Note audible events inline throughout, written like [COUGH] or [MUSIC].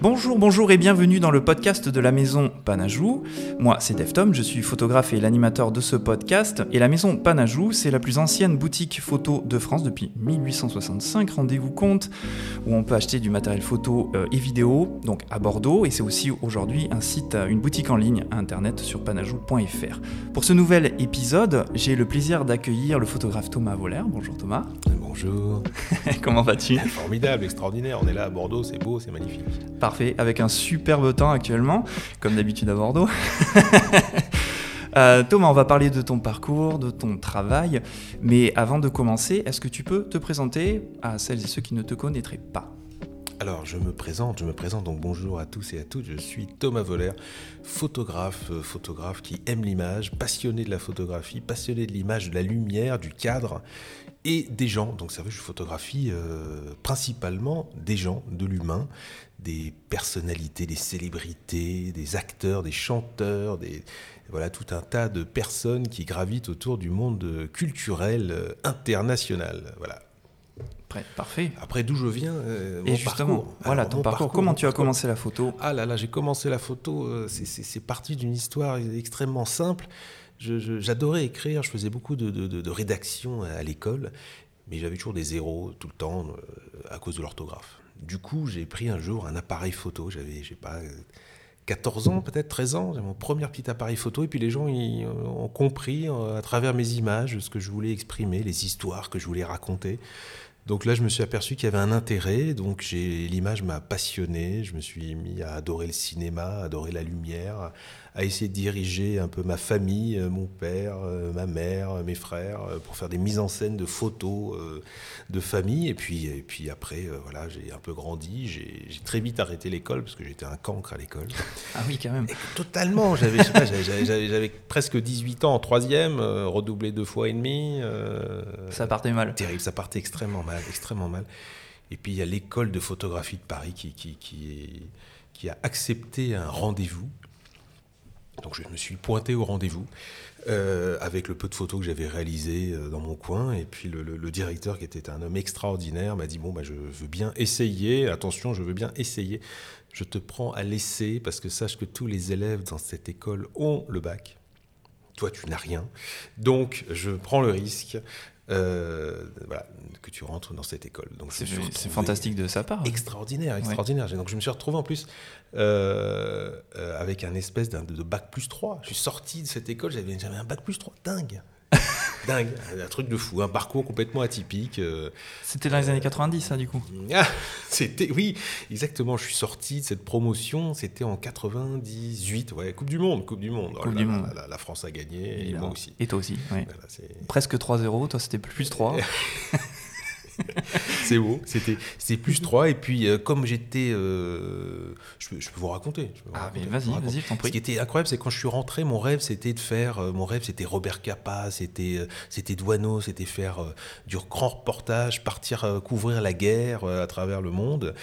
Bonjour, bonjour et bienvenue dans le podcast de la maison Panajou. Moi, c'est Deftom, je suis photographe et l'animateur de ce podcast. Et la maison Panajou, c'est la plus ancienne boutique photo de France depuis 1865, rendez-vous compte, où on peut acheter du matériel photo euh, et vidéo, donc à Bordeaux. Et c'est aussi aujourd'hui un site, euh, une boutique en ligne internet sur panajou.fr. Pour ce nouvel épisode, j'ai le plaisir d'accueillir le photographe Thomas Voller. Bonjour Thomas. Bonjour. [LAUGHS] Comment vas-tu? Formidable, extraordinaire. On est là à Bordeaux, c'est beau, c'est magnifique. Parfait, avec un superbe temps actuellement, comme d'habitude à Bordeaux. [LAUGHS] Euh, Thomas, on va parler de ton parcours, de ton travail, mais avant de commencer, est-ce que tu peux te présenter à celles et ceux qui ne te connaîtraient pas alors, je me présente, je me présente donc bonjour à tous et à toutes. Je suis Thomas Voller, photographe, euh, photographe qui aime l'image, passionné de la photographie, passionné de l'image, de la lumière, du cadre et des gens. Donc, ça veut dire je photographie euh, principalement des gens, de l'humain, des personnalités, des célébrités, des acteurs, des chanteurs, des voilà tout un tas de personnes qui gravitent autour du monde culturel euh, international. Voilà. Parfait. Après, d'où je viens euh, Et justement, voilà ton parcours. Comment tu as commencé la photo? Ah là là, j'ai commencé la photo. Euh, c'est parti d'une histoire extrêmement simple. J'adorais écrire. Je faisais beaucoup de, de, rédaction à l'école, mais j'avais toujours des zéros tout le temps euh, à cause de l'orthographe. Du coup, j'ai pris un jour un appareil photo. J'avais, je sais pas. 14 ans, peut-être 13 ans, j'ai mon premier petit appareil photo, et puis les gens ont compris à travers mes images ce que je voulais exprimer, les histoires que je voulais raconter. Donc là, je me suis aperçu qu'il y avait un intérêt. Donc l'image m'a passionné. Je me suis mis à adorer le cinéma, à adorer la lumière, à essayer de diriger un peu ma famille, euh, mon père, euh, ma mère, mes frères, euh, pour faire des mises en scène de photos de famille. Et puis, et puis après, voilà, j'ai un peu grandi. J'ai très vite arrêté l'école parce que j'étais un cancre à l'école. [LAUGHS] Ah oui, quand même. totalement. J'avais presque 18 ans en troisième, redoublé deux fois et demi. ça partait mal. Terrible, ça partait extrêmement mal, extrêmement mal. Et puis il y a l'école de photographie de Paris qui, qui, qui, qui a accepté un rendez-vous donc je me suis pointé au rendez-vous euh, avec le peu de photos que j'avais réalisées euh, dans mon coin. Et puis le, directeur, qui était un homme extraordinaire, m'a dit, bon, bah, je veux bien essayer, attention, je veux bien essayer. Je te prends à l'essai parce que sache que tous les élèves dans cette école ont le bac. Toi, tu n'as rien. Donc, je prends le risque. Euh, voilà, que tu rentres dans cette école. Donc c'est fantastique de sa part. Extraordinaire, extraordinaire. Donc je me suis retrouvé en plus euh, euh, avec un espèce de, de bac plus 3. Je suis sorti de cette école, j'avais un bac plus 3, dingue. Dingue, un truc de fou, un parcours complètement atypique. Euh, c'était dans les années 90, ça, du coup ah, [LAUGHS] C'était, oui, exactement. Je suis sorti de cette promotion, c'était en 98, ouais, Coupe du Monde, Coupe du Monde. Coupe du monde. La, France a gagné, et, moi aussi. Et toi aussi, oui. Presque 3-0, toi c'était plus 3. [LAUGHS] [LAUGHS] c'est beau. C'était, c'était plus 3. Et puis, euh, comme j'étais. Euh, je, peux vous raconter. ah, mais vas-y, vas-y, t'en prie. Ce qui était incroyable, c'est quand je suis rentré, mon rêve, c'était de faire. Euh, mon rêve, c'était Robert Capa, c'était, c'était Douaneau, c'était faire du grand reportage, partir couvrir la guerre à travers le monde.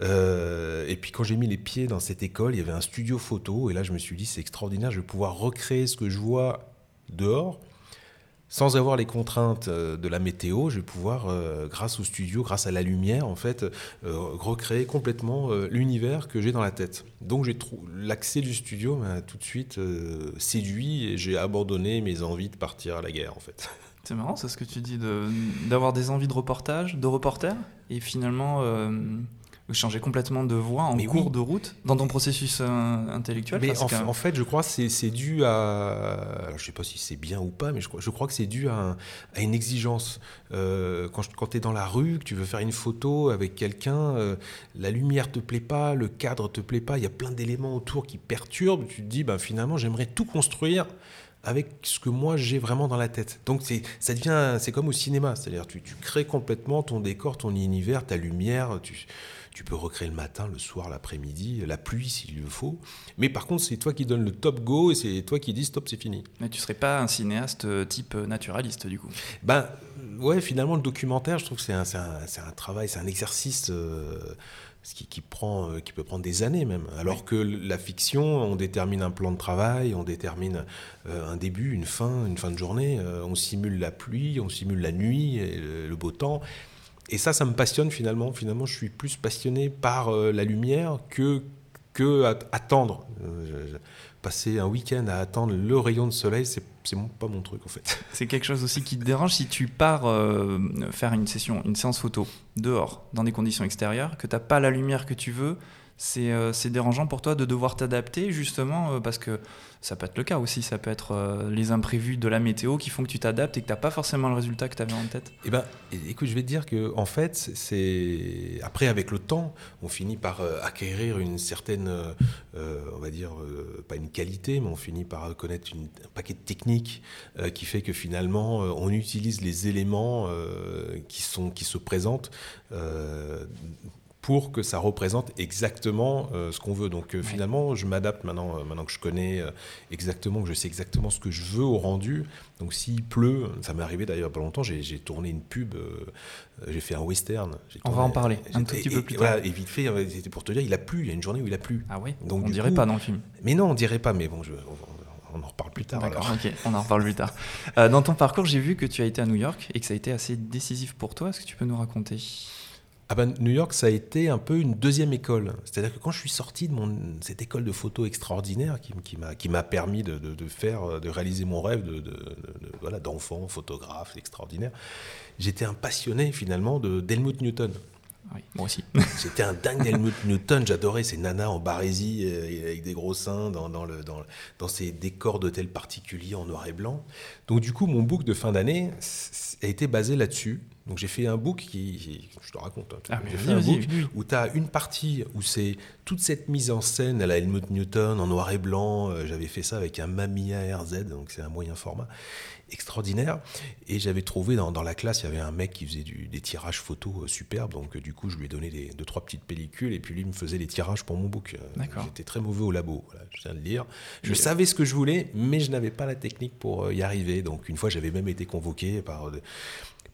et puis quand j'ai mis les pieds dans cette école, il y avait un studio photo, et là je me suis dit c'est extraordinaire, je vais pouvoir recréer ce que je vois dehors, sans avoir les contraintes euh, de la météo, je vais pouvoir, euh, grâce au studio, grâce à la lumière, en fait, euh, recréer complètement l'univers que j'ai dans la tête. Donc l'accès du studio m'a tout de suite séduit et j'ai abandonné mes envies de partir à la guerre, en fait. [LAUGHS] C'est marrant, c'est ce que tu dis, d'avoir des envies de reportage, de reporter, et finalement changer complètement de voie en cours de route dans ton processus euh, intellectuel Mais en, fait, je crois que c'est dû à. je ne sais pas si c'est bien ou pas, mais je crois, je crois que c'est dû à, une exigence. Euh, quand, quand tu es dans la rue, que tu veux faire une photo avec quelqu'un, euh, la lumière te plaît pas, le cadre te plaît pas, il y a plein d'éléments autour qui perturbent. Tu te dis, ben, finalement, j'aimerais tout construire avec ce que moi j'ai vraiment dans la tête. Donc c'est ça devient c'est comme au cinéma, c'est-à-dire tu, tu crées complètement ton décor, ton univers, ta lumière, tu tu peux recréer le matin, le soir, l'après-midi, la pluie s'il le faut. Mais par contre, c'est toi qui donnes le top go et c'est toi qui dis stop, c'est fini. Mais tu serais pas un cinéaste euh, type euh, naturaliste du coup? Ben ouais, finalement le documentaire, je trouve que c'est un, un, travail, c'est un exercice. Euh, qui, qui, prend, qui peut prendre des années même. Alors que la fiction, on détermine un plan de travail, on détermine un début, une fin, une fin de journée, on simule la pluie, on simule la nuit, et le beau temps. Et ça, ça me passionne finalement. Finalement, je suis plus passionné par la lumière que, que attendre. passer un week-end à attendre le rayon de soleil, c'est pas mon truc en fait. [LAUGHS] C'est quelque chose aussi qui te dérange si tu pars faire une session, une séance photo dehors, dans des conditions extérieures, que tu n'as pas la lumière que tu veux, euh, c'est dérangeant pour toi de devoir t'adapter justement euh, parce que ça peut être le cas aussi, ça peut être euh, les imprévus de la météo qui font que tu t'adaptes et que tu n'as pas forcément le résultat que tu avais en tête. Eh ben, écoute, je vais te dire que en fait, c'est après avec le temps, on finit par acquérir une certaine, on va dire, pas une qualité, mais on finit par connaître un paquet de techniques qui fait que finalement, on utilise les éléments qui sont qui se présentent pour que ça représente exactement euh, ce qu'on veut. Donc euh, finalement, je m'adapte maintenant, euh, maintenant que je connais exactement, que je sais exactement ce que je veux au rendu. Donc s'il pleut, ça m'est arrivé d'ailleurs pas longtemps, j'ai tourné une pub, j'ai fait un western. On va en parler un tout petit peu plus tard. et vite fait, c'était pour te dire, il a plu, il y a une journée où il a plu. Ah oui Donc, On dirait pas dans le film. Mais non, on dirait pas, mais bon, je, on, en reparle plus tard. D'accord, ok, on en reparle plus tard. dans ton parcours, j'ai vu que tu as été à New York et que ça a été assez décisif pour toi. Est-ce que tu peux nous raconter? Ah ben, New York, ça a été un peu une deuxième école. C'est-à-dire que quand je suis sorti de mon, cette école de photo extraordinaire qui, qui m'a permis de, de, faire, de réaliser mon rêve de, voilà, d'enfant, photographe extraordinaire, j'étais un passionné finalement d'Helmut Newton. Oui, moi aussi. [LAUGHS] J'étais un dingue d'Helmut Newton. J'adorais ces nanas en barésie euh, avec des gros seins dans, dans, le, dans, dans ces décors d'hôtels particuliers en noir et blanc. Donc, du coup, mon book de fin d'année a été basé là-dessus. Donc j'ai fait un book qui, je te raconte, hein, ah, j'ai fait un book où tu as une partie où c'est toute cette mise en scène à la Helmut Newton en noir et blanc. Euh, j'avais fait ça avec un Mamiya RZ, donc c'est un moyen format extraordinaire. Et j'avais trouvé dans, la classe, il y avait un mec qui faisait des tirages photos euh, superbes. Donc, euh, du coup, je lui ai donné des, deux, trois petites pellicules. Et puis, lui me faisait les tirages pour mon book. J'étais très mauvais au labo, je viens de le dire. Je savais ce que je voulais, mais je n'avais pas la technique pour y arriver. Donc, une fois, j'avais même été convoqué par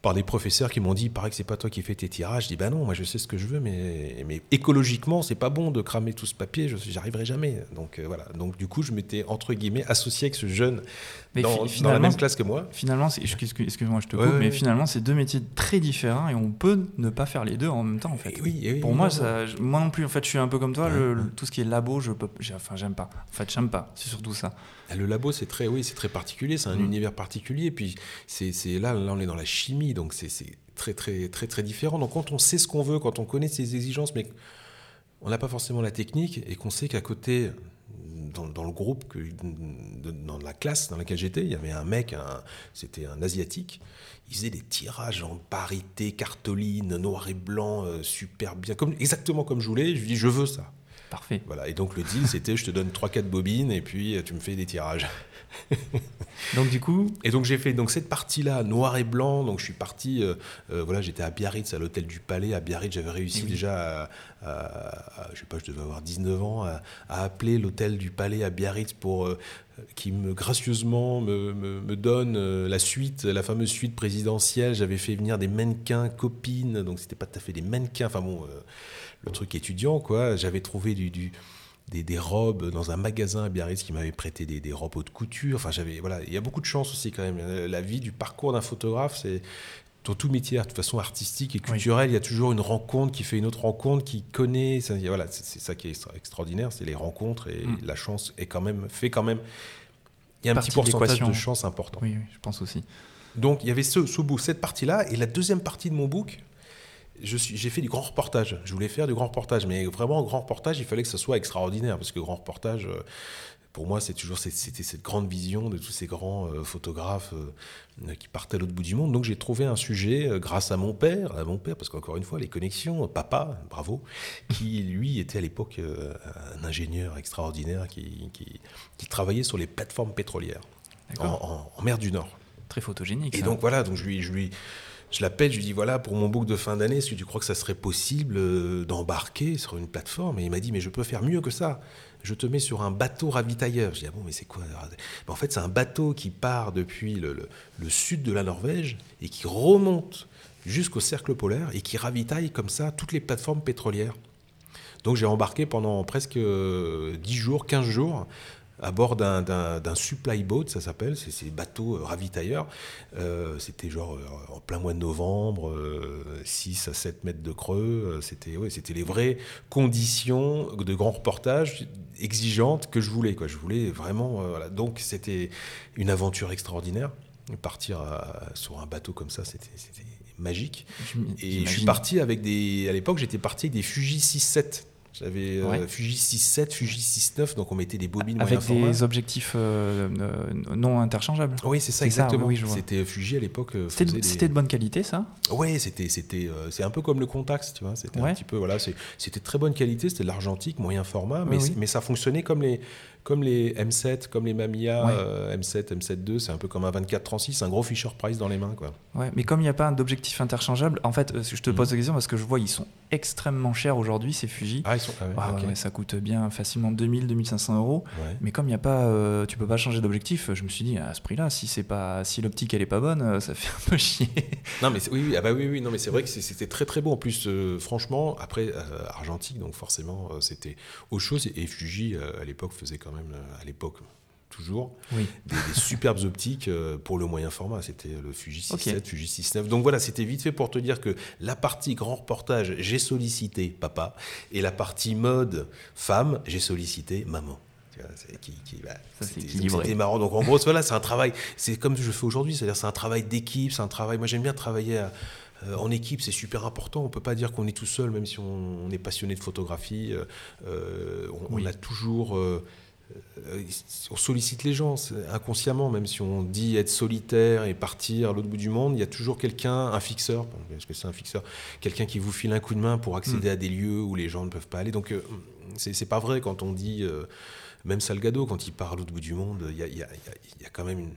par des professeurs qui m'ont dit, il paraît que c'est pas toi qui fais tes tirages. Je dis, bah non, moi je sais ce que je veux, mais, mais écologiquement, c'est pas bon de cramer tout ce papier, je arriverai jamais. Donc euh, voilà. Donc du coup, je m'étais entre guillemets associé avec ce jeune mais dans, la même classe que moi. Finalement, excuse-moi, je te coupe, mais finalement, c'est deux métiers très différents et on peut ne pas faire les deux en même temps, en fait. oui, Pour moi, ça, moi non plus, en fait, je suis un peu comme toi. Le, tout ce qui est labo, je peux, enfin, j'aime pas. En fait, j'aime pas. C'est surtout ça. Ah, le labo, c'est très, oui, c'est très particulier. C'est un mm. univers particulier. Puis c'est là, là, on est dans la chimie, donc c'est très, très, très, très différent. Donc quand on sait ce qu'on veut, quand on connaît ses exigences, mais on n'a pas forcément la technique et qu'on sait qu'à côté, dans, le groupe, que, dans la classe dans laquelle j'étais, il y avait un mec, c'était un asiatique. Il faisait des tirages en parité, cartoline, noir et blanc, euh, super bien, comme, exactement comme je voulais. Je lui dis, je veux ça. Parfait. Voilà. Et donc le deal, c'était je te donne 3-4 bobines et puis euh, tu me fais des tirages. Donc du coup. Et donc j'ai fait donc cette partie-là noir et blanc. Donc je suis parti. Euh, euh, voilà, j'étais à Biarritz, à l'hôtel du Palais. À Biarritz, j'avais réussi déjà, à, je sais pas, je devais avoir 19 ans, à, appeler l'hôtel du Palais à Biarritz pour qui me gracieusement me, me, donne la suite, la fameuse suite présidentielle. J'avais fait venir des mannequins copines, donc c'était pas tout à fait des mannequins. Enfin bon le truc étudiant, quoi. J'avais trouvé du, des, robes dans un magasin à Biarritz qui m'avait prêté des, robes haute couture. Enfin, j'avais, voilà, il y a beaucoup de chance aussi quand même. La vie du parcours d'un photographe, c'est dans tout métier, de toute façon artistique et culturel, il y a toujours une rencontre qui fait une autre rencontre, qui connaît. Ça, voilà, c'est ça qui est extraordinaire, c'est les rencontres et mm. la chance est quand même fait quand même. Il y a un petit pourcentage de chance important. Oui, oui, je pense aussi. Donc il y avait ce, ce bout, cette partie-là, et la deuxième partie de mon book, j'ai fait du grand reportage. Je voulais faire du grand reportage, mais vraiment, grand reportage, il fallait que ce soit extraordinaire, parce que grand reportage, euh, pour moi, c'est toujours c'était cette grande vision de tous ces grands euh, photographes euh, qui partent à l'autre bout du monde. Donc j'ai trouvé un sujet grâce à mon père, à mon père, parce qu'encore une fois, les connexions, papa, bravo, qui lui était à l'époque un ingénieur extraordinaire qui, qui, travaillait sur les plateformes pétrolières en, mer du Nord. Très photogénique. Et donc voilà, donc je lui, je lui je l'appelle, je lui dis voilà, pour mon book de fin d'année, est-ce que tu crois que ça serait possible euh, d'embarquer sur une plateforme? Et il m'a dit mais je peux faire mieux que ça. Je te mets sur un bateau ravitailleur. Je dis ah bon, mais c'est quoi En fait, c'est un bateau qui part depuis le, sud de la Norvège et qui remonte jusqu'au cercle polaire et qui ravitaille comme ça toutes les plateformes pétrolières. Donc j'ai embarqué pendant presque 10 jours, 15 jours à bord d'un- supply boat, ça s'appelle, c'est ces bateaux euh, ravitailleurs. Euh, c'était genre euh, en plein mois de novembre, euh, 6 à 7 mètres de creux. C'était ouais, les vraies conditions de grands reportages exigeantes que je voulais. Quoi. Je voulais vraiment. euh, voilà. Donc c'était une aventure extraordinaire. Partir à- sur un bateau comme ça, c'était magique. Et je suis parti avec des. À l'époque, j'étais parti avec des Fuji 6.7. J'avais euh, Ouais. Fuji 6.7, Fuji 6.9, donc on mettait des bobines Avec moyen format. des objectifs euh, euh, non interchangeables. Oui, c'est ça, exactement. oui. C'était Fuji à l'époque. C'était de, des- bonne qualité, ça? Ouais, c'était c'est un peu comme le Contax, tu vois. C'était Ouais. un petit peu voilà, c'était très bonne qualité, c'était de l'argentique, moyen format, mais Oui, oui. mais ça fonctionnait comme les comme les M7, comme les Mamiya Ouais. euh, M7, M7 II, c'est un peu comme un 24-36, un gros Fisher Price dans les mains, quoi. Ouais, mais comme il n'y a pas d'objectif interchangeable, en fait, euh, je te Mhm. pose la question parce que je vois ils sont extrêmement chers aujourd'hui, ces Fuji. Ah, ils sont. ah ouais, ouais, ça coûte bien facilement 2000, 2500 euros. Ouais. Mais comme il n'y a pas, euh, tu peux pas changer d'objectif, je me suis dit à ce prix-là, si c'est pas, si l'optique elle est pas bonne, euh, ça fait un peu chier. Non mais c'est- oui, oui, ah bah oui, oui, non mais c'est vrai que c'était très très beau en plus. euh, franchement, après euh, argentique, donc forcément euh, c'était autre chose. Et Fuji euh, à l'époque faisait quand même, euh, à l'époque toujours, Oui. des, des [LAUGHS] superbes optiques euh, pour le moyen format. C'était le Fuji 6.7, Ok. Fuji 6.9. Donc voilà, c'était vite fait pour te dire que la partie grand reportage, j'ai sollicité papa, et la partie mode femme, j'ai sollicité maman. Qui- qui- bah, c'était- marrant. Donc en gros, [LAUGHS] voilà, c'est un travail. C'est comme je fais aujourd'hui, c'est-à-dire c'est un travail d'équipe, c'est un travail. Moi, j'aime bien travailler. à- euh, en équipe, c'est super important. On peut pas dire qu'on est tout seul, même si on, on est passionné de photographie. Euh, on, Oui. on a toujours. euh, on sollicite les gens inconsciemment, même si on dit être solitaire et partir à l'autre bout du monde, il y a toujours quelqu'un, un fixeur, parce que c'est un fixeur, quelqu'un qui vous file un coup de main pour accéder Mm. à des lieux où les gens ne peuvent pas aller. Donc euh, c'est c'est pas vrai quand on dit, euh, même Salgado, quand il part à l'autre bout du monde, il y a, il y a- il y a- il y a quand même une.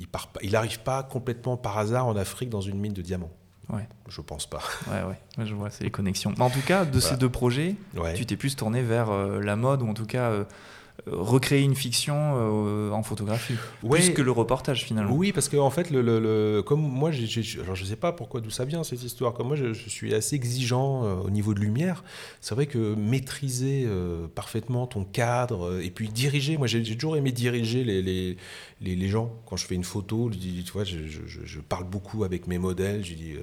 Il part pas- il n'arrive pas complètement par hasard en Afrique dans une mine de diamants. Ouais, Je pense pas. [LAUGHS] ouais, ouais, Ouais, je vois, c'est les connexions. Mais en tout cas, de ces deux projets, Ouais. tu t'es plus tourné vers euh, la mode ou en tout cas euh, euh, recréer une fiction euh, en photographie, Ouais. plus que le reportage finalement. Oui, parce que en fait, le, le- le- comme moi, alors je sais pas pourquoi d'où ça vient cette histoire. Comme moi, je, je suis assez exigeant euh, au niveau de lumière. C'est vrai que maîtriser euh, parfaitement ton cadre et puis diriger. Moi, j'ai toujours aimé diriger les, les, les, les gens. Quand je fais une photo, tu vois, je- je- je parle beaucoup avec mes modèles. Je dis.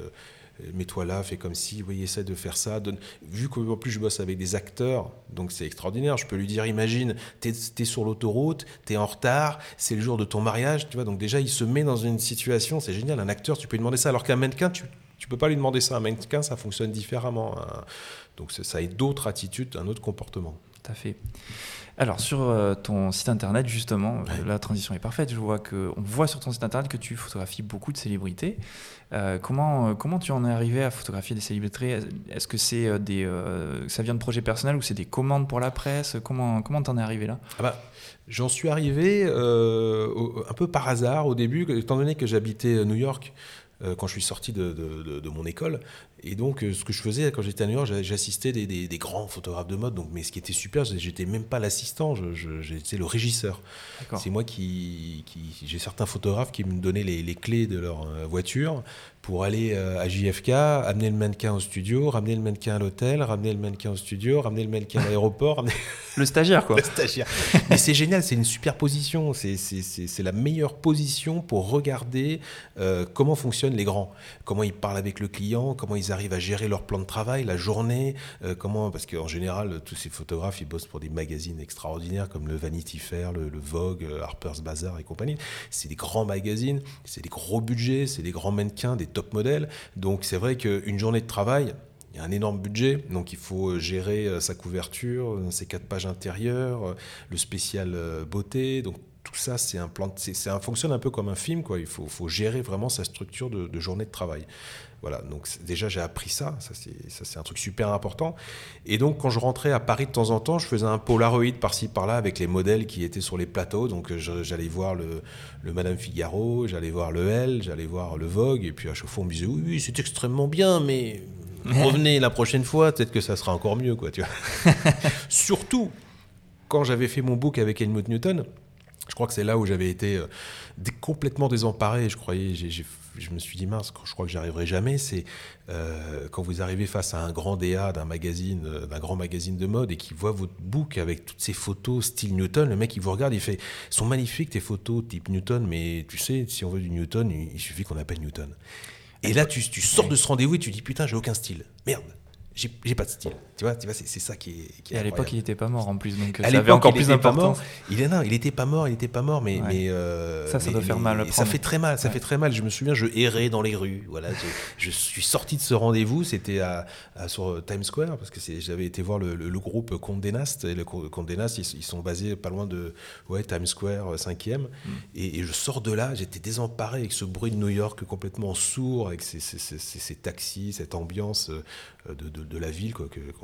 Euh, Mets-toi là, fais comme si, oui, essaie de faire ça. Donne... Vu qu'en plus je bosse avec des acteurs, donc c'est extraordinaire. Je peux lui dire, imagine, t'es es sur l'autoroute, t'es en retard, c'est le jour de ton mariage, tu vois. Donc déjà, il se met dans une situation, c'est génial. Un acteur, tu peux lui demander ça, alors qu'un mannequin, tu, tu peux pas lui demander ça. Un mannequin, ça fonctionne différemment. hein. Donc c'est- ça a d'autres attitudes, un autre comportement. Tout à fait. Alors sur euh, ton site internet justement, euh, la transition est parfaite. Je vois que on voit sur ton site internet que tu photographies beaucoup de célébrités. Euh, comment comment tu en es arrivé à photographier des célébrités? Est-ce que c'est des euh, ça vient de projets personnels ou c'est des commandes pour la presse? Comment comment t'en es arrivé là? Ah bah, J'en suis arrivé euh, au- un peu par hasard au début, étant donné que j'habitais à New York quand je suis sorti de, de- de- de mon école. Et donc, euh, ce que je faisais quand j'étais à New York, j'a- j'assistais des, des- des grands photographes de mode. Donc, mais ce qui était super, j'étais même pas l'assistant, j'étais le régisseur. C'est moi qui, qui- j'ai certains photographes qui me donnaient les, les clés de leur euh, voiture pour aller euh, à JFK, amener le mannequin au studio, ramener le mannequin à l'hôtel, ramener le mannequin au studio, ramener le mannequin à l'aéroport, ramener [LAUGHS] Le stagiaire quoi. [LAUGHS] le stagiaire. Mais c'est génial, c'est une super position. C'est- la meilleure position pour regarder euh, comment fonctionnent les grands, comment ils parlent avec le client, comment ils arrivent à gérer leur plan de travail, la journée, euh, comment parce qu'en général tous ces photographes ils bossent pour des magazines extraordinaires comme le Vanity Fair, le, Vogue, euh, Harper's Bazaar et compagnie. C'est des grands magazines, c'est des gros budgets, c'est des grands mannequins, des top modèles. Donc c'est vrai qu'une journée de travail il y a un énorme budget, donc il faut gérer euh, sa couverture, ses quatre pages intérieures, le spécial beauté. Tout ça, c'est un plan, c'est, un, fonctionne un peu comme un film, quoi. Il faut, faut gérer vraiment sa structure de, de journée de travail. Voilà. Donc déjà j'ai appris ça. Ça c'est, ça c'est un truc super important. Et donc quand je rentrais à Paris de temps en temps, je faisais un Polaroid par-ci par-là avec les modèles qui étaient sur les plateaux. Donc je- j'allais voir le, le Madame Figaro, j'allais voir le Elle, j'allais voir le Vogue. Et puis à chaque fois on me disait oui, oui c'est extrêmement bien, mais [LAUGHS] revenez la prochaine fois, peut-être que ça sera encore mieux, quoi, tu vois. [LAUGHS] Surtout quand j'avais fait mon book avec Helmut Newton, Je crois que c'est là où j'avais été euh, complètement désemparé. Je croyais, je me suis dit mince, je crois que j'arriverai jamais. C'est euh, quand vous arrivez face à un grand DA d'un magazine, euh, d'un grand magazine de mode et qui voit votre book avec toutes ces photos style Newton, le mec il vous regarde, il fait, sont magnifiques tes photos type Newton, mais tu sais, si on veut du Newton, il, suffit qu'on appelle Newton. Et là, tu, tu sors de ce rendez-vous et tu dis putain, j'ai aucun style. Merde j'ai pas de style. Tu vois, tu vois c'est ça qui est. Qui et à l'époque, il n'était pas mort en plus, donc ça avait encore plus d'importance. Il est non, il était pas mort, il était pas mort, mais, mais euh, ça, ça doit faire mal. Ça fait très mal, ça fait très mal. Je me souviens, je errais dans les rues. Voilà, je, suis sorti de ce rendez-vous. C'était à, sur Times Square parce que j'avais été voir le, groupe Condé Nast et le Condé Nast, ils, sont basés pas loin de ouais Times Square 5e. Mm. Et, je sors de là, j'étais désemparé avec ce bruit de New York complètement sourd, avec ces, ces, ces taxis, cette ambiance euh, euh, de, la ville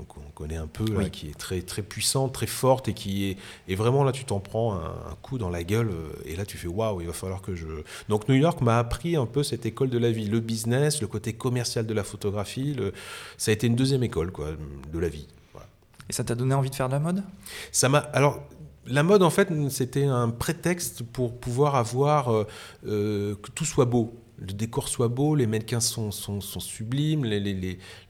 qu'on connaît un peu, qui est très, très puissante, très forte et qui est. Et vraiment, là, tu t'en prends un, coup dans la gueule euh, et là, tu fais waouh, il va falloir que je. Donc, New York m'a appris un peu cette école de la vie, le business, le côté commercial de la photographie. Le... Ça a été une deuxième école quoi, de la vie. Et ça t'a donné envie de faire de la mode? Ça m'a. Alors, la mode, en fait, c'était un prétexte pour pouvoir avoir euh, que tout soit beau le décor soit beau, les mannequins sont, sont, sublimes, les,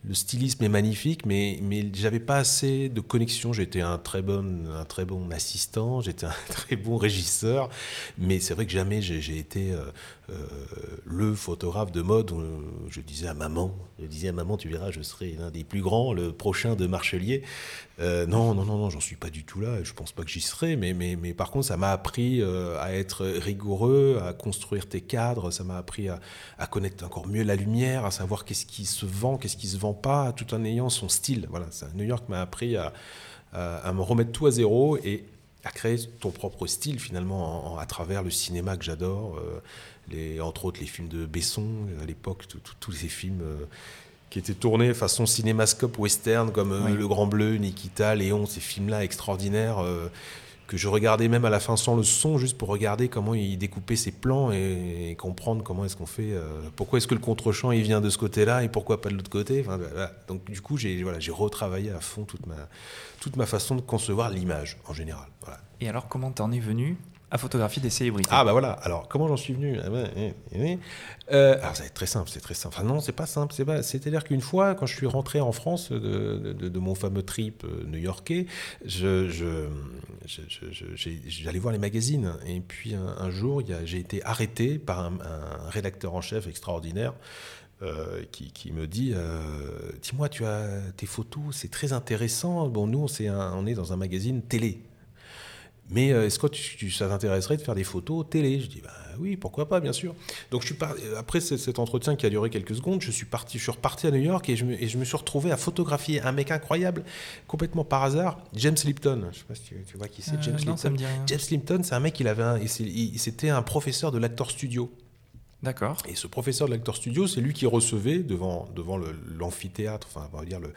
le stylisme est magnifique, mais, mais j'avais pas assez de connexion. J'étais un très bon, un très bon assistant, j'étais un [LAUGHS] très bon régisseur, mais c'est vrai que jamais j'ai été euh, euh, le photographe de mode. Où je disais à maman, je disais à maman, tu verras, je serai l'un des plus grands, le prochain de Marchelier. Euh, non, non, non, non, j'en suis pas du tout là. Je pense pas que j'y serai, mais, mais, mais par contre, ça m'a appris à être rigoureux, à construire tes cadres. Ça m'a appris à, connaître encore mieux la lumière, à savoir qu'est-ce qui se vend, qu'est-ce qui se vend pas, tout en ayant son style. Voilà, New York m'a appris à, me remettre tout à zéro et à créer ton propre style finalement à travers le cinéma que j'adore, euh, les, entre autres les films de Besson à l'époque, tous ces films. Euh, qui étaient tournés façon cinémascope western comme euh, Le Grand Bleu, Nikita, Léon, ces films-là extraordinaires que je regardais même à la fin sans le son, juste pour regarder comment il découpait ses plans et, comprendre comment est-ce qu'on fait, euh, pourquoi est-ce que le contre-champ il vient de ce côté-là et pourquoi pas de l'autre côté. Enfin, Donc du coup, j'ai voilà, retravaillé à fond toute ma, toute ma façon de concevoir l'image en général. Voilà. Et alors, comment t'en es venu à photographier des célébrités. Ah bah voilà. Alors comment j'en suis venu? Ah euh, Alors ça va être très simple, c'est très simple. Enfin non, c'est pas simple. C'est pas. C'est-à-dire qu'une fois, quand je suis rentré en France de, de, mon fameux trip euh, new-yorkais, je, j'allais voir les magazines et puis un, jour, j'ai été arrêté par un, rédacteur en chef extraordinaire. Euh, qui, qui, me dit Dis-moi, tu as tes photos, c'est très intéressant. Bon, nous, on, on est dans un magazine télé. Mais euh, est-ce que tu, ça t'intéresserait de faire des photos télé? Je dis bah oui, pourquoi pas, bien sûr. Donc je suis après cet entretien qui a duré quelques secondes, je suis parti, je suis reparti à New York et je, me, et je me suis retrouvé à photographier un mec incroyable, complètement par hasard, James Lipton. Je sais pas si tu, vois qui c'est, euh, James Lipton. James Lipton, c'est un mec, il avait, c'était un professeur de l'acteur studio. D'accord. Et ce professeur de l'acteur studio, c'est lui qui recevait devant, devant l'amphithéâtre, enfin, on va dire le,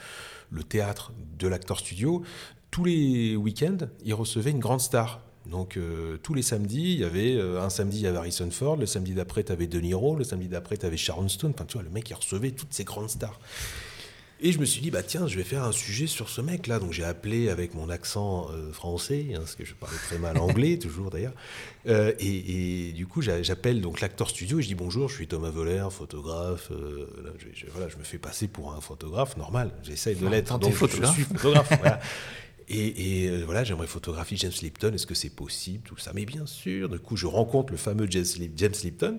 le théâtre de l'acteur studio, tous les week-ends, il recevait une grande star. Donc euh, tous les samedis, il y avait euh, un samedi il y avait Harrison Ford, le samedi d'après tu avais De Niro, le samedi d'après tu avais Sharon Stone. Enfin tu vois, le mec il recevait toutes ces grandes stars. Et je me suis dit, bah tiens, je vais faire un sujet sur ce mec-là. Donc j'ai appelé avec mon accent euh, français, hein, parce que je parlais très mal anglais, [LAUGHS] toujours d'ailleurs. et, du coup, j'appelle donc l'acteur studio et je dis bonjour, je suis Thomas Voller, photographe. je, voilà, je me fais passer pour un photographe normal. J'essaye de l'être. Donc je suis photographe. voilà. [LAUGHS] Et, euh, voilà, j'aimerais photographier James Lipton, est-ce que c'est possible, tout ça? Mais bien sûr, du coup, je rencontre le fameux James, Lipton,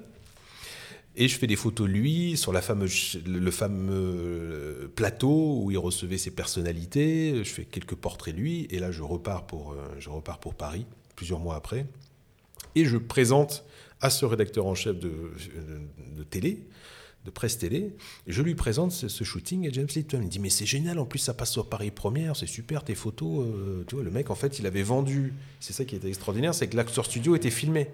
et je fais des photos de lui sur le fameux euh, plateau où il recevait ses personnalités. Je fais quelques portraits de lui, et là, je repars pour, euh, je repars pour Paris, plusieurs mois après, et je présente à ce rédacteur en chef de télé de presse télé. Je lui présente ce, shooting et James Lipton il me dit mais c'est génial, en plus ça passe sur Paris Première, c'est super tes photos. Euh, tu vois, le mec en fait il avait vendu, c'est ça qui était extraordinaire, c'est que l'acteur studio était filmé.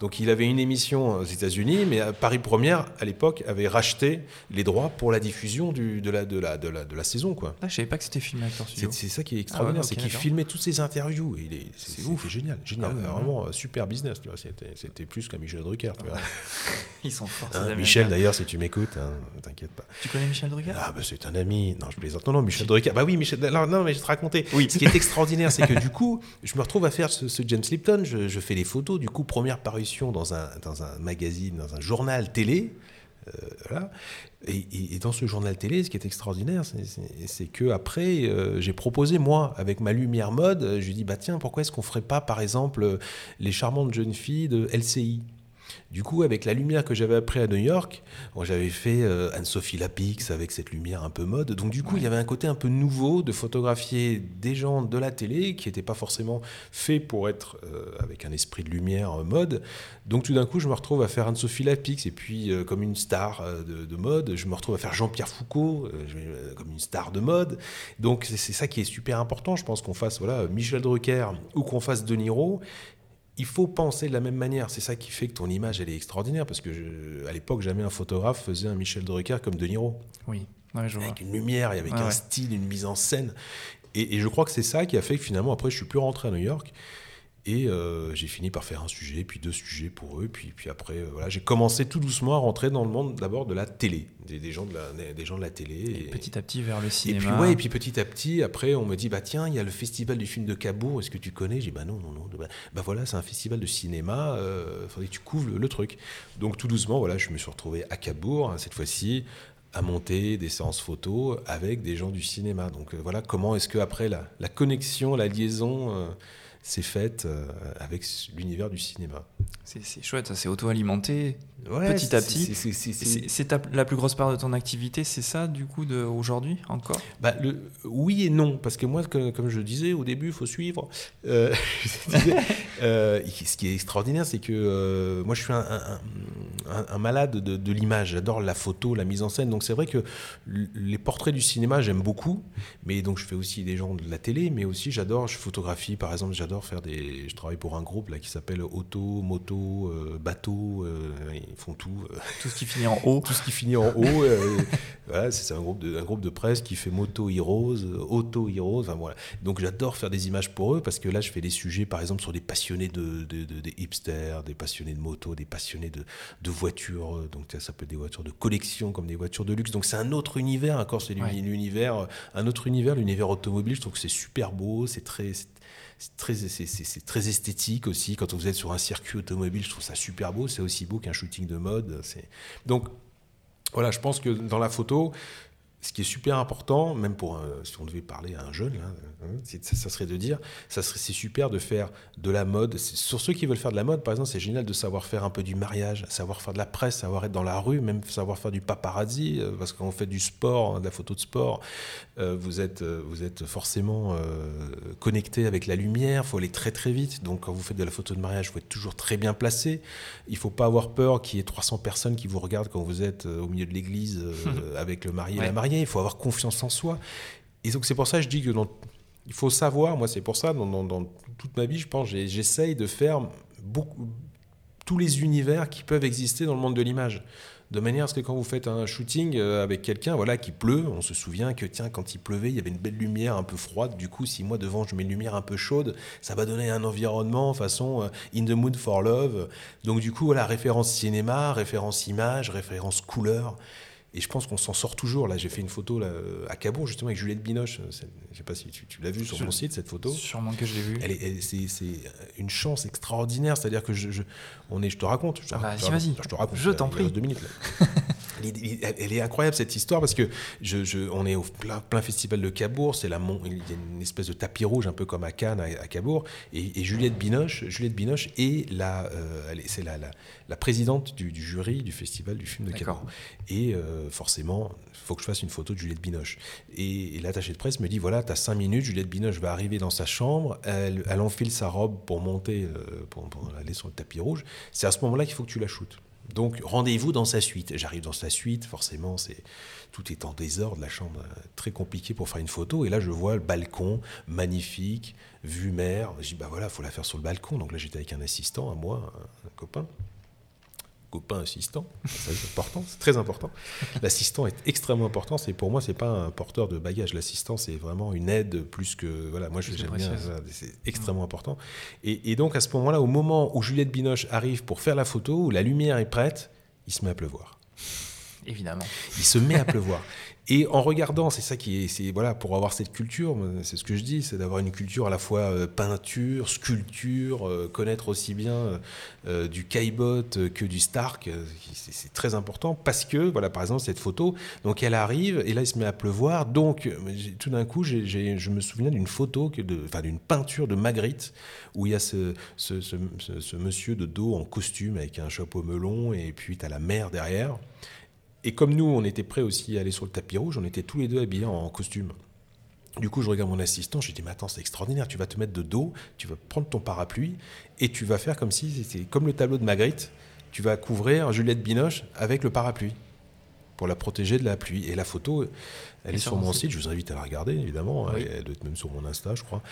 Donc il avait une émission aux États-Unis, mais Paris Première, à l'époque, avait racheté les droits pour la diffusion du, de, la, de, la, de, la, de la saison. Quoi. Ah, je savais pas que c'était filmé. C'est ça qui est extraordinaire, Ah ouais, c'est qu'il filmait toutes ses interviews. C'est ouf, génial, génial. Ah ouais, vraiment euh, super business. C'était c'était plus qu'un Michel Drucker. tu vois. [LAUGHS] Ils sont forts. Hein. Michel, d'ailleurs, si tu m'écoutes, hein, t'inquiète pas. Tu connais Michel Drucker? Ah, bah, c'est un ami. Non, je plaisante. Non, non, Michel Drucker. Bah oui, Michel. Non, non, mais je te raconter. Oui. Ce qui est [LAUGHS] extraordinaire, c'est que du coup, je me retrouve à faire ce, ce James Lipton. Je, je fais les photos. Du coup, première parution dans un, dans un magazine, dans un journal télé. Euh. Et, dans ce journal télé, ce qui est extraordinaire, c'est- que après, euh, j'ai proposé moi, avec ma lumière mode, je lui dit bah tiens, pourquoi est-ce qu'on ferait pas, par exemple, euh, les charmantes jeunes filles de LCI du coup, avec la lumière que j'avais appris à New York, bon, j'avais fait euh, Anne-Sophie Lapix avec cette lumière un peu mode. Donc, du coup, il y avait un côté un peu nouveau de photographier des gens de la télé qui n'étaient pas forcément faits pour être euh, avec un esprit de lumière euh, mode. Donc, tout d'un coup, je me retrouve à faire Anne-Sophie Lapix et puis, euh, comme une star de, de mode, je me retrouve à faire Jean-Pierre Foucault comme une star de mode. Donc, c'est c'est ça qui est super important. Je pense qu'on fasse voilà, Michel Drucker ou qu'on fasse De Niro il faut penser de la même manière. C'est ça qui fait que ton image, elle est extraordinaire. Parce que je- à l'époque, jamais un photographe faisait un Michel Drucker comme De Niro. Oui, ouais, je vois. Avec une lumière Ouais, un ouais. style, une mise en scène. Et, et je crois que c'est ça qui a fait que finalement, après, je suis plus rentré à New York. Et euh, j'ai fini par faire un sujet, puis deux sujets pour eux. Puis, puis après, euh, voilà, j'ai commencé tout doucement à rentrer dans le monde d'abord de la télé, des, des gens de la, des, des gens de la télé. Et Et- petit à petit vers le et cinéma. puis, ouais, et puis petit à petit, après, on me dit, bah tiens, il y a le festival du film de Cabourg, est-ce que tu connais? J'ai dit, bah non, non, non. Bah, bah voilà, c'est un festival de cinéma, il faudrait que tu couvres le, le truc. Donc tout doucement, voilà, je me suis retrouvé à Cabourg, hein, cette fois-ci, à monter des séances photos avec des gens du cinéma. Donc euh, voilà, comment est-ce que après la, la connexion, la liaison euh, s'est faite euh, avec l'univers du cinéma C'est chouette, ça s'est auto-alimenté. Ouais, Petit à petit. c'est- la plus grosse part de ton activité, c'est ça du coup aujourd'hui encore? Bah, le, oui et non, parce que moi, que- comme je disais au début, il faut suivre. Euh, [LAUGHS] disais, euh, ce qui est extraordinaire, c'est que euh, moi, je suis un, un- un- un malade de, de l'image. J'adore la photo, la mise en scène. Donc, c'est vrai que les portraits du cinéma, j'aime beaucoup. Mais donc, je fais aussi des gens de la télé, mais aussi, j'adore, je photographie, par exemple, j'adore faire des. Je travaille pour un groupe là qui s'appelle Auto, Moto, Bateau. Ils font tout. euh, Tout ce qui finit en haut. tout ce qui finit en haut. euh, voilà, c'est un groupe, de, un groupe de presse qui fait Moto Heroes, euh, Auto Heroes. Enfin, voilà. Donc j'adore faire des images pour eux parce que là, je fais des sujets, par exemple, sur des passionnés de, de- de- des hipsters, des passionnés de moto, des passionnés de, de voitures. Donc ça peut être des voitures de collection comme des voitures de luxe. Donc c'est un autre univers. Encore, c'est Ouais. l'univers, un autre univers, l'univers automobile. Je trouve que c'est super beau, c'est très c'est- très, c'est très esthétique aussi. Quand vous êtes sur un circuit automobile, je trouve ça super beau. C'est aussi beau qu'un shooting de mode. C'est donc voilà, je pense que dans la photo, ce qui est super important, même pour un- si on devait parler à un jeune, hein, ça, ça serait de dire, ça serait c'est super de faire de la mode. Sur ceux qui veulent faire de la mode, par exemple, c'est génial de savoir faire un peu du mariage, savoir faire de la presse, savoir être dans la rue, même savoir faire du paparazzi, euh, parce que quand on fait du sport, hein, de la photo de sport, euh, vous êtes euh, vous êtes forcément euh, connecté avec la lumière. Il faut aller très très vite. Donc quand vous faites de la photo de mariage, il faut être toujours très bien placé. Il faut pas avoir peur qu'il y ait 300 personnes qui vous regardent quand vous êtes au milieu de l'église euh, [LAUGHS] avec le marié et Ouais. la mariée. Il faut avoir confiance en soi. Et donc c'est pour ça que je dis que dans- il faut savoir, moi c'est pour ça, dans, toute ma vie, je pense, j'essaye de faire tous les univers qui peuvent exister dans le monde de l'image. De manière à ce que quand vous faites un shooting euh, avec quelqu'un, voilà, qui pleut, on se souvient que tiens, quand il pleuvait, il y avait une belle lumière un peu froide. Du coup, si moi devant je mets une lumière un peu chaude, ça va donner un environnement façon euh, In the Mood for Love. Donc du coup, voilà, référence cinéma, référence image, référence couleur. Et je pense qu'on s'en sort toujours. Là, j'ai fait une photo là, à Cabourg justement avec Juliette Binoche. Je sais pas si tu, tu l'as vu sur mon site cette photo. Sûrement que je l'ai vu. Elle est, c'est, une chance extraordinaire, c'est-à-dire que je, je- on est, je te raconte. Je, te Ah bah, raconte, vas-y, vas-y. Je te raconte. Je t'en prie. Deux minutes. là. Elle, est incroyable cette histoire parce que je, je- on est au plein, plein festival de Cabourg. C'est la il y a une espèce de tapis rouge un peu comme à Cannes à, à Cabourg. Et, et Juliette Binoche, Juliette Binoche est la, euh, c'est la, la, la présidente du, du jury du festival du film de. Cabourg. Et euh, forcément, il faut que je fasse une photo de Juliette Binoche. Et, et l'attaché de presse me dit voilà, tu as cinq minutes, Juliette Binoche va arriver dans sa chambre, elle, elle enfile sa robe pour monter, euh, pour, pour aller sur le tapis rouge. C'est à ce moment-là qu'il faut que tu la shootes. Donc rendez-vous dans sa suite. J'arrive dans sa suite, forcément, c'est tout est en désordre, la chambre très compliquée pour faire une photo. Et là, je vois le balcon magnifique, vue mer. Je dis bah voilà, faut la faire sur le balcon. Donc là, j'étais avec un assistant à moi, un copain copain assistant, c'est important, c'est très important. L'assistant est extrêmement important. C'est pour moi, c'est pas un porteur de bagages. L'assistant, c'est vraiment une aide plus que voilà. Moi, je j'aime bien. C'est extrêmement important. Et, donc à ce moment-là, au moment où Juliette Binoche arrive pour faire la photo, où la lumière est prête, il se met à pleuvoir. Évidemment. Il se met à pleuvoir. Et en regardant, c'est ça qui est, voilà, pour avoir cette culture, c'est ce que je dis, c'est d'avoir une culture à la fois euh, peinture, sculpture, euh, connaître aussi bien euh, du Caillebotte que du Stark, c'est très important parce que voilà, par exemple cette photo, donc elle arrive et là il se met à pleuvoir, donc tout d'un coup, je me souviens d'une photo, enfin d'une peinture de Magritte où il y a ce, ce monsieur de dos en costume avec un chapeau melon et puis tu as la mer derrière. Et comme nous, on était prêts aussi à aller sur le tapis rouge, on était tous les deux habillés en costume. Du coup, je regarde mon assistant, je lui dis, mais attends, c'est extraordinaire, tu vas te mettre de dos, tu vas prendre ton parapluie, et tu vas faire comme si c'était comme le tableau de Magritte, tu vas couvrir Juliette Binoche avec le parapluie, pour la protéger de la pluie. Et la photo, elle est sur mon site, je vous invite à la regarder, évidemment, elle doit être même sur mon Insta, je crois.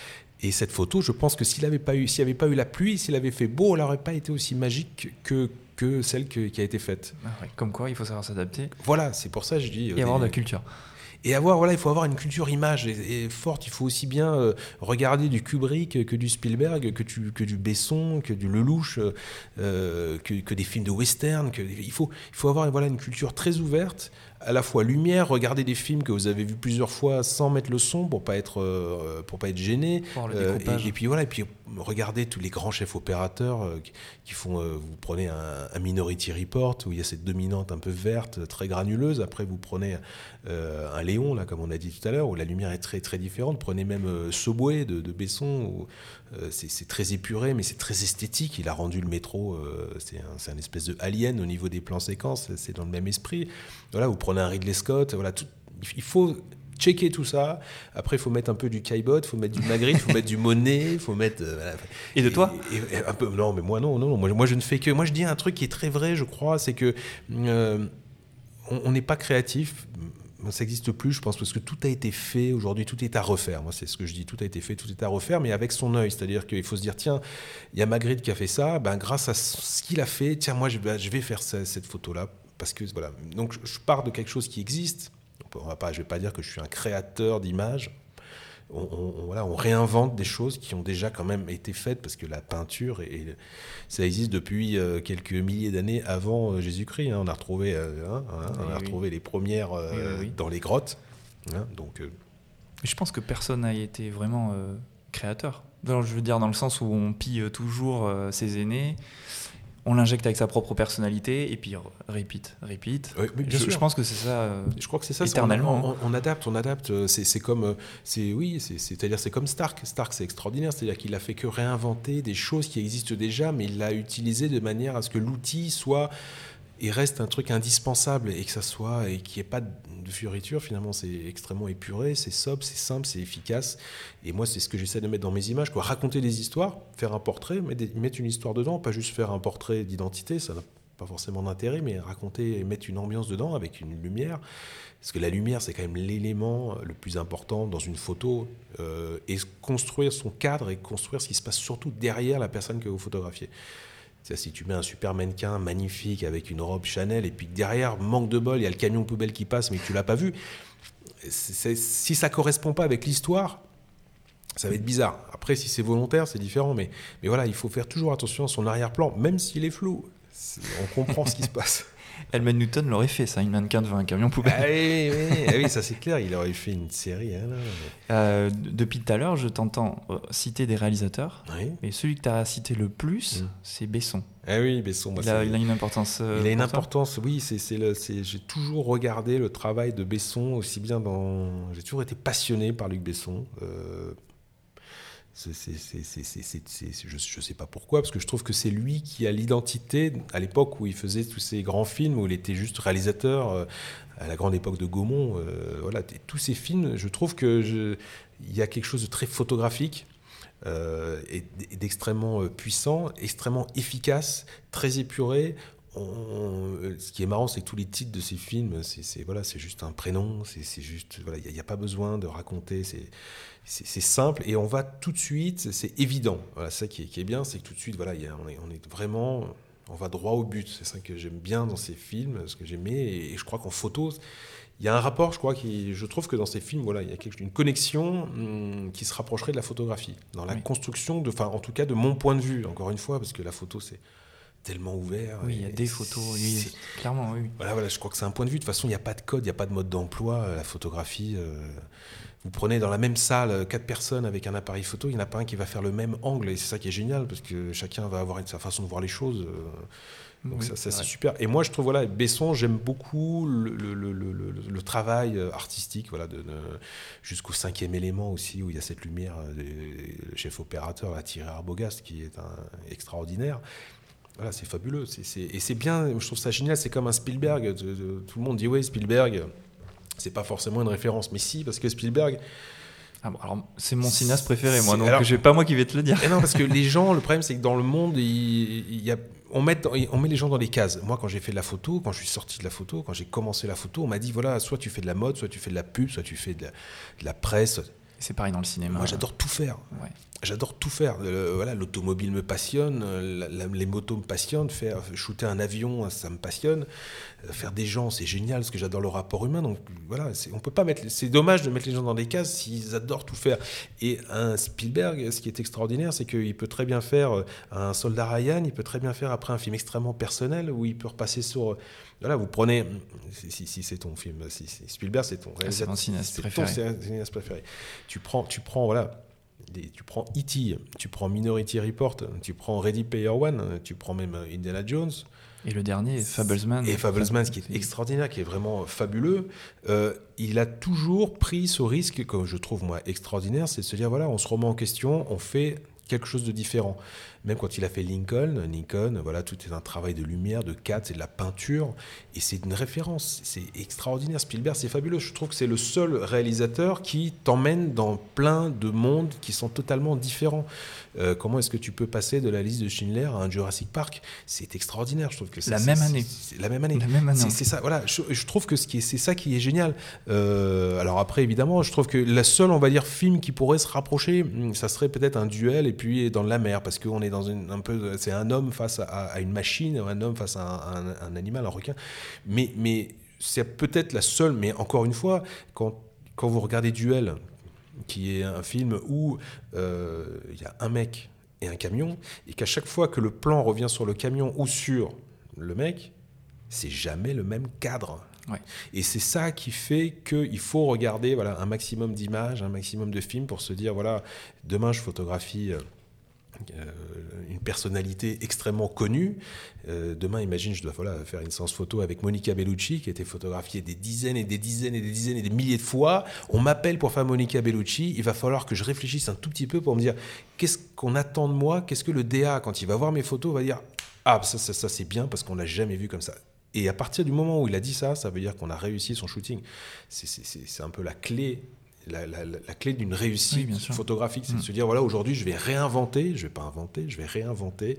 Et cette photo, je pense que s'il n'avait pas, eu, avait pas eu la pluie, s'il avait fait beau, elle n'aurait pas été aussi magique que que celle qui a été faite. Ah comme quoi, il faut savoir s'adapter. Voilà, c'est pour ça que je dis. Et avoir de la culture. Et avoir, voilà, il faut avoir une culture image et, forte. Il faut aussi bien euh, regarder du Kubrick que du Spielberg, que du, que du Besson, que du Lelouch, euh, que, que, des films de western. Que, il, faut, il faut avoir voilà, une culture très ouverte à la fois lumière, regarder des films que vous avez vus plusieurs fois sans mettre le son pour pas être euh, pour pas être gêné. Euh, et, puis voilà, et puis regardez tous les grands chefs opérateurs euh, qui, font. vous prenez un, Minority Report où il y a cette dominante un peu verte, très granuleuse. Après, vous prenez un Léon là, comme on a dit tout à l'heure, où la lumière est très très différente. Prenez même Subway de, Besson c'est très épuré, mais c'est très esthétique. Il a rendu le métro, c'est un, espèce de alien au niveau des plans séquences. C'est dans le même esprit. Voilà, vous prenez un Ridley Scott, voilà, il faut checker tout ça. Après, il faut mettre un peu du Caillebotte, il faut mettre du Magritte, il faut mettre du Monet, il faut mettre. Euh, et de toi un peu, Non, mais moi, non, non. Moi, moi, je ne fais que. Moi, je dis un truc qui est très vrai, je crois, c'est que euh, on n'est pas créatif. Ça n'existe plus, je pense, parce que tout a été fait aujourd'hui, tout est à refaire. Moi, c'est ce que je dis, tout a été fait, tout est à refaire, mais avec son œil. C'est-à-dire qu'il faut se dire, tiens, il y a Magritte qui a fait ça, ben, grâce à ce qu'il a fait, tiens, moi, je, je vais faire cette photo-là parce que voilà. Donc je pars de quelque chose qui existe. On va pas, je ne vais pas dire que je suis un créateur d'images. On, voilà, on réinvente des choses qui ont déjà quand même été faites parce que la peinture et, ça existe depuis euh, quelques milliers d'années avant euh, Jésus-Christ. Hein. On a retrouvé, euh, hein, hein, on a retrouvé les premières dans les grottes. donc, je pense que personne n'a été vraiment créateur. je veux dire dans le sens où on pille toujours ses aînés on l'injecte avec sa propre personnalité et puis repeat, repeat. je, pense que c'est ça. Euh, je crois que c'est ça. Éternellement. Hein. On, adapte, on adapte. Euh, c'est comme, euh, c'est oui, c'est-à-dire c'est comme Stark. Stark, c'est extraordinaire. C'est-à-dire qu'il a fait que réinventer des choses qui existent déjà, mais il l'a utilisé de manière à ce que l'outil soit et reste un truc indispensable et que ça soit et qu'il n'y ait pas de fioriture finalement c'est extrêmement épuré c'est sobre c'est simple c'est efficace. Et moi c'est ce que j'essaie de mettre dans mes images quoi. Raconter des histoires faire un portrait mettre une histoire dedans pas juste faire un portrait d'identité ça n'a pas forcément d'intérêt mais raconter et mettre une ambiance dedans avec une lumière. Parce que la lumière c'est quand même l'élément le plus important dans une photo euh, et construire son cadre et construire ce qui se passe surtout derrière la personne que vous photographiez si tu mets un super mannequin magnifique avec une robe Chanel et puis derrière, manque de bol, il y a le camion poubelle qui passe mais tu l'as pas vu, si ça correspond pas avec l'histoire, ça va être bizarre. Après, si c'est volontaire, c'est différent. Mais, mais voilà, il faut faire toujours attention à son arrière-plan, même s'il est flou. On comprend ce qui se passe. [LAUGHS] Helmut Newton l'aurait fait, ça, une mannequin devant un camion poubelle. Ah oui, ah oui, ça c'est [LAUGHS] clair, il aurait fait une série. Hein, euh, depuis tout à l'heure, je t'entends euh, citer des réalisateurs, oui. mais celui que tu as cité le plus, mm. c'est Besson. Ah oui, Besson. il, a, il, a, une importance. Euh, il a une importance, oui. C'est, j'ai toujours regardé le travail de Besson, aussi bien dans. J'ai toujours été passionné par Luc Besson je ne sais pas pourquoi, parce que je trouve que c'est lui qui a l'identité, à l'époque où il faisait tous ces grands films, où il était juste réalisateur, euh, à la grande époque de Gaumont, euh, voilà, tous ces films, je trouve qu'il y a quelque chose de très photographique, euh, et d'extrêmement puissant, extrêmement efficace, très épuré. ce qui est marrant, c'est que tous les titres de ces films, c'est voilà, c'est juste un prénom, c'est juste voilà, il n'y a, pas besoin de raconter, simple et on va tout de suite, c'est évident. Voilà, ça qui est, qui est bien, c'est que tout de suite, voilà, y a, on, est, on est vraiment, on va droit au but. C'est ça que j'aime bien dans ces films, ce que j'aimais, et, je crois qu'en photo, il y a un rapport, je crois, qui, je trouve que dans ces films, voilà, il y a une connexion hum, qui se rapprocherait de la photographie, dans la construction, de, enfin, en tout cas, de mon point de vue, encore une fois, parce que la photo, c'est tellement ouvert. Oui, il y a des photos, oui, clairement, oui. Voilà, voilà, je crois que c'est un point de vue. De toute façon, il n'y a pas de code, il n'y a pas de mode d'emploi. La photographie, euh, vous prenez dans la même salle euh, quatre personnes avec un appareil photo, il n'y en a pas un qui va faire le même angle. Et c'est ça qui est génial, parce que chacun va avoir sa façon de voir les choses. Euh. donc ça, c'est super. Et moi, je trouve, voilà, Besson, j'aime beaucoup le, le, le, le, travail artistique, voilà, de, jusqu'au cinquième élément aussi, où il y a cette lumière, le chef opérateur, la Thierry Arbogast, qui est un, extraordinaire. Voilà, c'est fabuleux. et c'est bien, je trouve ça génial. C'est comme un Spielberg. tout le monde dit, oui, Spielberg, c'est pas forcément une référence. Mais si, parce que Spielberg. Ah alors c'est mon cinéaste préféré, moi, donc je pas moi qui vais te le dire. [LAUGHS] non, parce que les gens, le problème, c'est que dans le monde, il, y a, on, met, on met les gens dans des cases. Moi, quand j'ai fait de la photo, quand je suis sorti de la photo, quand j'ai commencé la photo, on m'a dit voilà, soit tu fais de la mode, soit tu fais de la pub, soit tu fais de la, presse. C'est pareil dans le cinéma. Moi, j'adore tout faire. Ouais. J'adore tout faire. voilà, l'automobile me passionne, les motos me passionnent, faire shooter un avion, ça me passionne. Euh, faire des gens, c'est génial, parce que j'adore le rapport humain. Donc voilà, on peut pas mettre. C'est dommage de mettre les gens dans des cases s'ils adorent tout faire. Et un Spielberg, ce qui est extraordinaire, c'est qu'il peut très bien faire euh, un Soldat Ryan, il peut très bien faire après un film extrêmement personnel où il peut repasser sur. Voilà, vous prenez. Si, si, c'est ton film, si, Spielberg, c'est ton réalisateur. c'est mon cinéaste préféré. préféré. Tu prends, tu prends, voilà tu prends E.T., tu prends Minority Report, tu prends Ready Player One, tu prends même Indiana Jones. Et le dernier, Fablesman. Et Fablesman, ce qui est extraordinaire, qui est vraiment fabuleux. Euh, il a toujours pris ce risque, que je trouve moi extraordinaire, c'est de se dire voilà, on se remet en question, on fait quelque chose de différent. Même quand il a fait Lincoln, Lincoln, voilà, tout est un travail de lumière, de cadre, c'est de la peinture, et c'est une référence. C'est extraordinaire. Spielberg, c'est fabuleux. Je trouve que c'est le seul réalisateur qui t'emmène dans plein de mondes qui sont totalement différents. Euh, comment est-ce que tu peux passer de la liste de Schindler à un Jurassic Park? C'est extraordinaire. Je trouve que la même année. La même année. La même année. C'est ça. Voilà. Je, trouve que c'est ça qui est génial. Euh, alors après, évidemment, je trouve que la seule, on va dire, film qui pourrait se rapprocher, hmm, ça serait peut-être un duel et puis dans la mer, parce qu'on est dans une un peu, c'est un homme face à, une machine, un homme face à un, animal, un requin. Mais, mais c'est peut-être la seule. Mais encore une fois, quand, quand vous regardez Duel, qui est un film où euh, il y a un mec et un camion, et qu'à chaque fois que le plan revient sur le camion ou sur le mec, c'est jamais le même cadre. Et c'est ça qui fait qu'il faut regarder voilà, un maximum d'images, un maximum de films pour se dire, voilà, demain je photographie... Euh, une personnalité extrêmement connue. Euh, demain, imagine, je dois faire une séance photo avec Monica Bellucci, qui a été photographiée des dizaines et des dizaines et des dizaines et des milliers de fois. On m'appelle pour faire Monica Bellucci. Il va falloir que je réfléchisse un tout petit peu pour me dire qu'est-ce qu'on attend de moi, qu'est-ce que le DA, quand il va voir mes photos, va dire Ah, ça, ça, ça c'est bien parce qu'on l'a jamais vu comme ça. Et à partir du moment où il a dit ça, ça veut dire qu'on a réussi son shooting. C'est un peu la clé la, clé d'une réussite photographique, c'est de mm. se dire voilà, aujourd'hui, je vais réinventer, je vais pas inventer, je vais réinventer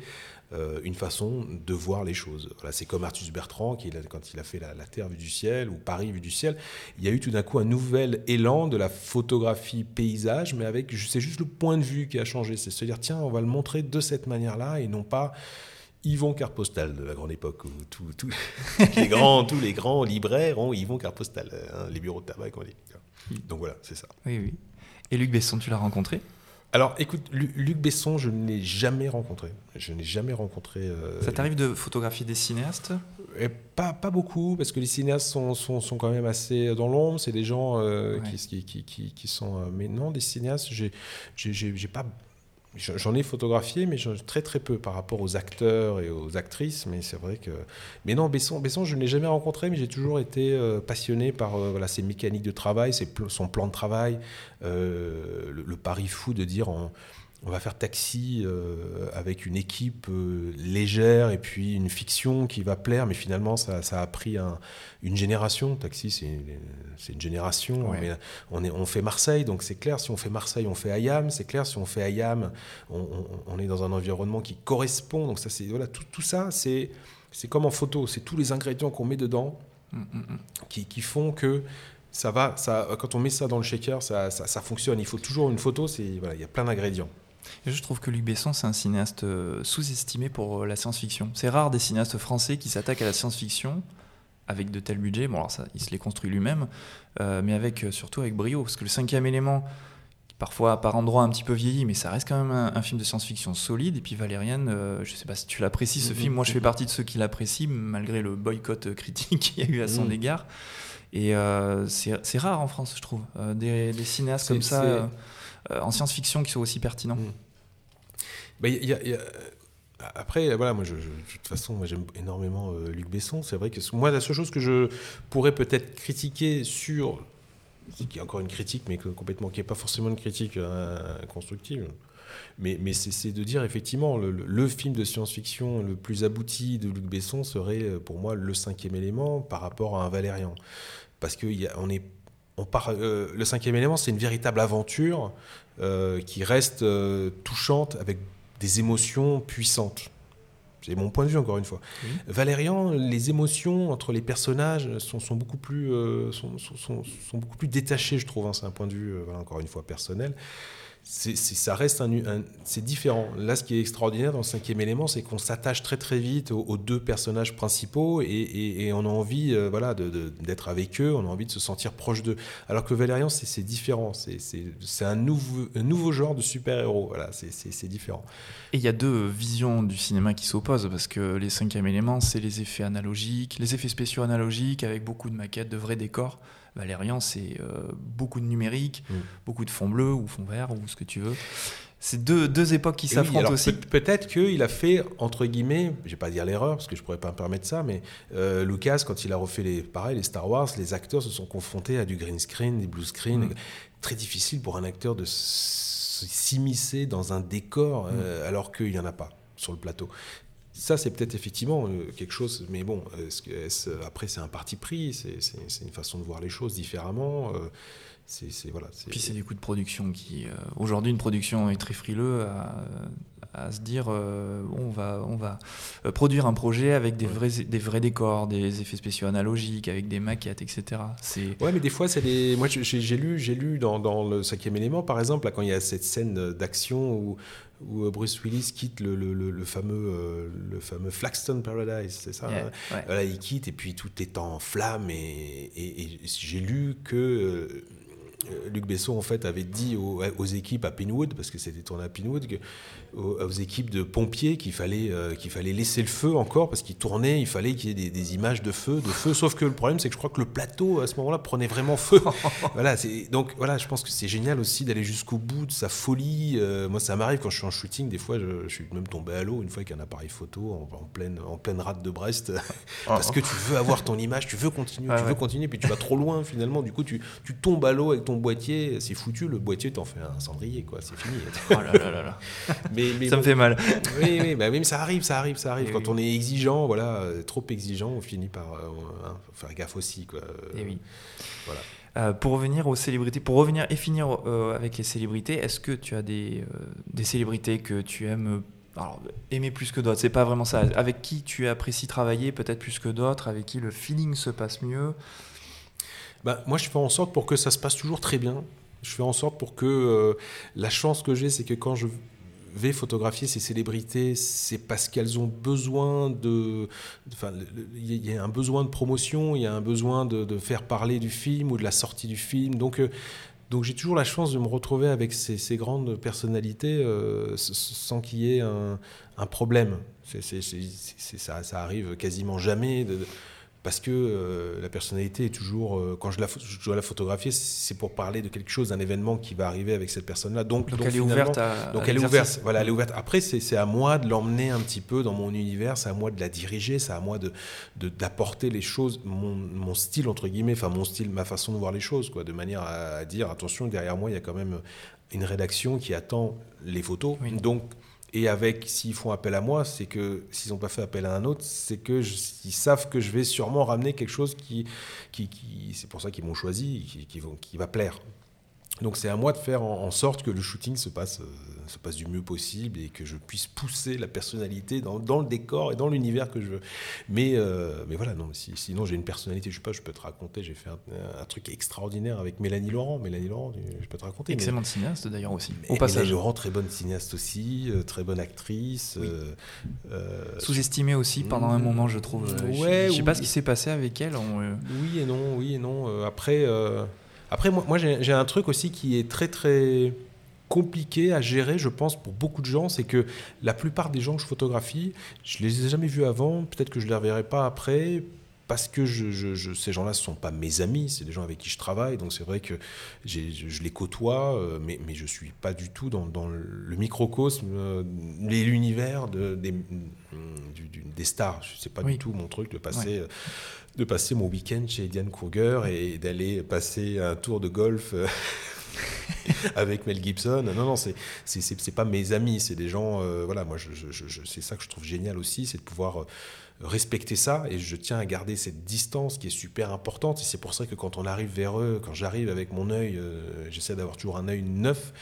euh, une façon de voir les choses. Voilà, c'est comme Arthus Bertrand, qui, quand il a fait la, Terre vue du ciel ou Paris vue du ciel, il y a eu tout d'un coup un nouvel élan de la photographie paysage, mais avec, c'est juste le point de vue qui a changé. C'est se dire tiens, on va le montrer de cette manière-là et non pas. Yvon Carpostal de la grande époque où tout, [LAUGHS] les grands, tous les grands libraires ont Yvon Carpostal, hein, les bureaux de tabac, on dit. Donc voilà, c'est ça. Oui, oui. Et Luc Besson, tu l'as rencontré? Alors, écoute, Luc Besson, je ne l'ai jamais rencontré. Je n'ai jamais rencontré. Euh, ça t'arrive de photographier des cinéastes? Et pas, pas beaucoup, parce que les cinéastes sont, sont, sont quand même assez dans l'ombre. C'est des gens euh, qui, qui, qui, qui, sont. Euh, mais non, des cinéastes, j'ai pas J'en ai photographié, mais très très peu par rapport aux acteurs et aux actrices. Mais c'est vrai que. Mais non, Besson, Besson je ne l'ai jamais rencontré, mais j'ai toujours été euh, passionné par euh, voilà, ses mécaniques de travail, son plan de travail, euh, le, pari fou de dire va faire taxi euh, avec une équipe euh, légère et puis une fiction qui va plaire, mais finalement ça, ça a pris un, une génération. Taxi, c'est une génération. On, est, on fait Marseille, donc c'est clair, si on fait Marseille, on fait Ayam. C'est clair, si on fait Ayam, on, on, est dans un environnement qui correspond. Donc ça, c'est voilà, tout, tout ça, c'est comme en photo, c'est tous les ingrédients qu'on met dedans mm, mm, mm. qui, qui, font que ça va, ça, quand on met ça dans le shaker, ça, ça, fonctionne. Il faut toujours une photo, voilà, il y a plein d'ingrédients. Et je trouve que Luc Besson, c'est un cinéaste euh, sous-estimé pour euh, la science-fiction. C'est rare des cinéastes français qui s'attaquent à la science-fiction avec de tels budgets. Bon, alors ça, il se les construit lui-même, euh, mais avec surtout avec brio. Parce que le cinquième élément, parfois par endroits un petit peu vieilli, mais ça reste quand même un, film de science-fiction solide. Et puis Valériane, je je sais pas si tu l'apprécies ce mm-hmm. film. Moi, je fais partie de ceux qui l'apprécient, malgré le boycott critique [LAUGHS] qu'il y a eu à son mm. égard. Et c'est rare en France, je trouve, des, des, cinéastes comme ça. Euh, en science-fiction qui sont aussi pertinents hmm. bah, Après, voilà, moi, de toute façon, j'aime énormément euh, Luc Besson. C'est vrai que moi, la seule chose que je pourrais peut-être critiquer sur, qui est encore une critique, mais complètement, qui n'est pas forcément une critique euh, constructive, mais, c'est de dire effectivement, le, film de science-fiction le plus abouti de Luc Besson serait pour moi le cinquième élément par rapport à un Valérian. Parce qu'on euh, le cinquième élément, c'est une véritable aventure euh, qui reste euh, touchante avec des émotions puissantes. C'est mon point de vue, encore une fois. Valérian, les émotions entre les personnages sont, beaucoup, plus, sont, beaucoup plus détachées, je trouve. Hein. c'est un point de vue, encore une fois, personnel c'est, ça reste un, c'est différent. Là, ce qui est extraordinaire dans le cinquième élément, c'est qu'on s'attache très très vite aux, deux personnages principaux et, on a envie, euh, voilà, d'être avec eux, on a envie de se sentir proche d'eux. Alors que Valérian, c'est, différent. C'est, un nouveau, nouveau genre de super-héros. Voilà, c'est, différent. Et il y a deux visions du cinéma qui s'opposent parce que les cinquième éléments, c'est les effets analogiques, les effets spéciaux analogiques avec beaucoup de maquettes, de vrais décors. Valérian, c'est euh, beaucoup de numérique, mm. beaucoup de fond bleu ou fond vert ou ce que tu veux. C'est deux, deux, époques qui s'affrontent aussi. peut-être qu'il a fait, entre guillemets, je vais pas dire l'erreur, parce que je pourrais pas me permettre ça, mais euh, Lucas, quand il a refait les, pareil, les Star Wars, les acteurs se sont confrontés à du green screen, des blue screen. Mm. Très difficile pour un acteur de s'immiscer dans un décor mm. euh, alors qu'il n'y en a pas sur le plateau. Ça, c'est peut-être effectivement euh, quelque chose, mais bon, après, c'est un parti pris, c'est une façon de voir les choses différemment. Euh, c'est. Puis c'est des coûts de production qui, euh, aujourd'hui, une production est très frileux à, se dire, on va, on va produire un projet avec des vrais, des vrais décors, des effets spéciaux analogiques, avec des maquettes, etc. C'est. Ouais, mais des fois, c'est des. Moi, j'ai lu, j'ai lu dans, dans, le cinquième élément, par exemple, là, quand il y a cette scène d'action où où euh, Bruce Willis quitte le, le, le, fameux, euh, le fameux Flaxton Paradise, c'est ça hein Voilà, il quitte et puis tout est en flammes et, et, j'ai lu que euh, Luc Besson en fait avait dit aux, aux équipes à Pinwood, parce que c'était tourné à Pinwood, que aux, équipes de pompiers qu'il fallait, euh, qu'il fallait laisser le feu encore parce qu'il tournait, il fallait qu'il y ait des, images de feu, de feu. Sauf que le problème, c'est que je crois que le plateau à ce moment-là prenait vraiment feu. [LAUGHS] voilà, donc voilà, je pense que c'est génial aussi d'aller jusqu'au bout de sa folie. Euh, moi, ça m'arrive quand je suis en shooting, des fois, je, suis même tombé à l'eau une fois avec un appareil photo en, pleine, en pleine rate de Brest, [LAUGHS] parce que tu veux avoir ton image, tu veux continuer, tu veux continuer, puis tu vas trop loin finalement. Du coup, tu, tu tombes à l'eau avec ton boîtier, c'est foutu. Le boîtier t'en fait un cendrier, quoi. C'est fini. oh là là là [LAUGHS] ça me fait mal. oui, bah oui, mais ça arrive, ça arrive, ça arrive. Quand on est exigeant, voilà, euh, trop exigeant, on finit par euh, hein, faire gaffe aussi, quoi. Et oui. Voilà. Euh, pour revenir aux célébrités, pour revenir et finir avec les célébrités, est-ce que tu as des, des célébrités que tu aimes alors, aimer plus que d'autres? C'est pas vraiment ça. Avec qui tu apprécies travailler peut-être plus que d'autres? Avec qui le feeling se passe mieux? Bah, Moi, je fais en sorte pour que ça se passe toujours très bien. Je fais en sorte pour que la chance que j'ai, c'est que quand je vais photographier ces célébrités, c'est parce qu'elles ont besoin de. Enfin, il y a un besoin de promotion, il y a un besoin de, faire parler du film ou de la sortie du film. Donc, euh, donc j'ai toujours la chance de me retrouver avec ces, grandes personnalités euh, sans qu'il y ait un, problème. ça, ça, arrive quasiment jamais. Parce que euh, la personnalité est toujours, euh, quand je, la, je dois la photographier, c'est pour parler de quelque chose, d'un événement qui va arriver avec cette personne-là. Donc, donc, elle est ouverte à, Donc elle est ouverte. Voilà, elle est ouverte. Après, c'est à moi de l'emmener un petit peu dans mon univers, c'est à moi de la diriger, c'est à moi de d'apporter les choses, mon, mon, style entre guillemets, enfin mon style, ma façon de voir les choses, quoi, de manière à, dire attention, derrière moi, il y a quand même une rédaction qui attend les photos. Donc et avec, s'ils font appel à moi, c'est que s'ils n'ont pas fait appel à un autre, c'est que ils savent que je vais sûrement ramener quelque chose qui, qui, qui c'est pour ça qu'ils m'ont choisi, qui, qui, qui, va plaire. Donc c'est à moi de faire en, sorte que le shooting se passe, euh, se passe du mieux possible et que je puisse pousser la personnalité dans, dans le décor et dans l'univers que je veux. Mais, euh, mais voilà, non, si, sinon j'ai une personnalité, je sais pas, je peux te raconter, j'ai fait un, truc extraordinaire avec Mélanie Laurent. Mélanie Laurent, je peux te raconter. Excellente cinéaste d'ailleurs aussi. Au passage. Mélanie Laurent, très bonne cinéaste aussi, euh, très bonne actrice. Sous-estimée aussi pendant un moment, je trouve. Ouais, je, sais pas ce qui s'est passé avec elle. Oui et non, oui et non. après. Après, moi, moi j'ai un truc aussi qui est très, très compliqué à gérer, je pense, pour beaucoup de gens. C'est que la plupart des gens que je photographie, je les ai jamais vus avant. Peut-être que je ne les reverrai pas après. Parce que je, ces gens-là ne sont pas mes amis, c'est des gens avec qui je travaille. Donc c'est vrai que je, les côtoie, euh, mais, mais je ne suis pas du tout dans, dans le microcosme, euh, l'univers de, des, des stars. Ce n'est pas du tout mon truc de passer. Euh, de passer mon week-end chez Diane Kruger et d'aller passer un tour de golf [LAUGHS] avec Mel Gibson. Non, non, c'est pas mes amis, c'est des gens. Euh, voilà, moi, je, je, c'est ça que je trouve génial aussi, c'est de pouvoir euh, respecter ça et je tiens à garder cette distance qui est super importante et c'est pour ça que quand on arrive vers eux, quand j'arrive avec mon œil, euh, j'essaie d'avoir toujours un œil neuf,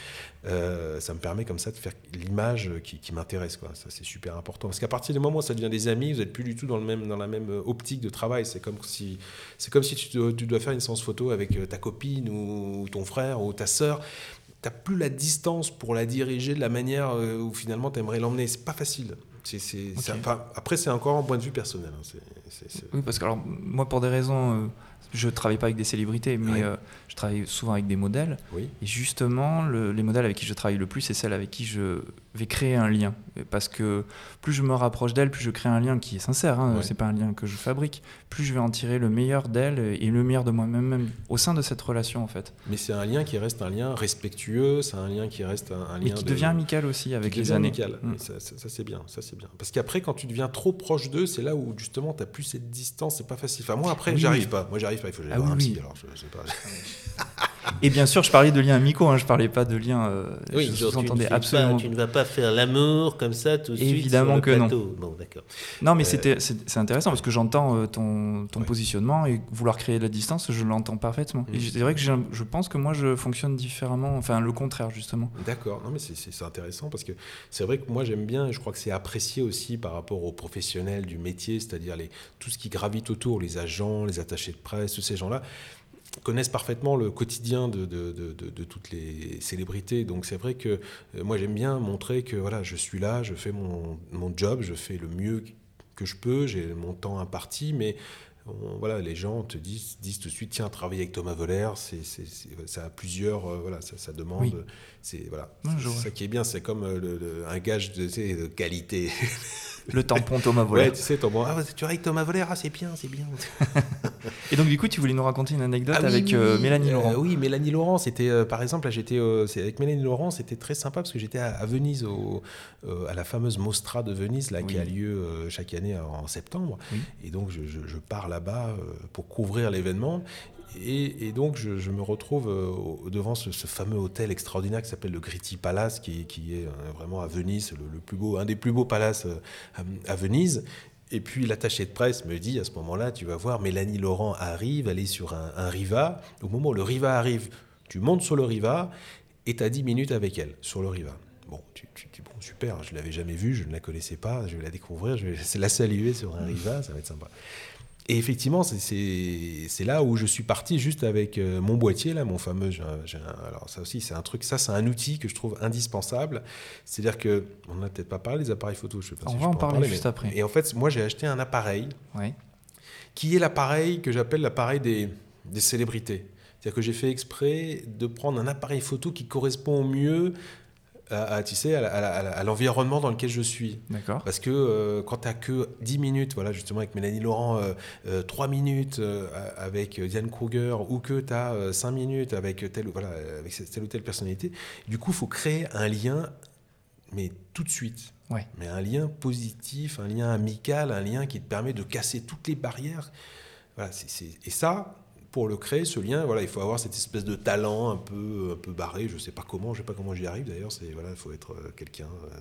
euh, ça me permet comme ça de faire l'image qui, m'intéresse quoi. Ça c'est super important parce qu'à partir du moment où ça devient des amis, vous n'êtes plus du tout dans le même dans la même optique de travail. C'est comme si c'est comme si tu dois, faire une séance photo avec euh, ta copine ou ton frère ou ta sœur t'as plus la distance pour la diriger de la manière où finalement tu aimerais l'emmener. C'est pas facile après, c'est encore un point de vue personnel. Hein. Oui, parce que alors, moi, pour des raisons, euh, je travaille pas avec des célébrités, mais euh, je travaille souvent avec des modèles. Oui. Et justement, les modèles avec qui je travaille le plus, c'est celles avec qui je vais créer un lien. Parce que plus je me rapproche d'elles, plus je crée un lien qui est sincère. Hein, C'est pas un lien que je fabrique. Plus je vais en tirer le meilleur d'elles et le meilleur de moi-même, même au sein de cette relation, en fait. Mais c'est un lien qui reste un lien respectueux. C'est un lien qui reste un, lien. Et qui devient amical aussi avec les années. Amical. Mm. Ça, c'est bien. Ça c'est bien. Parce qu'après, quand tu deviens trop proche d'eux, c'est là où justement tu n'as plus cette distance. C'est pas facile. Enfin, moi après, j'arrive pas. Moi, j'arrive pas. Il faut que j'aille ah, voir un psy. Alors, je sais pas. [LAUGHS] Et bien sûr, je parlais de liens amicaux, hein, je parlais pas de liens. Euh, oui, je vous entendais absolument. Pas, tu ne vas pas faire l'amour comme ça tout de suite. Évidemment que non. Bon, d'accord. Non, mais euh, c'est intéressant parce que j'entends euh, ton, ton positionnement et vouloir créer de la distance, je l'entends parfaitement. Et mm. c'est vrai que je pense que moi, je fonctionne différemment, enfin le contraire justement. D'accord. Non, mais c'est intéressant parce que c'est vrai que moi j'aime bien, et je crois que c'est apprécié aussi par rapport aux professionnels du métier, c'est-à-dire tout ce qui gravite autour, les agents, les attachés de presse, tous ces gens-là connaissent parfaitement le quotidien de, de, de, toutes les célébrités. Donc c'est vrai que euh, moi j'aime bien montrer que voilà, je suis là, je fais mon, mon job, je fais le mieux que je peux, j'ai mon temps imparti, mais voilà, les gens te disent, tout de suite, tiens, travailler avec Thomas Voller, c'est, ça a plusieurs, euh, voilà, ça demande, c'est voilà, ça qui est bien, c'est comme euh, le, un gage de, de qualité. [LAUGHS] Le tampon Thomas Voller. tu sais, tampon, ah, tu avec Thomas Voller, ah, c'est bien, c'est bien. [LAUGHS] Et donc, du coup, tu voulais nous raconter une anecdote ah avec euh, Mélanie Laurent. oui, Mélanie Laurent, c'était, par exemple, j'étais, avec Mélanie Laurent, c'était très sympa parce que j'étais à, Venise, au, à la fameuse Mostra de Venise, là, qui a lieu chaque année en septembre. Et donc, je, je, je pars là-bas pour couvrir l'événement. Et, donc, je, me retrouve euh, devant ce, fameux hôtel extraordinaire qui s'appelle le Gritti Palace, qui, est euh, vraiment à Venise, le, plus beau, un des plus beaux palaces euh, à, Venise. Et puis l'attaché de presse me dit à ce moment-là, tu vas voir, Mélanie Laurent arrive, elle est sur un, riva. Au moment où le riva arrive, tu montes sur le riva et tu as 10 minutes avec elle sur le riva. Bon, tu, dis, bon, super, je ne l'avais jamais vue, je ne la connaissais pas, je vais la découvrir, je vais la saluer sur un riva, ça va être sympa. Et effectivement, c'est là où je suis parti juste avec euh, mon boîtier, là, mon fameux. alors, ça aussi, c'est un truc, ça, c'est un outil que je trouve indispensable. C'est-à-dire que, on n'a peut-être pas parlé des appareils photo, je sais pas on si va en parler, juste après. Et en fait, moi, j'ai acheté un appareil qui est l'appareil que j'appelle l'appareil des, des célébrités. C'est-à-dire que j'ai fait exprès de prendre un appareil photo qui correspond au mieux à, tu sais, à, l'environnement dans lequel je suis. D'accord. Parce que euh, quand tu n'as que 10 minutes, voilà, justement avec Mélanie Laurent, 3 euh, euh, minutes avec Diane Kruger, ou que tu as 5 minutes avec telle, voilà, avec telle ou telle personnalité, du coup, il faut créer un lien, mais tout de suite. Ouais. Mais un lien positif, un lien amical, un lien qui te permet de casser toutes les barrières. Voilà, et ça, pour le créer, ce lien, il faut avoir cette espèce de talent un peu, un peu barré. Je sais pas comment, je sais pas comment j'y arrive d'ailleurs. C'est voilà, il faut être euh, quelqu'un, euh,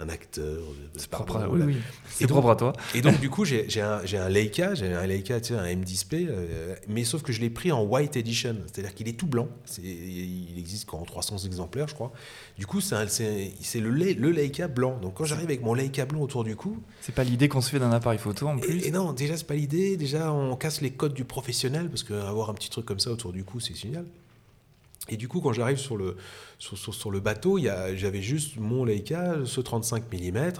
un acteur. C'est propre, à, oui, oui. C'est propre à toi. [LAUGHS] Et donc du coup, j'ai un, un Leica, j'ai un Leica, tu sais, un M display, euh, mais sauf que je l'ai pris en white edition, c'est-à-dire qu'il est tout blanc. il existe qu'en 300 exemplaires, je crois. Du coup, c'est le, le Leica blanc. Donc quand j'arrive avec mon Leica blanc autour du cou, c'est pas l'idée qu'on se fait d'un appareil photo en plus. Et, non, déjà c'est pas l'idée. Déjà, on casse les codes du professionnel parce que avoir un petit truc comme ça autour du cou, c'est génial. Et du coup, quand j'arrive sur le, bateau, j'avais juste mon Leica, ce 35 mm,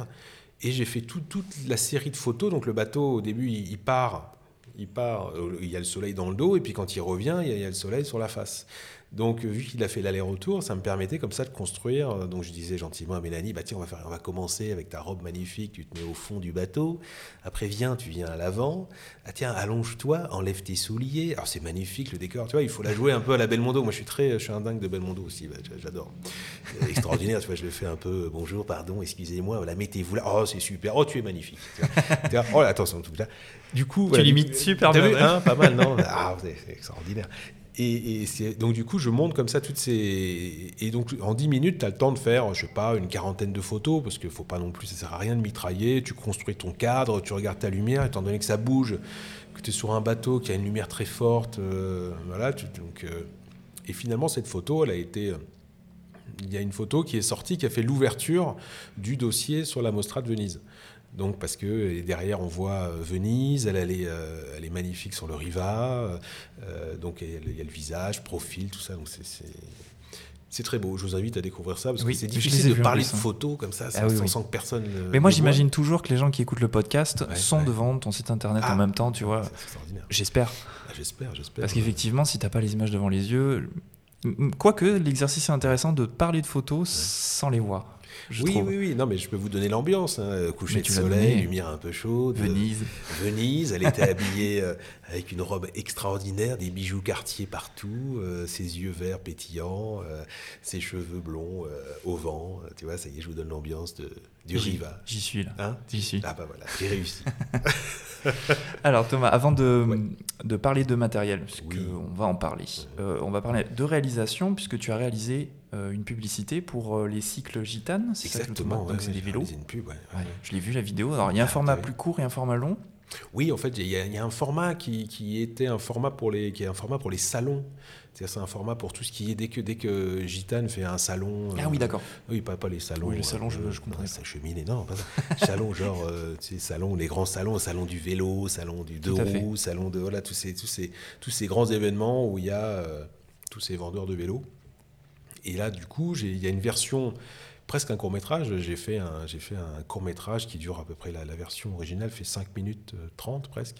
et j'ai fait toute la série de photos. Donc le bateau, au début, il, part, il part, euh, il y a le soleil dans le dos, et puis quand il revient, il y a le soleil sur la face. Donc, vu qu'il a fait l'aller-retour, ça me permettait comme ça de construire. Euh, donc, je disais gentiment à Mélanie, bah tiens, on va, faire, on va commencer avec ta robe magnifique, tu te mets au fond du bateau. Après, viens, tu viens à l'avant. Ah tiens, allonge-toi, enlève tes souliers. Alors, c'est magnifique le décor, tu vois, il faut la jouer un peu à la Belmondo. Moi, je suis très, je suis un dingue de Belmondo aussi, bah, j'adore. Extraordinaire, tu vois, je le fais un peu, bonjour, pardon, excusez-moi, voilà, mettez-vous là. Oh, c'est super, oh, tu es magnifique. Tu vois. Oh, attention, tout là. Du coup, tu limites super bien. Hein, pas mal, non? Ah, c'est extraordinaire. Et, donc du coup, je monte comme ça toutes ces... Et donc en 10 minutes, tu as le temps de faire, je sais pas, une quarantaine de photos, parce qu'il faut pas non plus, ça sert à rien de mitrailler, tu construis ton cadre, tu regardes ta lumière, étant donné que ça bouge, que tu es sur un bateau qui a une lumière très forte, euh, voilà. donc, euh, et finalement, cette photo, elle a été... Il y a une photo qui est sortie, qui a fait l'ouverture du dossier sur la Mostra de Venise. Donc parce que derrière on voit euh, Venise, elle, elle, est, euh, elle est, magnifique sur le Riva, euh, donc il y a le visage, profil, tout ça. Donc c'est très beau. Je vous invite à découvrir ça parce que c'est difficile de parler de photos comme ça ah sans, que personne. Mais moi, j'imagine toujours que les gens qui écoutent le podcast sont devant ton site internet en ah, même temps, tu vois. J'espère. Ah, j'espère, j'espère. Parce qu'effectivement, si t'as pas les images devant les yeux, quoique l'exercice est intéressant de parler de photos sans les voir oui, oui, oui. Non, mais je peux vous donner l'ambiance. Hein. Coucher de soleil, lumière un peu chaude. Venise. Venise. Elle était [LAUGHS] habillée euh, avec une robe extraordinaire, des bijoux quartiers partout, euh, ses yeux verts pétillants, euh, ses cheveux blonds au vent. Tu vois, ça y est, je vous donne l'ambiance de, du Riva. J'y suis là. Hein J'y suis. Ah bah voilà, j'ai réussi. [LAUGHS] Alors Thomas, avant de, de parler de matériel, parce on va en parler, on va parler de réalisation, puisque tu as réalisé euh, une publicité pour euh, les cycles gitanes, c'est Exactement, ça c'est des vélos. Une pub, je l'ai vu la vidéo. Alors il y a un format plus court et un format long. Oui, en fait, il y, a un format qui, qui, était un format pour les, qui est un format pour les salons. C'est un format pour tout ce qui est dès que dès que Gitane fait un salon. Ah oui, d'accord. oui, pas, pas les salons. Oui, les salons, je, je comprends. Ça chemine, non, pas ça. [LAUGHS] salon genre, tu sais, salon, les grands salons, salon du vélo, salon du deux roues, salon de voilà tous ces tous ces tous ces grands événements où il y a tous ces vendeurs de vélos. Et là, du coup, il y a une version presque un court métrage. J'ai fait un, j'ai fait un court métrage qui dure à peu près la, la version originale fait 5 minutes 30 euh, presque.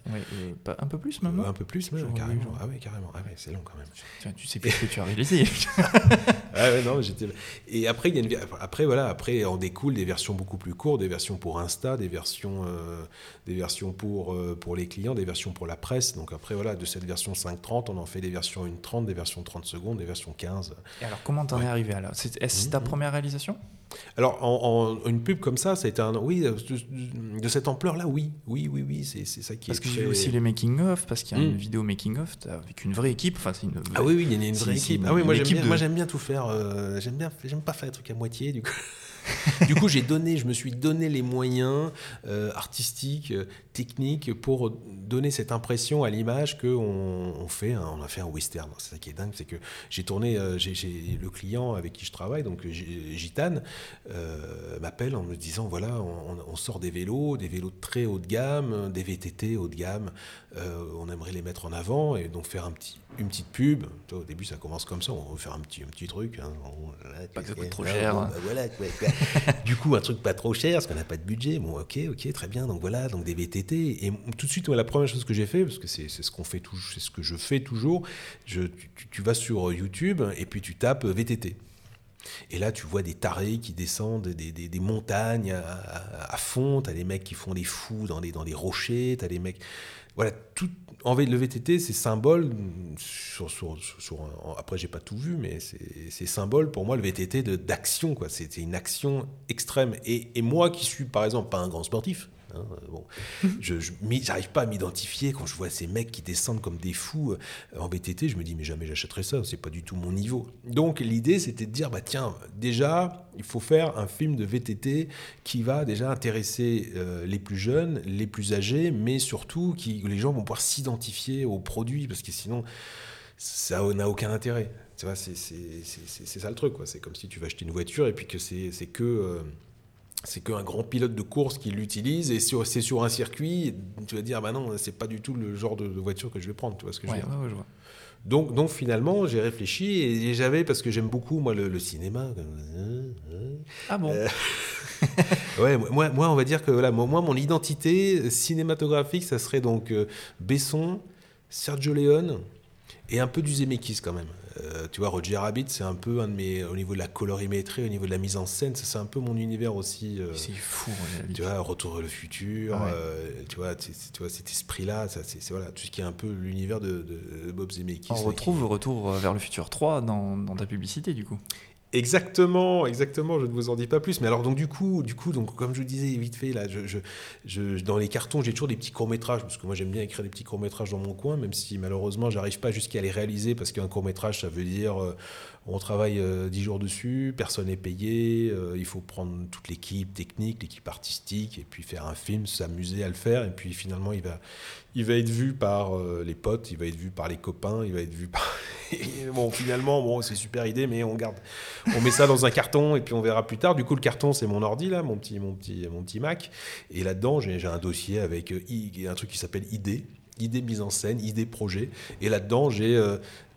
un peu plus même. un peu plus même, carrément. Ah oui, carrément. Ah ouais, c'est long quand même. Tu, tu sais plus ce que tu as réalisé. [LAUGHS] [LAUGHS] ah ouais, non, j'étais. Et après, il y a une... après voilà, après on découle des versions beaucoup plus courtes, des versions pour Insta, des versions, euh, des versions pour euh, pour les clients, des versions pour la presse. Donc après voilà, de cette version 5.30, on en fait des versions 1.30, des versions 30 secondes, des versions 15. Et alors comment t'en es arrivé C'est, est-ce ta mmh, mmh. première réalisation? Alors, en, une pub comme ça, ça a été un. Oui, de, cette ampleur-là, oui. Oui, oui, oui, c'est ça qui Parce que j'ai aussi les making-of, parce qu'il y a une hmm. vidéo making-of avec une vraie équipe. Enfin, une Ah oui, oui, il y a une vraie équipe. ah oui, moi j'aime bien, bien, tout faire. Euh, j'aime bien, j'aime pas faire des trucs à moitié, du coup. [LAUGHS] du coup, j'ai donné, je me suis donné les moyens euh, artistiques, euh, techniques pour donner cette impression à l'image qu'on on fait, on a fait un western. C'est ça qui est dingue, c'est que j'ai tourné, euh, j'ai le client avec qui je travaille, donc Gitane, m'appelle en me disant voilà, on, sort des vélos, des vélos très haut de gamme, des VTT haut de gamme, on aimerait les mettre en avant et donc faire un petit, une petite pub. au début, ça commence comme ça, on va faire un petit, un petit truc. Hein. pas que ça coûte trop cher. Bah, voilà, du coup, un truc pas trop cher, parce qu'on n'a pas de budget. Bon, ok, ok, très bien. Donc voilà, donc des VTT. Et tout de suite, la première chose que j'ai fait, parce que c'est ce qu'on fait c'est ce que je fais toujours, je, tu, vas sur YouTube et puis tu tapes VTT. Et là, tu vois des tarés qui descendent des, des, des montagnes à, fond. Tu as des mecs qui font des fous dans des, dans des rochers. Tu as des mecs. Voilà, tout, en le VTT, c'est symbole, sur, sur, sur, après j'ai pas tout vu, mais c'est symbole pour moi le VTT d'action. C'est une action extrême. Et, et, moi qui suis par exemple pas un grand sportif, Hein, bon, [LAUGHS] je pas à m'identifier quand je vois ces mecs qui descendent comme des fous en VTT. Je me dis mais jamais j'achèterai ça. C'est pas du tout mon niveau. Donc l'idée c'était de dire bah tiens déjà il faut faire un film de VTT qui va déjà intéresser les plus jeunes, les plus âgés, mais surtout qui les gens vont pouvoir s'identifier au produit parce que sinon ça n'a aucun intérêt. Tu vois, c'est ça le truc. C'est comme si tu vas acheter une voiture et puis que c'est que euh, c'est qu'un grand pilote de course qui l'utilise et c'est sur un circuit, tu vas dire bah non, c'est pas du tout le genre de, voiture que je vais prendre. Tu vois ce que je veux dire Donc, donc finalement, j'ai réfléchi et, j'avais, parce que j'aime beaucoup moi le, cinéma. Ah bon euh, [LAUGHS] Ouais, moi, moi, on va dire que voilà, moi, mon identité cinématographique, ça serait donc euh, Besson, Sergio Leone et un peu du Zemeckis quand même. Euh, tu vois, Roger Rabbit, c'est un peu un de mes. Au niveau de la colorimétrie, au niveau de la mise en scène, c'est un peu mon univers aussi. Euh, c'est fou, Tu vois, Retour vers le futur, euh, tu, vois, tu vois, cet esprit-là, c'est voilà, tout ce qui est un peu l'univers de, Bob Zemeckis. On retrouve Retour vers le futur 3 dans, dans ta publicité, du coup. Exactement, exactement. Je ne vous en dis pas plus. Mais alors donc du coup, du coup, donc comme je vous disais vite fait là, je, je, dans les cartons, j'ai toujours des petits courts métrages parce que moi j'aime bien écrire des petits courts métrages dans mon coin, même si malheureusement j'arrive pas jusqu'à les réaliser parce qu'un court métrage ça veut dire euh, on travaille euh, dix jours dessus, personne n'est payé, euh, il faut prendre toute l'équipe technique, l'équipe artistique, et puis faire un film, s'amuser à le faire, et puis finalement il va, il va être vu par euh, les potes, il va être vu par les copains, il va être vu par... [LAUGHS] bon, finalement, bon, c'est super idée, mais on garde, on met ça dans un carton, et puis on verra plus tard. Du coup, le carton, c'est mon ordi, là, mon petit, mon petit, mon petit Mac, et là-dedans, j'ai un dossier avec un truc qui s'appelle idée idée mise en scène, idée projet. Et là-dedans, j'ai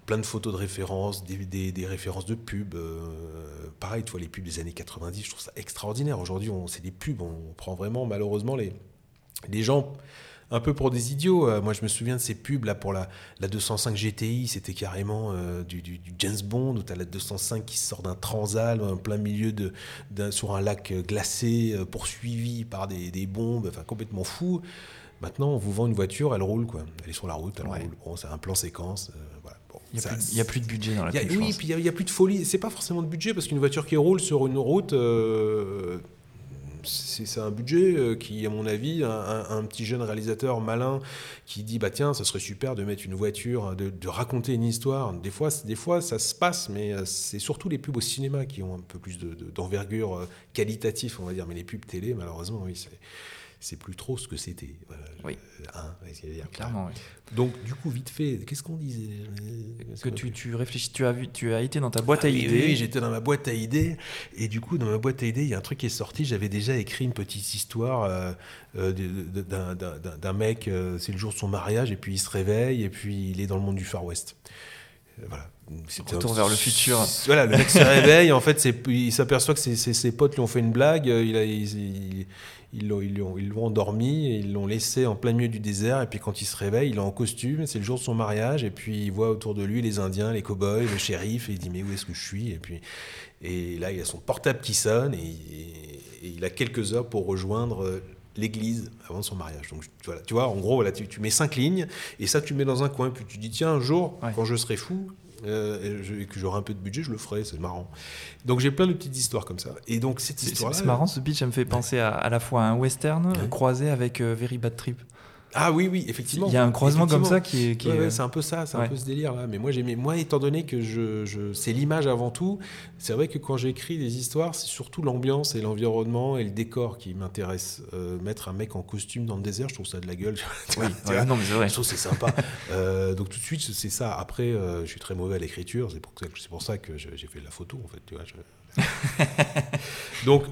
plein de photos de référence, des, des, références de pubs. Euh, pareil, tu vois, les pubs des années 90, je trouve ça extraordinaire. Aujourd'hui, c'est des pubs, on prend vraiment malheureusement les, les gens un peu pour des idiots. Euh, moi, je me souviens de ces pubs là pour la, la 205 GTI, c'était carrément euh, du, du, James Bond où tu as la 205 qui sort d'un transal en plein milieu de, sur un lac glacé, poursuivi par des, des bombes, enfin complètement fou. Maintenant, on vous vend une voiture, elle roule quoi. Elle est sur la route, elle roule. Bon, c'est un plan séquence. voilà. Il n'y a, plus de budget dans la pub, Oui, puis il n'y a, plus de folie. C'est pas forcément de budget parce qu'une voiture qui roule sur une route, euh, c'est un budget euh, qui, à mon avis, un, petit jeune réalisateur malin qui dit bah tiens, ça serait super de mettre une voiture, de, raconter une histoire. Des fois, des fois, ça se passe, mais euh, c'est surtout les pubs au cinéma qui ont un peu plus d'envergure qualitative, on va dire. Mais les pubs télé, malheureusement, oui, c'est c'est plus trop ce que c'était. oui. Hein, Clairement, oui. Donc, du coup, vite fait, qu'est-ce qu'on disait Que tu, tu, réfléchis, tu as, vu, tu as été dans ta boîte à ah idées. Oui, j'étais dans ma boîte à idées. Et du coup, dans ma boîte à idées, il y a un truc qui est sorti. J'avais déjà écrit une petite histoire euh, euh, d'un mec, euh, c'est le jour de son mariage, et puis il se réveille, et puis il est dans le monde du Far West. Voilà. Retour vers le futur. [LAUGHS] Voilà, le mec se réveille, en fait, il s'aperçoit que ses, potes lui ont fait une blague, il, a, il, ils l'ont, ils, l'ont, endormi et ils l'ont laissé en plein milieu du désert. Et puis quand il se réveille, il est en costume, c'est le jour de son mariage. Et puis il voit autour de lui les Indiens, les cow-boys, le shérif. Et il dit Mais où est-ce que je suis? Et, puis, et là, il a son portable qui sonne et, il a quelques heures pour rejoindre l'église avant son mariage. Donc voilà, tu vois, en gros, là, tu, mets cinq lignes et ça, tu mets dans un coin. Puis tu dis Tiens, un jour, quand je serai fou, euh, et, que j'aurai un peu de budget, je le ferai, c'est marrant. Donc j'ai plein de petites histoires comme ça. Et donc cette histoire C'est marrant, ce pitch, ça me fait penser à, à la fois à un western croisé avec euh, Very Bad Trip. Ah oui, oui, effectivement. Il y a un croisement comme ça qui est. c'est un peu ça, c'est un peu ce délire-là. Mais moi, j'aimais, moi, étant donné que je, je c'est l'image avant tout, c'est vrai que quand j'écris des histoires, c'est surtout l'ambiance et l'environnement et le décor qui m'intéresse. Euh, mettre un mec en costume dans le désert, je trouve ça de la gueule. [LAUGHS] oui, non, mais c'est vrai. Je trouve c'est sympa. euh, donc tout de suite, c'est ça. Après, euh, je suis très mauvais à l'écriture, c'est pour, pour, ça que j'ai fait de la photo, en fait. Tu vois, [LAUGHS] donc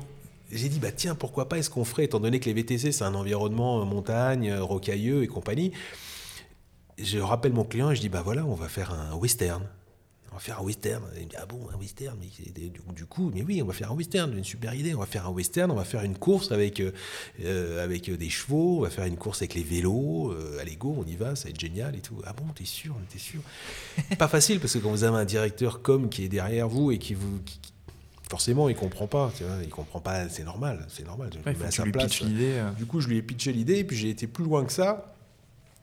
j'ai dit, bah tiens, pourquoi pas, est-ce qu'on ferait, étant donné que les VTC, c'est un environnement euh, montagne, euh, rocailleux et compagnie, je rappelle mon client et je dis, bah voilà, on va faire un western. On va faire un western. Il me dit, ah bon, un western? Mais du, coup, mais oui, on va faire un western, une super idée. On va faire un western, on va faire une course avec, euh, avec des chevaux, on va faire une course avec les vélos. allez, go, on y va, ça va être génial et tout. Ah bon, t'es sûr, t'es sûr? Pas facile parce que quand vous avez un directeur comme qui est derrière vous et qui vous, forcément, il comprend pas. Tu vois, il comprend pas. C'est normal. C'est normal. Euh. Du coup, je lui ai pitché l'idée, et puis j'ai été plus loin que ça.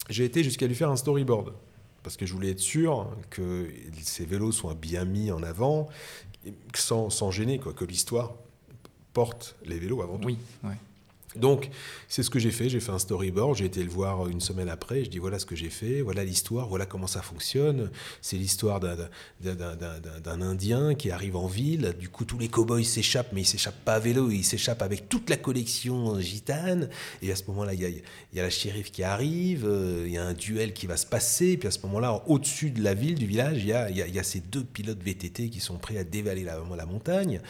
J'ai été jusqu'à lui faire un storyboard parce que je voulais être sûr que ces vélos soient bien mis en avant, sans, sans gêner, quoi, que l'histoire porte les vélos avant tout. Oui. Donc, c'est ce que j'ai fait. J'ai fait un storyboard. J'ai été le voir une semaine après. Je dis voilà ce que j'ai fait, voilà l'histoire, voilà comment ça fonctionne. C'est l'histoire d'un Indien qui arrive en ville. Du coup, tous les cow-boys s'échappent, mais ils s'échappent pas à vélo, ils s'échappent avec toute la collection gitane. Et à ce moment-là, il y a, la shérif qui arrive, euh, il y a un duel qui va se passer. Puis à ce moment-là, au-dessus de la ville, du village, il y a, ces deux pilotes VTT qui sont prêts à dévaler la montagne.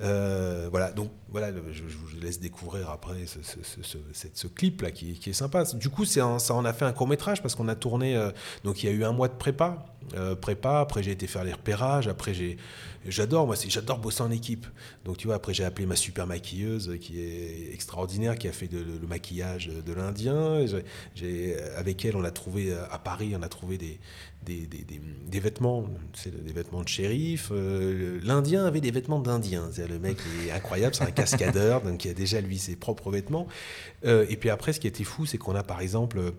Euh, voilà, donc voilà, je, vous laisse découvrir après ce, clip là qui, est sympa. Du coup, ça en a fait un court métrage parce qu'on a tourné. Euh, donc il y a eu un mois de prépa, euh, prépa. Après j'ai été faire les repérages. Après j'ai, j'adore moi, j'adore bosser en équipe. Donc tu vois, après j'ai appelé ma super maquilleuse qui est extraordinaire, qui a fait le maquillage de l'Indien. J'ai, avec elle, on a trouvé à Paris, on a trouvé des, des, des, des, vêtements, c'est des vêtements de shérif. Euh, L'Indien avait des vêtements d'Indien. Le mec est incroyable, c'est un cascadeur, [LAUGHS] donc il a déjà lui ses propres vêtements. Euh, et puis après, ce qui était fou, c'est qu'on a par exemple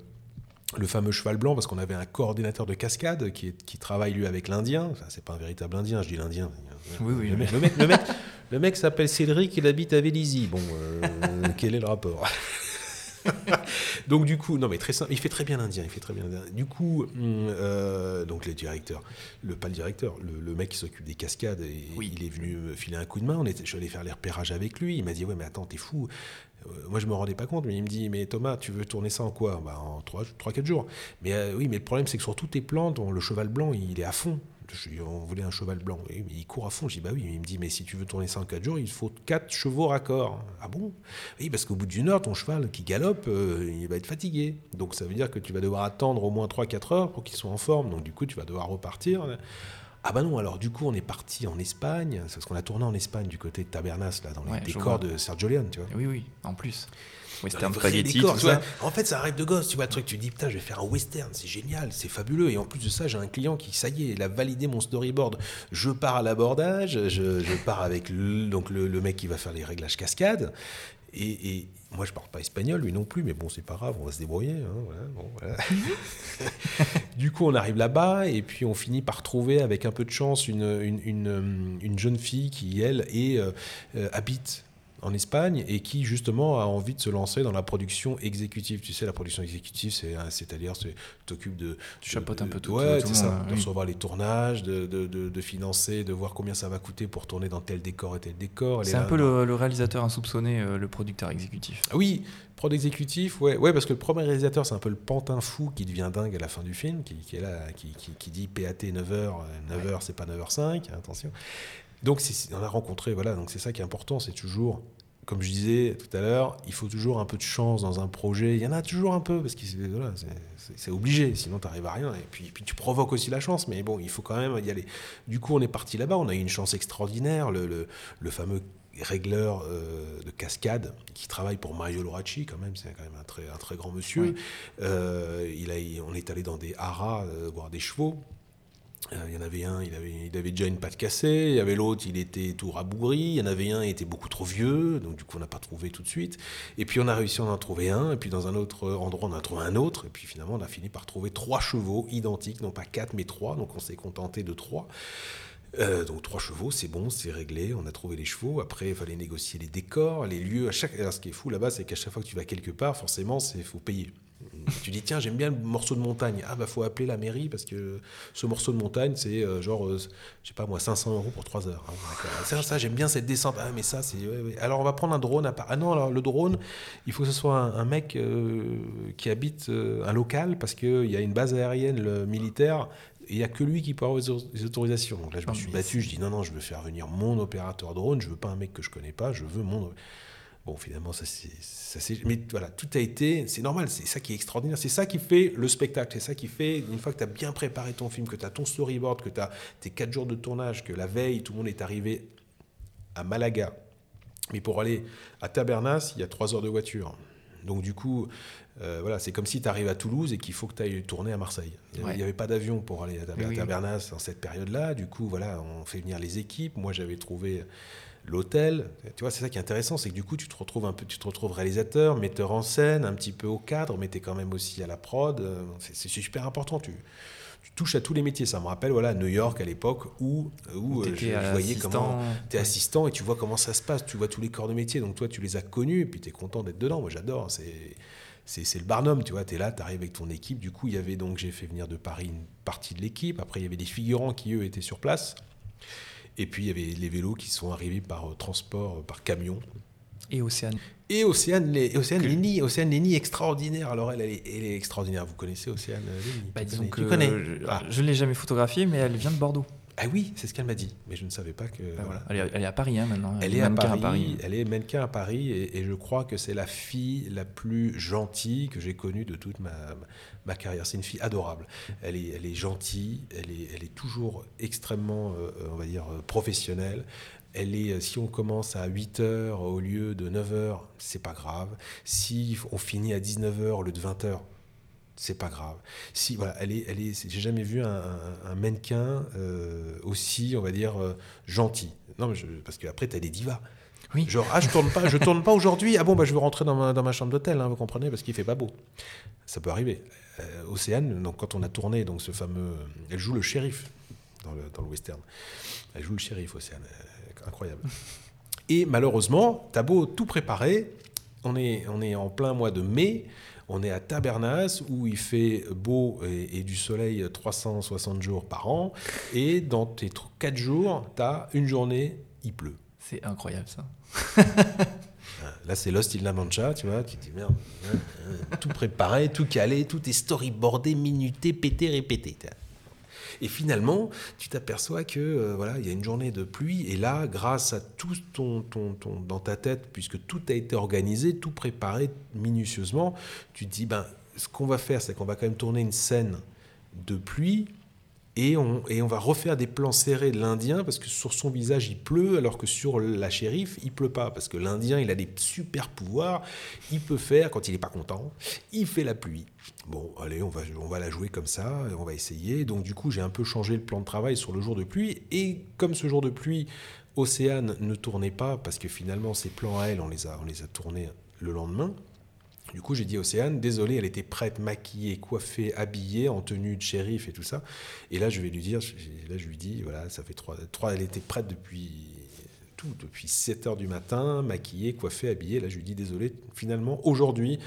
le fameux cheval blanc, parce qu'on avait un coordinateur de cascade qui, qui travaille lui avec l'Indien. Enfin, c'est pas un véritable Indien, je dis l'Indien. Oui, oui. Le mec, le mec, le mec, le mec s'appelle Cédric, il habite à Vélizy. Bon, euh, quel est le rapport? [LAUGHS] Donc du coup, non mais très simple, il fait très bien l'Indien, il fait très bien Du coup, hum, euh, donc le directeur, le pas le directeur, le, mec qui s'occupe des cascades, il est venu me filer un coup de main. On était, je suis allé faire les repérages avec lui. Il m'a dit ouais mais attends t'es fou. Euh, moi je me rendais pas compte, mais il me dit mais Thomas tu veux tourner ça en quoi? Bah, En 3-4 jours. Mais euh, oui mais le problème c'est que sur toutes tes plantes, le cheval blanc il est à fond on voulait un cheval blanc. il court à fond. Je dis, bah oui. Il me dit, mais si tu veux tourner ça en 4 jours, il faut 4 chevaux raccords. Ah bon? Oui, parce qu'au bout d'une heure, ton cheval qui galope, euh, il va être fatigué. Donc ça veut dire que tu vas devoir attendre au moins 3-4 heures pour qu'il soit en forme. Donc du coup, tu vas devoir repartir. Ah bah non, alors du coup, on est parti en Espagne, parce qu'on a tourné en Espagne du côté de Tabernas, là, dans les décors de Sergio Leone, tu vois. Oui, oui, en plus. Western spaghetti, tout ça. En fait, ça rêve de gosse, tu vois, le truc, tu dis, putain, je vais faire un western, c'est génial, c'est fabuleux. Et en plus de ça, j'ai un client qui, ça y est, il a validé mon storyboard. Je pars à l'abordage, je, pars avec le, donc le, mec qui va faire les réglages cascades. Et, moi, je parle pas espagnol, lui non plus, mais bon, c'est pas grave, on va se débrouiller. Hein, [LAUGHS] du coup, on arrive là-bas et puis on finit par trouver, avec un peu de chance, une, une, une, jeune fille qui, elle, est, euh, euh, habite en Espagne et qui justement a envie de se lancer dans la production exécutive. Tu sais, la production exécutive, c'est, c'est-à-dire, tu t'occupes de... Tu chapeautes un peu tout, ouais, tout, ça, de recevoir les tournages, de, de, de, financer, de voir combien ça va coûter pour tourner dans tel décor et tel décor. C'est un peu le, réalisateur insoupçonné, euh, le producteur exécutif. Ah oui, prod exécutif, ouais, ouais, parce que le premier réalisateur, c'est un peu le pantin fou qui devient dingue à la fin du film, qui, qui est là, qui, qui, qui, dit PAT 9h, 9h c'est pas 9h05, attention. Donc on a rencontré, voilà, donc c'est ça qui est important, c'est toujours comme je disais tout à l'heure, il faut toujours un peu de chance dans un projet. Il y en a toujours un peu, parce que c'est obligé, sinon tu n'arrives à rien. Et puis, puis, tu provoques aussi la chance, mais bon, il faut quand même y aller. Du coup, on est parti là-bas, on a eu une chance extraordinaire. Le, le, fameux régleur euh, de cascade qui travaille pour Mario Loracci, quand même, c'est quand même un très, un très grand monsieur. Euh, il a, on est allé dans des haras euh, voir des chevaux. Euh, il y en avait un, il avait, il avait déjà une patte cassée. Il y avait l'autre, il était tout rabougri. Il y en avait un, il était beaucoup trop vieux. Donc, du coup, on n'a pas trouvé tout de suite. Et puis, on a réussi à en trouver un. Et puis, dans un autre endroit, on a trouvé un autre. Et puis, finalement, on a fini par trouver trois chevaux identiques. Non pas quatre, mais trois. Donc, on s'est contenté de trois. Euh, donc trois chevaux, c'est bon, c'est réglé, on a trouvé les chevaux. Après, il fallait négocier les décors, les lieux. À chaque... ce qui est fou là-bas, c'est qu'à chaque fois que tu vas quelque part, forcément, il faut payer tu dis tiens j'aime bien le morceau de montagne. Ah bah faut appeler la mairie parce que ce morceau de montagne c'est euh, genre euh, je sais pas moi 500 euros pour 3 heures. Ah, ça, j'aime bien cette descente. Ah mais ça c'est alors on va prendre un drone à part. Ah non alors le drone il faut que ce soit un, mec euh, qui habite un local parce qu'il y a une base aérienne militaire il n'y a que lui qui peut avoir les autorisations. Donc là, je me suis battu, je dis non, non, je veux faire venir mon opérateur drone, je veux pas un mec que je connais pas, je veux mon. Bon, finalement, ça c'est. Mais voilà, tout a été. C'est normal, c'est ça qui est extraordinaire. C'est ça qui fait le spectacle. C'est ça qui fait, une fois que tu as bien préparé ton film, que tu as ton storyboard, que tu as tes quatre jours de tournage, que la veille, tout le monde est arrivé à Malaga. Mais pour aller à Tabernas, il y a trois heures de voiture. Donc, du coup, euh, voilà, c'est comme si tu arrives à Toulouse et qu'il faut que tu ailles tourner à Marseille. Il n'y avait pas d'avion pour aller à, Tabernas dans cette période-là. Du coup, voilà, on fait venir les équipes. Moi, j'avais trouvé l'hôtel. Tu vois, c'est ça qui est intéressant, c'est que du coup, tu te retrouves un peu, tu te retrouves réalisateur, metteur en scène, un petit peu au cadre, mais tu es quand même aussi à la prod. C'est super important. Tu, touches à tous les métiers. Ça me rappelle voilà, New York à l'époque où, où, euh, je, voyais comment tu es assistant et tu vois comment ça se passe. Tu vois tous les corps de métier. Donc toi, tu les as connus et puis tu es content d'être dedans. Moi, j'adore. C'est. C'est le Barnum, tu vois, tu es là, tu arrives avec ton équipe. Du coup, il y avait donc, j'ai fait venir de Paris une partie de l'équipe. Après, il y avait des figurants qui, eux, étaient sur place. Et puis, il y avait les vélos qui sont arrivés par euh, transport, euh, par camion. Et Océane. Et Océane, Océane Lénie, Océane Lénie extraordinaire. Alors elle, elle est, extraordinaire. Vous connaissez Océane Lénie bah, disons que connais? Je ne l'ai jamais photographiée, mais elle vient de Bordeaux. Ah oui, c'est ce qu'elle m'a dit, mais je ne savais pas que. Voilà. elle, est, à Paris hein, maintenant. Elle, est, à Paris, Elle est mannequin à Paris, et, je crois que c'est la fille la plus gentille que j'ai connue de toute ma, ma carrière. C'est une fille adorable. Elle est, elle est gentille, elle est, elle est toujours extrêmement, euh, on va dire, euh, professionnelle. Elle est, euh, si on commence à 8 h au lieu de 9 h, c'est pas grave. Si on finit à 19 h au lieu de 20 h, c'est pas grave. Si voilà, elle est, elle est, j'ai jamais vu un, mannequin euh, aussi, on va dire, euh, gentil. Non, mais parce qu'après tu as des divas. Oui. Genre ah je tourne pas, je tourne pas [LAUGHS] aujourd'hui. Ah bon bah je veux rentrer dans ma, dans ma chambre d'hôtel, hein, vous comprenez, parce qu'il fait pas beau. Ça peut arriver. Euh, Océane, donc quand on a tourné donc ce fameux, elle joue le shérif dans le, dans le western. Elle joue le shérif Océane, incroyable. Et malheureusement, t'as beau tout préparer, on est, on est en plein mois de mai. On est à Tabernas où il fait beau et, du soleil 360 jours par an. Et dans tes 4 jours, tu as une journée, il pleut. C'est incroyable ça. [LAUGHS] Là, c'est Lost in La Mancha, tu vois. Tu te dis, merde, hein, hein, tout préparé, tout calé, tout est storyboardé, minuté, pété, répété. Et finalement, tu t'aperçois que euh, voilà, il y a une journée de pluie, et là, grâce à tout ton, ton, ton, dans ta tête, puisque tout a été organisé, tout préparé minutieusement, tu te dis, ben, ce qu'on va faire, c'est qu'on va quand même tourner une scène de pluie et on, va refaire des plans serrés de l'Indien parce que sur son visage il pleut alors que sur la shérif il pleut pas parce que l'Indien il a des super pouvoirs, il peut faire quand il n'est pas content, il fait la pluie. Bon, allez, on va, on va la jouer comme ça, on va essayer. Donc du coup j'ai un peu changé le plan de travail sur le jour de pluie et comme ce jour de pluie, Océane ne tournait pas parce que finalement ses plans à elle on les a, on les a tournés le lendemain. Du coup, j'ai dit à Océane, désolé, elle était prête, maquillée, coiffée, habillée, en tenue de shérif et tout ça. Et là, je vais lui dire, là, je lui dis, voilà, ça fait trois, trois elle était prête depuis tout, depuis 7 heures du matin, maquillée, coiffée, habillée. Là, je lui dis, désolé, finalement, aujourd'hui,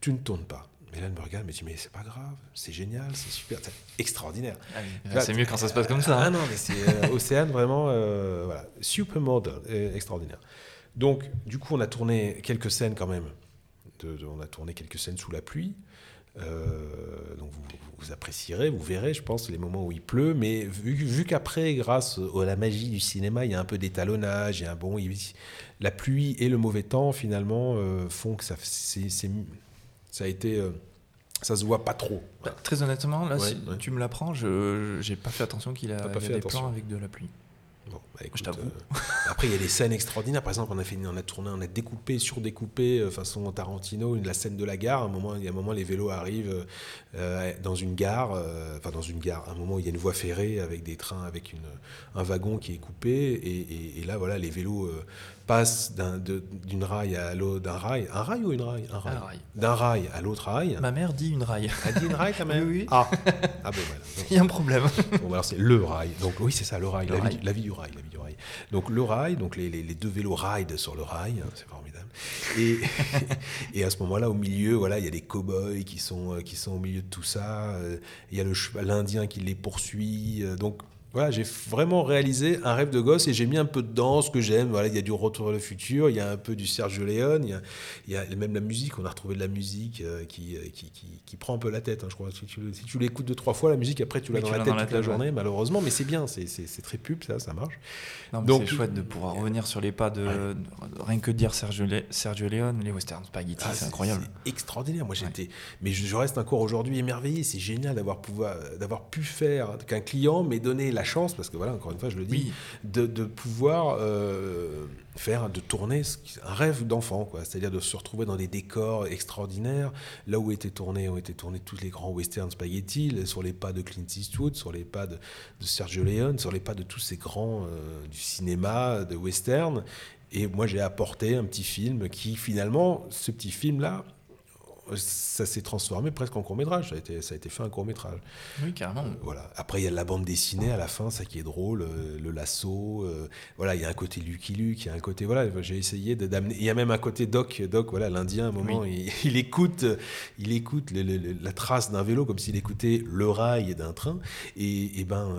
tu ne tournes pas. Mais là, elle me regarde, elle me dit, mais c'est pas grave, c'est génial, c'est super, c'est extraordinaire. Ah c'est mieux quand ça se passe comme ça. Hein. Ah non, mais c'est euh, Océane, vraiment, euh, voilà, super mode, extraordinaire. Donc, du coup, on a tourné quelques scènes quand même on a tourné quelques scènes sous la pluie. Euh, donc vous, apprécierez, vous verrez, je pense, les moments où il pleut. Mais vu, qu'après, grâce à la magie du cinéma, il y a un peu d'étalonnage, et un bon, la pluie et le mauvais temps finalement euh, font que ça, ça a été, euh, ça se voit pas trop. Bah, très honnêtement, là, si tu me l'apprends, je n'ai pas fait attention qu'il a, a des plans avec de la pluie. Bon, bah, euh, après, il y a des scènes extraordinaires. Par exemple, on a, fait, on a tourné, on a découpé, surdécoupé, euh, façon Tarantino, la scène de la gare. un moment, il y a un moment, les vélos arrivent euh, dans une gare, enfin dans une gare, un moment, il y a une voie ferrée avec des trains, avec une, un wagon qui est coupé. Et, et, là, voilà, les vélos passe d'une rail à l'autre, d'un rail, un rail ou une rail? Un rail. D'un rail à l'autre rail. Ma mère dit une rail. Elle dit une rail quand même [LAUGHS] Oui, Ah, ah bon, voilà. [LAUGHS] Il y a un problème. Bon, alors c'est le rail. Donc oui, c'est ça, le rail, la, Vie, la, Vie, du Donc le rail, donc les, deux vélos ride sur le rail, hein, c'est formidable. Et, [LAUGHS] à ce moment-là, au milieu, voilà, il y a des cow-boys qui sont, euh, qui sont au milieu de tout ça. Euh, il y a l'Indien qui les poursuit. Euh, donc voilà, j'ai vraiment réalisé un rêve de gosse et j'ai mis un peu de danse que j'aime. Voilà, il y a du Retour vers le futur, il y a un peu du Sergio Leone, il y a, il y a même la musique. On a retrouvé de la musique euh, qui, qui, qui, prend un peu la tête. Hein, je crois. Si tu, si tu l'écoutes deux trois fois, la musique après tu l'as dans la tête toute la, journée, malheureusement. Mais c'est bien, c'est très pub, ça, ça marche. Donc c'est chouette de pouvoir revenir sur les pas de, rien que dire Sergio, Sergio Leone, les western spaghetti, ah, c'est incroyable. extraordinaire. Moi j'étais, mais je, reste encore aujourd'hui émerveillé. C'est génial d'avoir pouvoir d'avoir pu faire qu'un client m'ait donné la chance, parce que voilà, encore une fois, je le dis, de, de, pouvoir euh, faire, de tourner un rêve d'enfant, quoi. C'est-à-dire de se retrouver dans des décors extraordinaires, là où étaient tournés, ont été tournés tous les grands western spaghetti, sur les pas de Clint Eastwood, sur les pas de, Sergio Leone, sur les pas de tous ces grands euh, du cinéma, de western. Et moi, j'ai apporté un petit film qui, finalement, ce petit film-là, ça s'est transformé presque en court métrage. Ça a été, ça a été fait un court métrage. Oui, carrément. Euh, voilà. Après, il y a la bande dessinée à la fin, ça qui est drôle, euh, le lasso. Euh, voilà, il y a un côté Lucky Luke, il y a un côté. Voilà, j'ai essayé d'amener. Il y a même un côté Doc. Doc, voilà, l'Indien, à un moment, il, écoute, [LAUGHS] il écoute la trace d'un vélo comme s'il écoutait le rail d'un train. Et, et ben,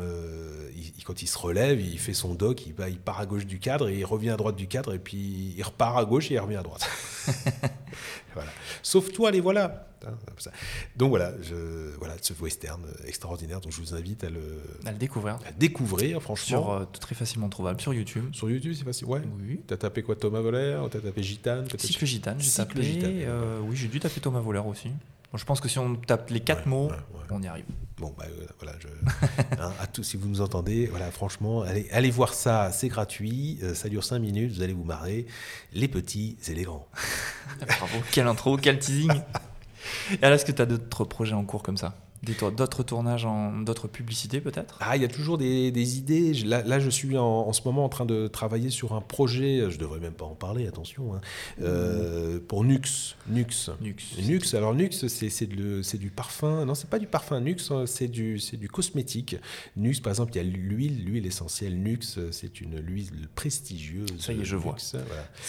quand il se relève, il fait son Doc, il, il part à gauche du cadre et il revient à droite du cadre et puis il repart à gauche et il revient à droite. [LAUGHS] voilà. Sauf toi, les voilà. Hein, donc voilà, je, voilà, ce western extraordinaire dont je vous invite à le, à le découvrir. À découvrir, franchement. Sur, euh, très facilement trouvable sur YouTube. Sur YouTube, c'est facile. Ouais. Oui. T'as tapé quoi, Thomas Voler T'as tapé Gitane Cycle Gitane, j'ai tapé. Euh, oui, j'ai dû taper Thomas Voler aussi. Je pense que si on tape les quatre mots, on y arrive. Bon, bah, euh, voilà, je, [LAUGHS] hein, à tous, si vous nous entendez, voilà, franchement, allez, allez voir ça, c'est gratuit, ça dure 5 minutes, vous allez vous marrer, les petits et les grands. [LAUGHS] Bravo, quelle intro, quel teasing [LAUGHS] Et alors, est-ce que tu as d'autres projets en cours comme ça? D'autres tournages, en d'autres publicités peut-être? Ah, il y a toujours des, idées. Là, je suis en, ce moment en train de travailler sur un projet, je devrais même pas en parler, attention, hein, euh, pour Nux. Nux. Nux. Nux. Alors Nux, c'est du parfum. Non, c'est pas du parfum Nux, hein, c'est du, du cosmétique. Nux, par exemple, il y a l'huile, l'huile essentielle Nux, c'est une huile prestigieuse. Ça y est, je vois. Ça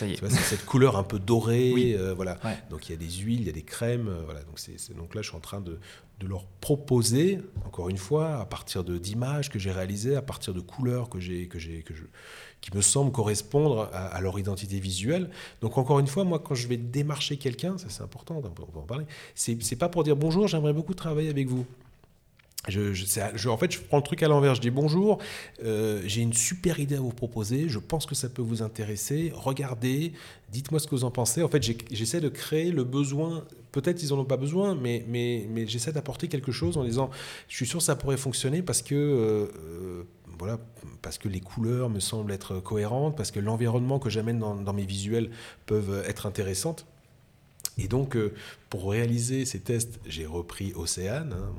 y est. c'est cette couleur un peu dorée. Euh, voilà. Donc il y a des huiles, il y a des crèmes. Euh, voilà. Donc, c'est donc là, je suis en train de, de leur proposer, encore une fois, à partir d'images que j'ai réalisées, à partir de couleurs que j'ai, que j'ai, que je, qui me semblent correspondre à, leur identité visuelle. Donc encore une fois, moi, quand je vais démarcher quelqu'un, ça c'est important, on en parler, c'est, c'est pas pour dire bonjour, j'aimerais beaucoup travailler avec vous. En fait, je prends le truc à l'envers. Je dis bonjour, euh, j'ai une super idée à vous proposer. Je pense que ça peut vous intéresser. Regardez, dites-moi ce que vous en pensez. En fait, j'essaie de créer le besoin. Peut-être ils n'en ont pas besoin, mais, j'essaie d'apporter quelque chose en disant je suis sûr que ça pourrait fonctionner parce que. Euh, que les couleurs me semblent être cohérentes, parce que l'environnement que j'amène dans, mes visuels peuvent être intéressantes. Et donc, euh, pour réaliser ces tests, j'ai repris Océane, hein,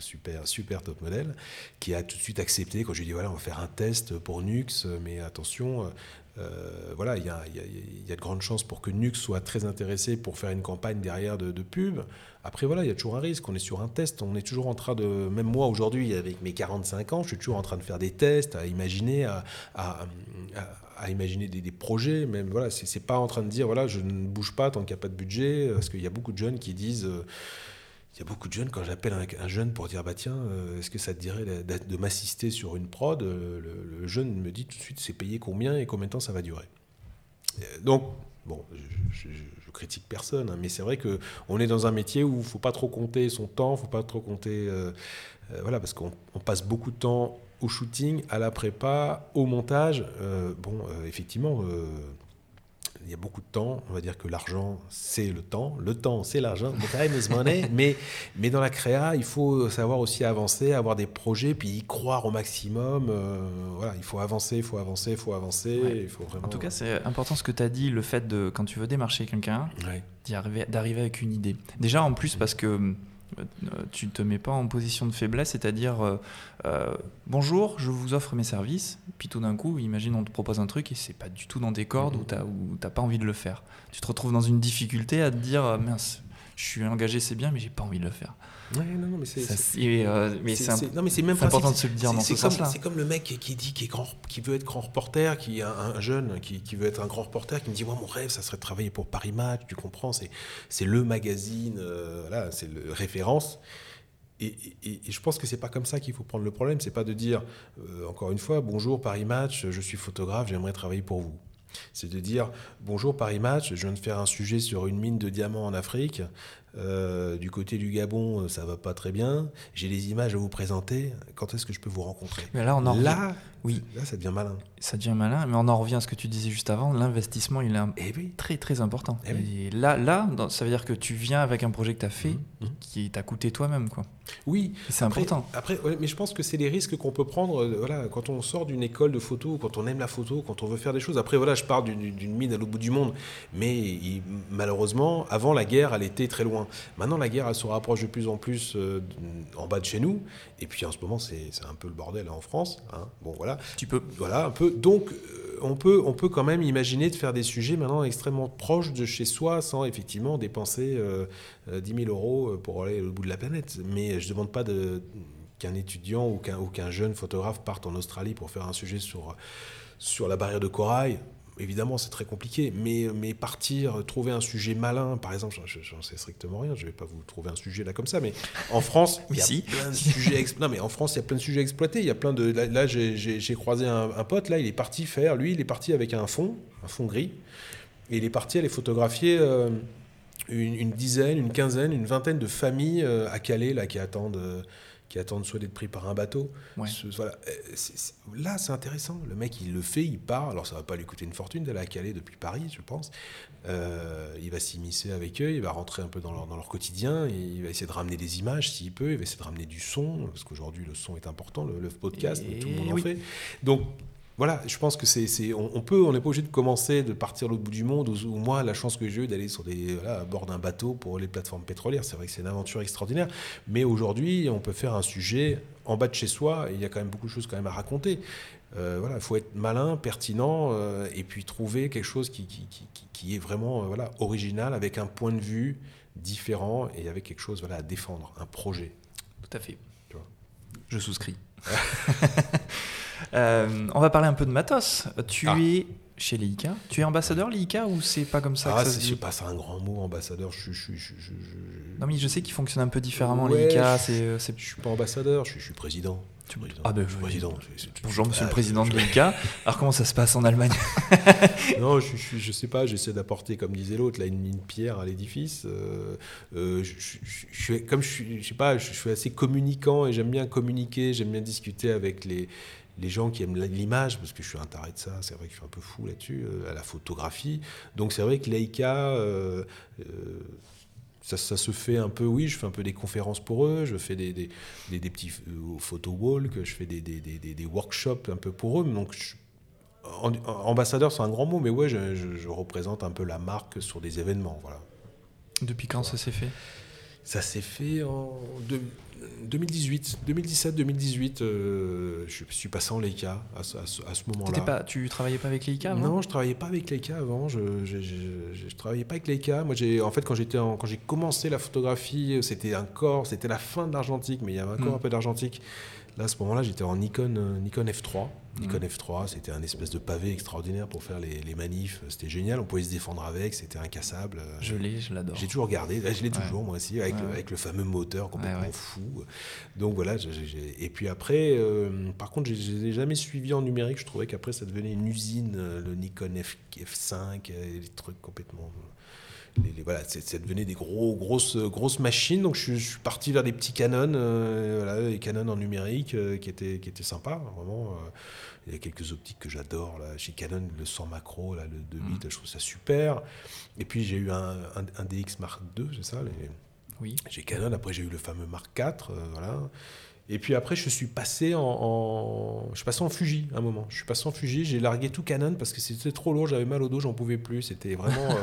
super, super top modèle, qui a tout de suite accepté quand je lui ai dit voilà, on va faire un test pour Nux, mais attention, euh, voilà, il y a, de grandes chances pour que Nux soit très intéressé pour faire une campagne derrière de, pub. Après, voilà, il y a toujours un risque. On est sur un test. On est toujours en train de. Même moi, aujourd'hui, avec mes 45 ans, je suis toujours en train de faire des tests, à imaginer, à, à, imaginer des, projets. Même, voilà, c'est pas en train de dire, voilà, je ne bouge pas tant qu'il n'y a pas de budget. Parce qu'il y a beaucoup de jeunes qui disent. Euh, il y a beaucoup de jeunes, quand j'appelle un, jeune pour dire bah tiens, euh, est-ce que ça te dirait de, m'assister sur une prod euh, le, jeune me dit tout de suite c'est payé combien et combien de temps ça va durer? Euh, donc, bon, je, critique personne, hein, mais c'est vrai qu'on est dans un métier où il ne faut pas trop compter son temps, il ne faut pas trop compter. voilà, parce qu'on passe beaucoup de temps au shooting, à la prépa, au montage. bon, effectivement il y a beaucoup de temps. On va dire que l'argent, c'est le temps. Le temps, c'est l'argent. time is money. [LAUGHS] mais, mais dans la créa, il faut savoir aussi avancer, avoir des projets, puis y croire au maximum. Euh, voilà, il faut avancer, il faut avancer, il faut avancer. Il faut vraiment... En tout cas, c'est important ce que tu as dit, le fait de, quand tu veux démarcher quelqu'un, d'arriver avec une idée. Déjà, en plus, parce que tu ne te mets pas en position de faiblesse, c'est-à-dire euh, euh, bonjour, je vous offre mes services, puis tout d'un coup, imagine on te propose un truc et c'est pas du tout dans tes cordes ou ou t'as pas envie de le faire. Tu te retrouves dans une difficulté à te dire mince, je suis engagé, c'est bien, mais j'ai pas envie de le faire. Ouais, non, non, mais c'est. Euh, c'est même important de se le dire dans ce sens-là. C'est comme le mec qui dit qu'il qui veut être grand reporter, qui un, un jeune qui, qui, veut être un grand reporter, qui me dit moi mon rêve, ça serait de travailler pour Paris Match. Tu comprends C'est le magazine, euh, voilà, c'est le référence. Et, et, je pense que c'est pas comme ça qu'il faut prendre le problème. C'est pas de dire euh, encore une fois bonjour Paris Match, je suis photographe, j'aimerais travailler pour vous. C'est de dire bonjour Paris Match, je viens de faire un sujet sur une mine de diamants en Afrique. Euh, du côté du Gabon, ça va pas très bien. J'ai des images à vous présenter. Quand est-ce que je peux vous rencontrer Mais là, on en là, oui. là, ça devient malin. Ça devient malin, mais on en revient à ce que tu disais juste avant. L'investissement, il est eh très très important. Eh Et là, là, ça veut dire que tu viens avec un projet que tu as fait, mmh, mmh. qui t'a coûté toi-même, quoi. Oui, c'est important. Après, mais je pense que c'est les risques qu'on peut prendre. Euh, voilà, quand on sort d'une école de photo, quand on aime la photo, quand on veut faire des choses. Après, voilà, je pars d'une mine à l'autre bout du monde, mais malheureusement, avant la guerre, elle était très loin loin. Maintenant, la guerre, elle se rapproche de plus en plus en bas de chez nous. Et puis en ce moment, c'est un peu le bordel hein, en France. Hein. Bon, voilà. Tu peux. Voilà, un peu. Donc, on peut, on peut quand même imaginer de faire des sujets maintenant extrêmement proches de chez soi sans effectivement dépenser 10 000 euros pour aller au bout de la planète. Mais je ne demande pas de qu'un étudiant ou qu'un jeune photographe parte en Australie pour faire un sujet sur, sur la barrière de corail, évidemment, c'est très compliqué, mais, mais partir, trouver un sujet malin, par exemple, j'en sais strictement rien, je ne vais pas vous trouver un sujet là comme ça, mais en France, [LAUGHS] il y a plein de sujets non, mais en France, il y a plein de sujets exploités. Il y a plein de. Là, j'ai croisé un, pote, là, il est parti faire, lui, il est parti avec un fond, un fond gris, et il est parti aller photographier. Euh, une, dizaine, une quinzaine, une vingtaine de familles euh, à Calais là, qui attendent euh, qui attendent soit d'être pris par un bateau. voilà. Euh, là, c'est intéressant. Le mec, il le fait, il part. Alors, ça va pas lui coûter une fortune d'aller à Calais depuis Paris, je pense. Euh, il va s'immiscer avec eux, il va rentrer un peu dans leur, dans leur quotidien, il va essayer de ramener des images s'il peut, il va essayer de ramener du son, parce qu'aujourd'hui, le son est important, le, podcast, tout le monde en fait. Donc, voilà, je pense que c'est, on, peut, on n'est pas obligé de commencer de partir l'autre bout du monde. Ou, moi, la chance que j'ai eue d'aller sur des, à bord d'un bateau pour les plateformes pétrolières, c'est vrai que c'est une aventure extraordinaire. Mais aujourd'hui, on peut faire un sujet en bas de chez soi. Et il y a quand même beaucoup de choses quand même à raconter. Euh, voilà, il faut être malin, pertinent, euh, et puis trouver quelque chose qui, qui, qui, est vraiment euh, voilà, original, avec un point de vue différent et avec quelque chose voilà, à défendre, un projet. Tout à fait. Je souscris. [LAUGHS] Euh, on va parler un peu de matos. Tu ah. es chez Leica. Tu es ambassadeur Leica ou c'est pas comme ça ah, que ça se pas, c'est un grand mot, ambassadeur. Je, je, Non, mais je sais qu'il fonctionne un peu différemment, Leica. Je, c'est, suis pas ambassadeur, je, suis président. Ah ben, président. Bonjour, monsieur le président de Leica. Alors, comment ça se passe en Allemagne [LAUGHS] [LAUGHS] Non, je, je, sais pas, j'essaie d'apporter, comme disait l'autre, là, une, pierre à l'édifice. Euh, euh, je, comme je suis, je sais pas, je suis assez communicant et j'aime bien communiquer, j'aime bien discuter avec les, les gens qui aiment l'image, parce que je suis un taré de ça, c'est vrai que je suis un peu fou là-dessus, euh, à la photographie. Donc c'est vrai que Leica, euh, euh, ça, se fait un peu, oui, je fais un peu des conférences pour eux, je fais des, des, des, petits photo walk, je fais des, des, workshops un peu pour eux. Donc ambassadeur, c'est un grand mot, mais ouais, je, je, représente un peu la marque sur des événements. Voilà. Depuis quand ça s'est fait? Ça s'est fait en 2018, 2017-2018, euh, je suis passé en Leica à, ce moment-là. Pas, tu travaillais pas avec Leica avant? Non, je travaillais pas avec Leica avant. Je, je, travaillais pas avec Leica. Moi, j'ai en fait quand j'étais quand j'ai commencé la photographie, c'était encore, c'était la fin de l'argentique, mais il y avait encore hmm. un peu d'argentique. Là, à ce moment-là, j'étais en Nikon, euh, Nikon F3. Nikon mmh. F3, c'était un espèce de pavé extraordinaire pour faire les, manifs. C'était génial, on pouvait se défendre avec, c'était incassable. Je l'ai, je l'adore. J'ai toujours regardé, je l'ai toujours moi aussi, avec, Le, avec, le, fameux moteur complètement fou. Donc voilà, et puis après, euh, par contre, je ne jamais suivi en numérique. Je trouvais qu'après, ça devenait une usine, euh, le Nikon F, F5, des trucs complètement voilà, ça devenait des gros, grosses, grosses machines. Donc je, suis parti vers des petits canons, euh, voilà, des canons en numérique euh, qui, étaient, qui étaient sympas. Vraiment, euh. il y a quelques optiques que j'adore. Là, chez Canon, le 100 macro, là, le 2 bits, mm. je trouve ça super. Et puis j'ai eu un, un, DX Mark II, c'est ça les... Oui. J'ai Canon. Après j'ai eu le fameux Mark IV, voilà. Et puis après, je suis passé en, je suis passé en Fuji un moment. Je suis passé en Fuji, j'ai largué tout Canon parce que c'était trop lourd, j'avais mal au dos, j'en pouvais plus. C'était vraiment,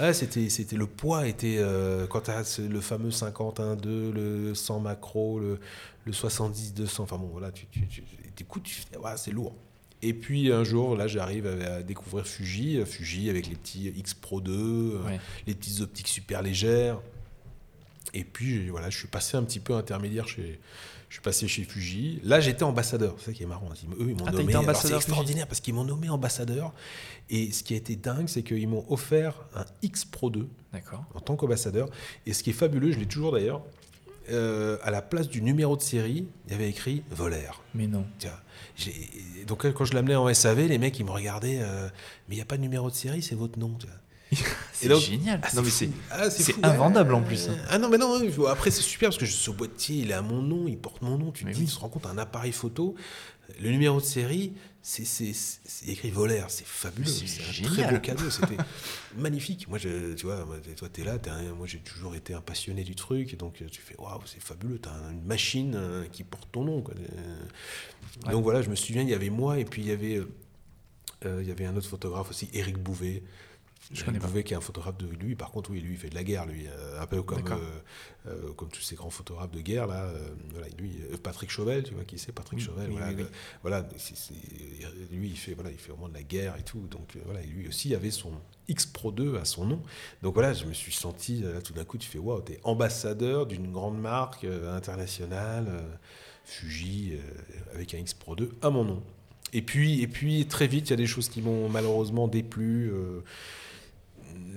euh, [LAUGHS] c'était, c'était le poids était euh, quand tu as le fameux 51.2, le 100 macro, le, le 70-200. Enfin bon, voilà, tu, tu, tu, tu c'est lourd. Et puis un jour, là, j'arrive à, découvrir Fuji, Fuji avec les petits X Pro 2, les petites optiques super légères. Et puis voilà, je suis passé un petit peu intermédiaire chez je suis passé chez Fuji. Là, j'étais ambassadeur. C'est ça qui est marrant. Eux, ils m'ont ah, nommé. C'est extraordinaire parce qu'ils m'ont nommé ambassadeur. Et ce qui a été dingue, c'est qu'ils m'ont offert un X Pro 2 en tant qu'ambassadeur. Et ce qui est fabuleux, je l'ai toujours d'ailleurs, euh, à la place du numéro de série, il y avait écrit Volaire. Mais non. donc quand je l'amenais en SAV, les mecs ils me regardaient, euh, mais il n'y a pas de numéro de série, c'est votre nom. [LAUGHS] c'est génial. Ah, ah, c'est invendable en plus. Hein. Ah non, mais non, après c'est super parce que ce boîtier il est à mon nom, il porte mon nom. Tu te, dis, tu te rends compte, un appareil photo, le numéro de série, c'est écrit Volaire, c'est fabuleux. C'est un très beau cadeau, c'était [LAUGHS] magnifique. Moi, je, tu vois, toi, tu es là, moi j'ai toujours été un passionné du truc, et donc tu fais waouh, c'est fabuleux, tu as une machine euh, qui porte ton nom. Donc voilà, je me souviens, il y avait moi, et puis il y avait, euh, il y avait un autre photographe aussi, Eric Bouvet Je connais Bouvet qui est un photographe de lui. Par contre, oui, lui, il fait de la guerre, lui, un peu comme comme tous ces grands photographes de guerre là. voilà, lui, Patrick Chauvel, tu vois qui c'est Patrick Chauvel. voilà, voilà lui, il fait voilà, il fait vraiment de la guerre et tout. Donc voilà, lui aussi avait son X Pro 2 à son nom. Donc voilà, je me suis senti là, tout d'un coup, tu fais waouh, t'es ambassadeur d'une grande marque internationale. Fuji avec un X Pro 2 à mon nom. Et puis, et puis très vite, il y a des choses qui m'ont malheureusement déplu. Euh,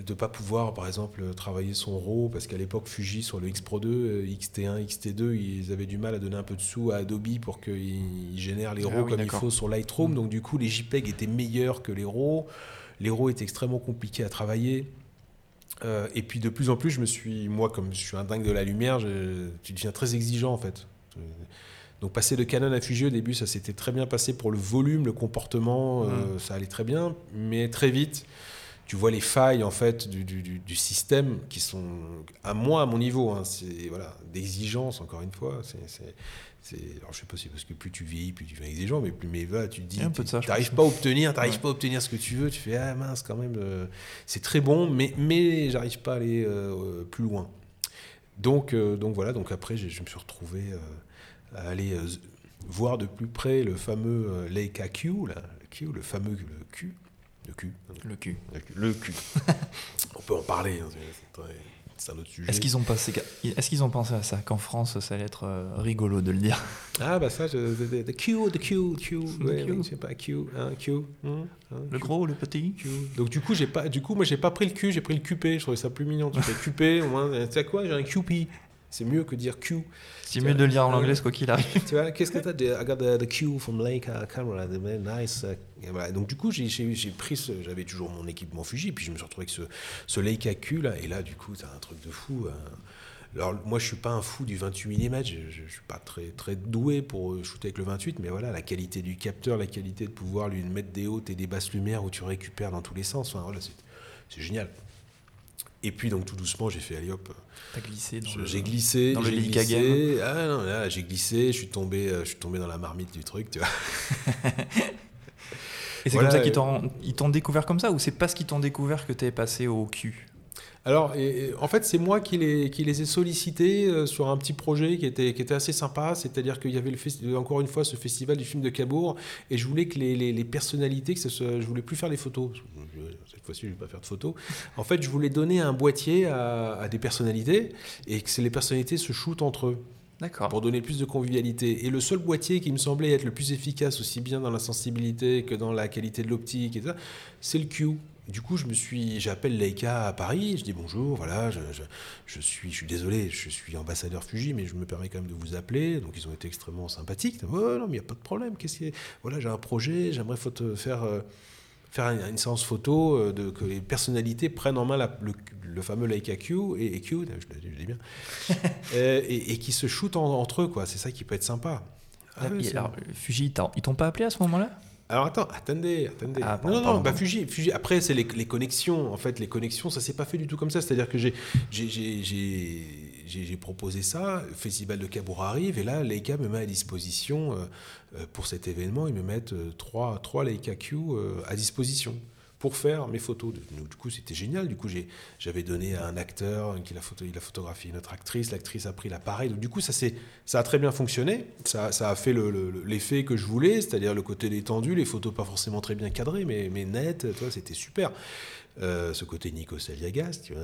de ne pas pouvoir, par exemple, travailler son RAW, parce qu'à l'époque, Fuji, sur le X Pro 2, XT1, XT2, ils avaient du mal à donner un peu de sous à Adobe pour qu'ils génèrent les ah RAW comme il faut sur Lightroom. Mm. Donc, du coup, les JPEG étaient meilleurs que les RAW. Les RAW étaient extrêmement compliqués à travailler. Euh, et puis, de plus en plus, je me suis, moi, comme je suis un dingue de la lumière, je, tu deviens très exigeant, en fait. Donc passer de Canon à Fuji au début, ça s'était très bien passé pour le volume, le comportement, euh, mm. ça allait très bien, mais très vite, tu vois les failles en fait du, système qui sont à moi à mon niveau, hein, c'est voilà d'exigence encore une fois. C'est, alors je sais pas si parce que plus tu vieillis, plus tu deviens exigeant, mais plus mais va, tu te dis, tu n'arrives pas à obtenir, t'arrives pas à obtenir ce que tu veux, tu fais ah mince quand même, euh, c'est très bon, mais mais j'arrive pas à aller euh, plus loin. Donc donc voilà, donc après je, me suis retrouvé à aller euh, voir de plus près le fameux euh, Leica Q, là, le Q, le fameux le Q, le Q, le Q, le Q. [LAUGHS] On peut en parler. Hein, c'est un autre sujet. Est-ce qu'ils ont, pensé, est qu'ils ont pensé à ça Qu'en France, ça allait être euh, rigolo de le dire? Ah, bah ça, je, the Q, the Q, Q, ouais, Q. sais pas, Q, hein, Q. Hein, hein le gros, le petit? Q. Donc, du coup, j'ai pas, du coup, moi, j'ai pas pris le Q, j'ai pris le QP. Je trouvais ça plus mignon. Tu fais QP, au moins, tu sais quoi, j'ai un QP. C'est mieux que dire Q. C'est mieux de lire en anglais quoi qu'il arrive. Tu vois, qu'est-ce que tu as I got the, the Q from Leica camera, the very nice. Uh, Donc du coup, j'ai pris ce, j'avais toujours mon équipement Fuji, puis je me suis retrouvé avec ce, ce Leica Q là, et là, du coup, c'est un truc de fou. Hein. Alors moi, je suis pas un fou du 28 mm, je, je, suis pas très très doué pour shooter avec le 28, mais voilà, la qualité du capteur, la qualité de pouvoir lui mettre des hautes et des basses lumières où tu récupères dans tous les sens, enfin voilà, c'est génial. Et puis donc tout doucement, j'ai fait allez hop. T'as glissé J'ai glissé. Dans le glissé. Ah non, là, j'ai glissé, je suis tombé, euh, je suis tombé dans la marmite du truc, tu vois. [LAUGHS] Et c'est comme ça qu'ils t'ont découvert comme ça ou c'est parce qu'ils t'ont découvert que tu es passé au cul? Alors, en fait, c'est moi qui les, qui les ai sollicités euh, sur un petit projet qui était, qui était assez sympa. C'est-à-dire qu'il y avait le encore une fois ce festival du film de Cabourg et je voulais que les, les, personnalités, que ce soit, je voulais plus faire les photos. Cette fois-ci, je ne vais pas faire de photos. En fait, je voulais donner un boîtier à, à des personnalités et que les personnalités se shootent entre eux. Pour donner plus de convivialité. Et le seul boîtier qui me semblait être le plus efficace, aussi bien dans la sensibilité que dans la qualité de l'optique, c'est le Q. Du coup, je me suis, j'appelle Leica à Paris, je dis bonjour, voilà, je, je, suis, je suis désolé, je suis ambassadeur Fuji, mais je me permets quand même de vous appeler. Donc, ils ont été extrêmement sympathiques. Oh, non, mais il n'y a pas de problème. Qu'est-ce qui Voilà, j'ai un projet, j'aimerais faire, euh, faire une, séance photo, euh, de, que les personnalités prennent en main le, fameux Leica Q et, Q, je, le dis bien, [LAUGHS] euh, et, qui se shootent entre eux, quoi. C'est ça qui peut être sympa. Ah, alors, Fuji, ils t'ont pas appelé à ce moment-là? Alors attends, attendez, attendez. Ah, non, non, non, bah Fuji, Fuji, après c'est les, les, connexions. En fait, les connexions, ça s'est pas fait du tout comme ça. C'est-à-dire que j'ai, j'ai, proposé ça, le festival de Cabourg arrive, et là, Leica me met à disposition, euh, euh, pour cet événement, ils me mettent euh, trois, trois Leica Q à disposition pour faire mes photos. Du coup, c'était génial. Du coup, j'avais donné à un acteur qui a, photo, il a photographié une autre actrice. L'actrice a pris l'appareil. Du coup, ça, ça a très bien fonctionné. Ça, a fait l'effet le, que je voulais, c'est-à-dire le côté détendu, les photos pas forcément très bien cadrées, mais, mais nettes. C'était super. Euh, ce côté Nico Saliagas, tu vois.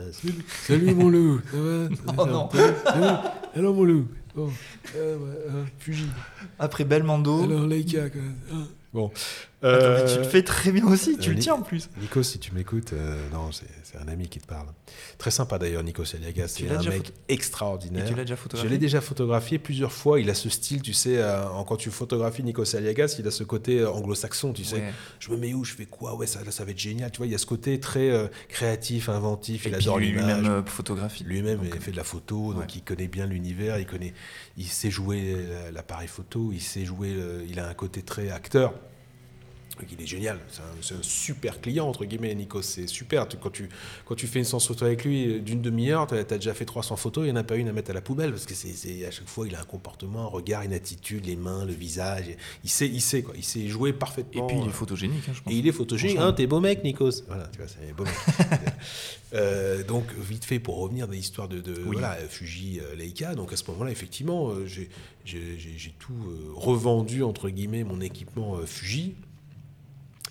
Salut, mon loup, ça va [LAUGHS] Oh non Alors mon loup, bon, euh, Fuji. Après Belmondo. Alors Leica, quand même. Hein. Bon. Euh, tu le fais très bien aussi, tu le tiens en plus. Nico, si tu m'écoutes, euh, non, c'est un ami qui te parle. Très sympa d'ailleurs, Nico Saliagas. C'est un mec extraordinaire. tu l'as déjà photographié Je l'ai déjà photographié plusieurs fois. Il a ce style, tu sais, euh, quand tu photographies Nico Saliagas, il a ce côté anglo-saxon, tu sais. Je me mets où Je fais quoi? Ouais, ça, ça va être génial. Tu vois, il y a ce côté très créatif, inventif. il adore l'image. Lui-même photographie. Lui-même il fait de la photo, donc il connaît bien l'univers. Il connaît, il sait jouer l'appareil photo. Il sait jouer. il a un côté très acteur. Il est génial, c'est un, super client, entre guillemets, Nikos, c'est super. Quand tu, quand tu fais une séance photo avec lui d'une demi-heure, tu as, déjà fait 300 photos, il n'y en a pas une à mettre à la poubelle, parce que c'est à chaque fois, il a un comportement, un regard, une attitude, les mains, le visage, il sait, il sait, quoi, il sait jouer parfaitement. Et puis il est photogénique, hein, je pense. Et il est photogénique, hein, t'es beau mec, Nikos. Voilà, tu vois, c'est beau mec. [LAUGHS] Euh, donc, vite fait, pour revenir dans l'histoire de, de voilà, Fuji, euh, Leica, donc à ce moment-là, effectivement, euh, j'ai tout revendu, entre guillemets, mon équipement Fuji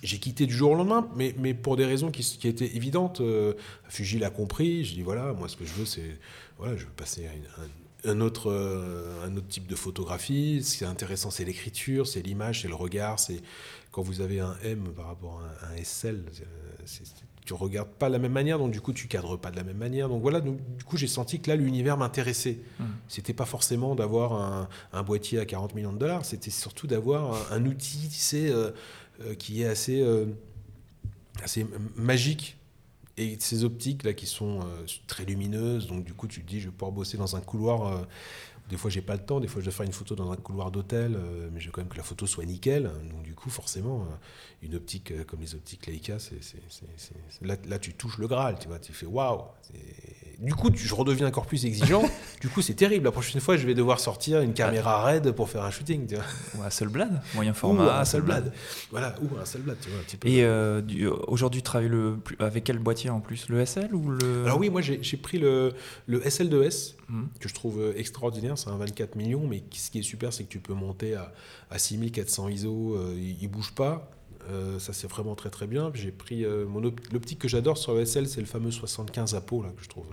j'ai quitté du jour au lendemain, mais, mais pour des raisons qui, qui étaient évidentes. Euh, Fuji l'a compris. Je dis voilà, moi ce que je veux, c'est voilà, je veux passer à un, autre, euh, un autre type de photographie. Ce qui est intéressant, c'est l'écriture, c'est l'image, c'est le regard. C'est quand vous avez un M par rapport à un, SL, tu regardes pas de la même manière, donc du coup tu cadres pas de la même manière. Donc voilà, du coup j'ai senti que là l'univers m'intéressait. Ce mmh. C'était pas forcément d'avoir un, un, boîtier à 40 millions de dollars, c'était surtout d'avoir un, outil, tu sais. Euh, qui est assez, euh, magique. Et ces optiques là qui sont euh, très lumineuses, donc du coup tu te dis je vais pouvoir bosser dans un couloir des fois, j'ai pas le temps. Des fois, je dois faire une photo dans un couloir d'hôtel, mais je veux quand même que la photo soit nickel. Donc, du coup, forcément, une optique comme les optiques Leica, c'est, là, là, tu touches le Graal. Tu vois, tu fais waouh du coup, je redeviens encore plus exigeant. [LAUGHS] du coup, c'est terrible. La prochaine fois, je vais devoir sortir une caméra RED pour faire un shooting. Tu vois. Ou un seul blad, moyen format. un seul blad. Voilà, ou un seul blad. Tu vois, Et euh, aujourd'hui, tu travailles le, avec quel boîtier en plus Le SL ou le... Alors oui, moi j'ai pris le, le SL2S, hmm. que je trouve euh, extraordinaire. C'est un 24 millions, mais ce qui est super, c'est que tu peux monter à, à 6400 ISO. Euh, il, ne bouge pas. Euh, ça c'est vraiment très très bien. J'ai pris euh, mon l'optique que j'adore sur le SL, c'est le fameux 75 Apo là que je trouve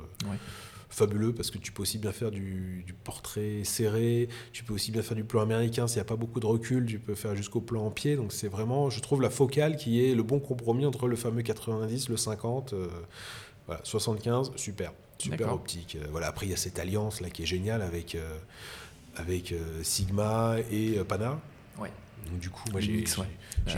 fabuleux parce que tu peux aussi bien faire du, portrait serré, tu peux aussi bien faire du plan américain s'il n'y a pas beaucoup de recul, tu peux faire jusqu'au plan en pied. Donc c'est vraiment, je trouve la focale qui est le bon compromis entre le fameux 90, le 50, voilà 75, super, super optique. voilà après il y a cette alliance là qui est géniale avec avec Sigma et Pana. Ouais. Donc du coup, moi j'ai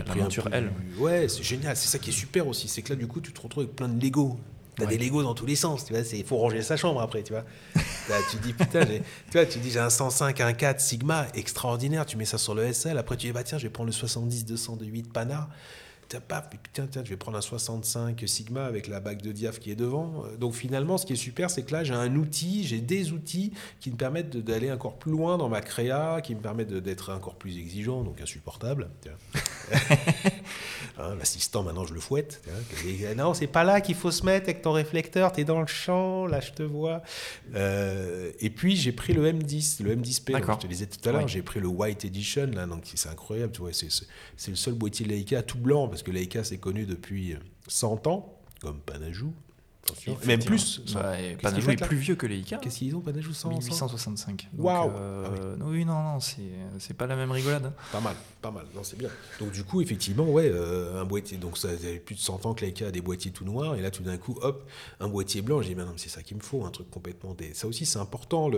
pris un peu, L. Ouais, c'est génial. C'est ça qui est super aussi. C'est que là, du coup, tu te retrouves avec plein de Lego. T'as des Lego dans tous les sens, tu vois. Il faut ranger sa chambre après, tu vois. [LAUGHS] tu dis putain, tu vois, tu dis j'ai un 105, un 4 Sigma extraordinaire. Tu mets ça sur le SL. Après, tu dis bah tiens, je vais prendre le 70 200 de 8 Pana pas, putain, tiens, je vais prendre un 65 Sigma avec la bague de diaph qui est devant. Donc finalement, ce qui est super, c'est que là, j'ai un outil, j'ai des outils qui me permettent d'aller encore plus loin dans ma créa, qui me permettent d'être encore plus exigeant, donc insupportable. [LAUGHS] Hein, l'assistant, maintenant, je le fouette. non, c'est pas là qu'il faut se mettre avec ton réflecteur, tu es dans le champ, là, je te vois. Euh, et puis, j'ai pris le M10, le M10P, je te disais tout à l'heure, j'ai pris le White Edition, là, donc c'est incroyable, tu vois, c'est le seul boîtier Leica tout blanc, parce que Leica, c'est connu depuis 100 ans, comme Panajou, même plus. Bah, Panajou est plus vieux que les ICA. Qu'est-ce qu'ils ont, Panajou 100 1865. Waouh euh, ah oui. non, non, c'est pas la même rigolade. Hein. Pas mal, pas mal. Non, c'est bien. Donc, du coup, effectivement, ouais, euh, un boîtier. Donc, ça fait plus de 100 ans que Leica a des boîtiers tout noirs. Et là, tout d'un coup, hop, un boîtier blanc. J'ai dit, non, c'est ça qu'il me faut, un truc complètement. Des... Ça aussi, c'est important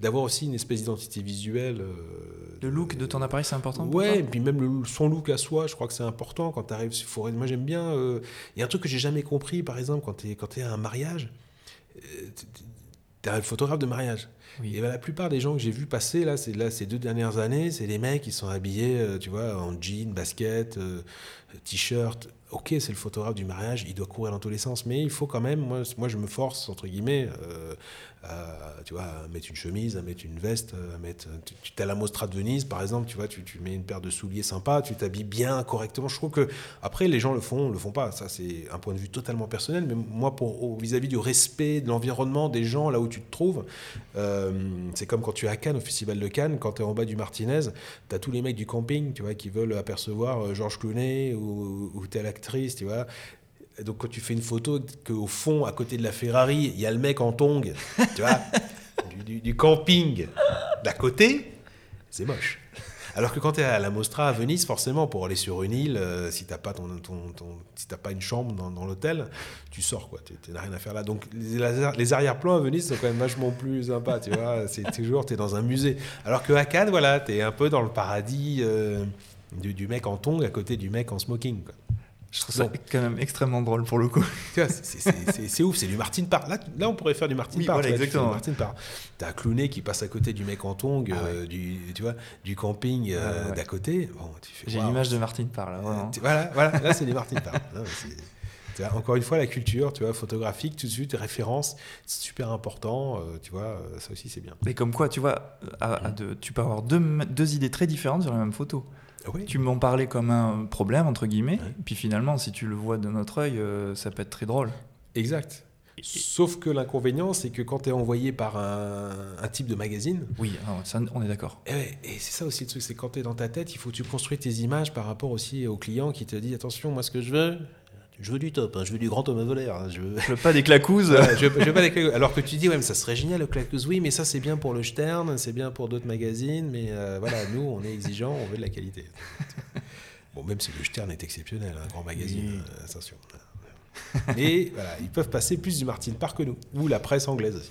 d'avoir aussi une espèce d'identité visuelle. Euh, le look de ton appareil, c'est important Ouais, et puis même le, son look à soi, je crois que c'est important quand tu arrives sur forêt. Moi, j'aime bien. Il y a un truc que j'ai jamais compris, par exemple, quand tu es, es à un mariage t'es un photographe de mariage. Et ben, la plupart des gens que j'ai vu passer là, c'est là ces deux dernières années, c'est des mecs qui sont habillés, euh, tu vois, en jean, basket, euh, t-shirt. Ok, c'est le photographe du mariage, il doit courir dans tous les sens, mais il faut quand même, moi, moi je me force entre guillemets euh, tu vois, mettre une chemise, mettre une veste, mettre. Tu, as la Mostra de Venise, par exemple, tu vois, tu, tu mets une paire de souliers sympas, tu t'habilles bien, correctement. Je trouve que après, les gens le font, le font pas. Ça, c'est un point de vue totalement personnel. Mais moi, pour vis-à-vis du respect de l'environnement, des gens là où tu te trouves, euh, c'est comme quand tu es à Cannes, au Festival de Cannes, quand tu es en bas du Martinez, tu as tous les mecs du camping, tu vois, qui veulent apercevoir euh, Georges Clooney ou, ou telle actrice, tu vois donc quand tu fais une photo, qu'au fond, à côté de la Ferrari, il y a le mec en tong, tu vois, [LAUGHS] du, camping d'à côté, c'est moche. Alors que quand tu es à la Mostra à Venise, forcément, pour aller sur une île, euh, si tu pas, ton, si pas une chambre dans, l'hôtel, tu sors, quoi. Tu n'as rien à faire là. Donc les, arrière-plans à Venise sont quand même vachement plus sympas, tu vois. C'est toujours, tu es dans un musée. Alors que à Cannes, voilà, tu es un peu dans le paradis euh, du, du, mec en tongs à côté du mec en smoking, quoi. Je trouve ça quand même extrêmement drôle pour le coup. c'est ouf, c'est du Martin Parr. Là, là, on pourrait faire du Martin oui, Parr. Voilà, exactement. Martin Parr. T'as un clowné qui passe à côté du mec en tongue, ah euh, du, tu vois, du camping euh, d'à côté. Bon, J'ai l'image de Martin Parr là. Voilà, voilà, là c'est du Martin Parr. encore une fois, la culture, tu vois, photographique, tout de suite, référence, c'est super important, euh, tu vois, ça aussi c'est bien. Mais comme quoi, tu vois, à, tu peux avoir deux, deux idées très différentes sur la même photo. Tu m'en parlais comme un problème, entre guillemets, et puis finalement, si tu le vois de notre œil, euh, ça peut être très drôle. Exact. Sauf que l'inconvénient, c'est que quand tu es envoyé par un, type de magazine. Oui, ah ça, on est d'accord. Et, c'est ça aussi le truc, c'est quand tu es dans ta tête, il faut que tu construis tes images par rapport aussi au client qui te dit attention, moi ce que je veux, je veux du top, hein, je veux du grand Thomas Voler. Hein, je, veux... veux pas des clacouzes. je, veux, pas des clacouzes. [LAUGHS] Alors que tu dis, ouais, mais ça serait génial le clacouse. Oui, mais ça c'est bien pour le Stern, c'est bien pour d'autres magazines, mais euh, voilà, nous on est exigeants, on veut de la qualité. [LAUGHS] bon, même si le Stern est exceptionnel, un grand magazine, euh, attention. Mais voilà, ils peuvent passer plus du Martin Park que nous, ou la presse anglaise aussi.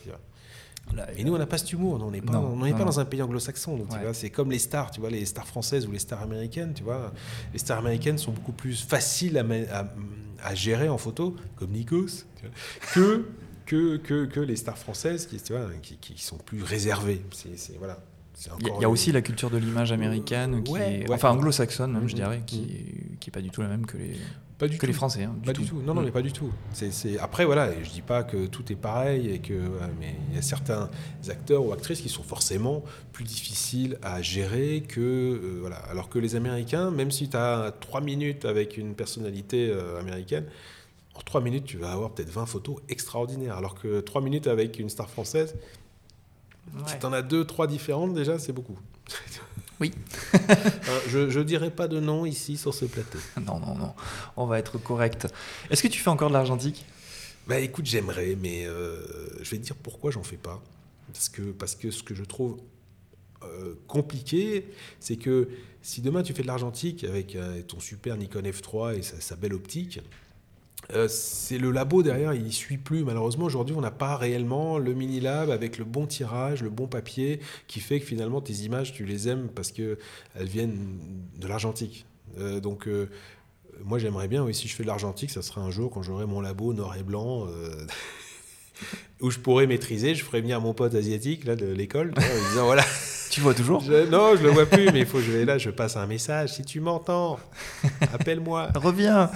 Et nous, on n'a pas ce humour, on n'est pas, on pas dans un pays anglo-saxon. C'est comme les stars, tu vois, les stars françaises ou les stars américaines, tu vois. Les stars américaines sont beaucoup plus faciles à, à, gérer en photo, comme Nikos, que, que, que, que, les stars françaises qui, tu vois, qui, qui sont plus réservées. C'est, voilà. Il y, a aussi la culture de l'image américaine, qui enfin anglo-saxonne même, je mm-hmm. dirais, qui, n'est pas du tout la même que les, pas du que les Français. Hein, pas du tout. Non, non, mm. mais pas du tout. C'est, Après, voilà, je dis pas que tout est pareil, et que, mais il y a certains acteurs ou actrices qui sont forcément plus difficiles à gérer que. Euh, voilà. Alors que les Américains, même si tu as trois minutes avec une personnalité euh, américaine, en trois minutes, tu vas avoir peut-être 20 photos extraordinaires. Alors que trois minutes avec une star française, si tu en as deux, trois différentes, déjà, c'est beaucoup. [LAUGHS] Oui. Euh, je ne dirai pas de nom ici sur ce plateau. [LAUGHS] Non, non, non. On va être correct. Est-ce que tu fais encore de l'argentique? Bah écoute, j'aimerais, mais euh, je vais te dire pourquoi j'en fais pas. Parce que, parce que ce que je trouve euh, compliqué, c'est que si demain tu fais de l'argentique avec ton super Nikon F3 et sa belle optique, euh, c'est le labo derrière, il suit plus. Malheureusement, aujourd'hui, on n'a pas réellement le mini lab avec le bon tirage, le bon papier, qui fait que finalement tes images, tu les aimes parce que elles viennent de l'argentique. Euh, donc, euh, moi, j'aimerais bien, oui, si je fais de l'argentique, ça sera un jour quand j'aurai mon labo noir et blanc. [LAUGHS] où je pourrais maîtriser, je ferais venir mon pote asiatique là, de l'école, en disant voilà. Tu vois toujours Non, je le vois plus, mais il faut que je vais là, je passe un message. Si tu m'entends, appelle-moi. Reviens.